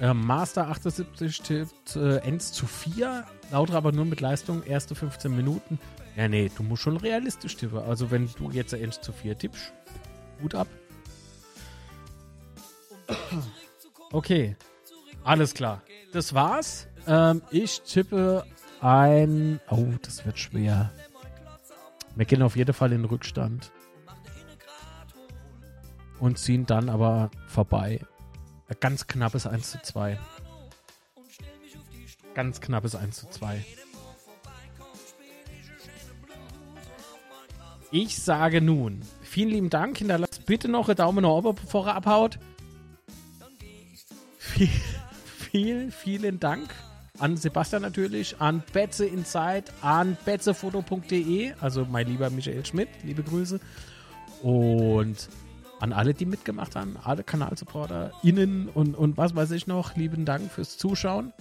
äh, Master 78 tippt äh, 1 zu 4. Lauter aber nur mit Leistung, erste 15 Minuten. Ja, nee, du musst schon realistisch tippen. Also, wenn du jetzt 1 zu 4 tippst, gut ab. Okay, alles klar. Das war's. Ähm, ich tippe ein. Oh, das wird schwer. Wir gehen auf jeden Fall in den Rückstand. Und ziehen dann aber vorbei. Ein ganz knappes 1 zu 2. Ganz knappes 1 zu 2. Ich sage nun, vielen lieben Dank. Hinterlasst bitte noch einen Daumen nach oben, bevor er abhaut. Viel, vielen, vielen Dank an Sebastian natürlich, an Betze Inside, an betzefoto.de, also mein lieber Michael Schmidt, liebe Grüße. Und an alle, die mitgemacht haben, alle Kanalsupporter, innen und, und was weiß ich noch, lieben Dank fürs Zuschauen.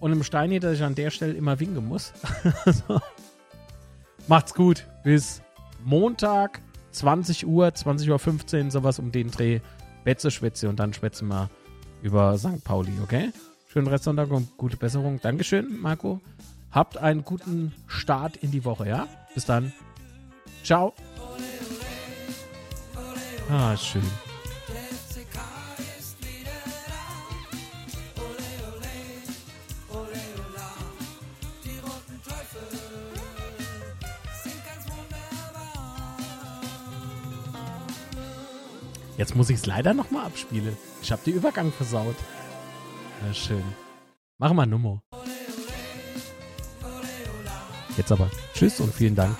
Und im Steini, dass ich an der Stelle immer winken muss. [laughs] so. Macht's gut. Bis Montag, 20 Uhr, 20.15 Uhr, sowas um den Dreh. Betze schwätze und dann schwätzen wir über St. Pauli, okay? Schönen Restsonntag und gute Besserung. Dankeschön, Marco. Habt einen guten Start in die Woche, ja? Bis dann. Ciao. Ah, schön. Jetzt muss ich es leider nochmal abspielen. Ich habe den Übergang versaut. Ja, schön. Machen wir Nummer. Jetzt aber. Tschüss und vielen Dank.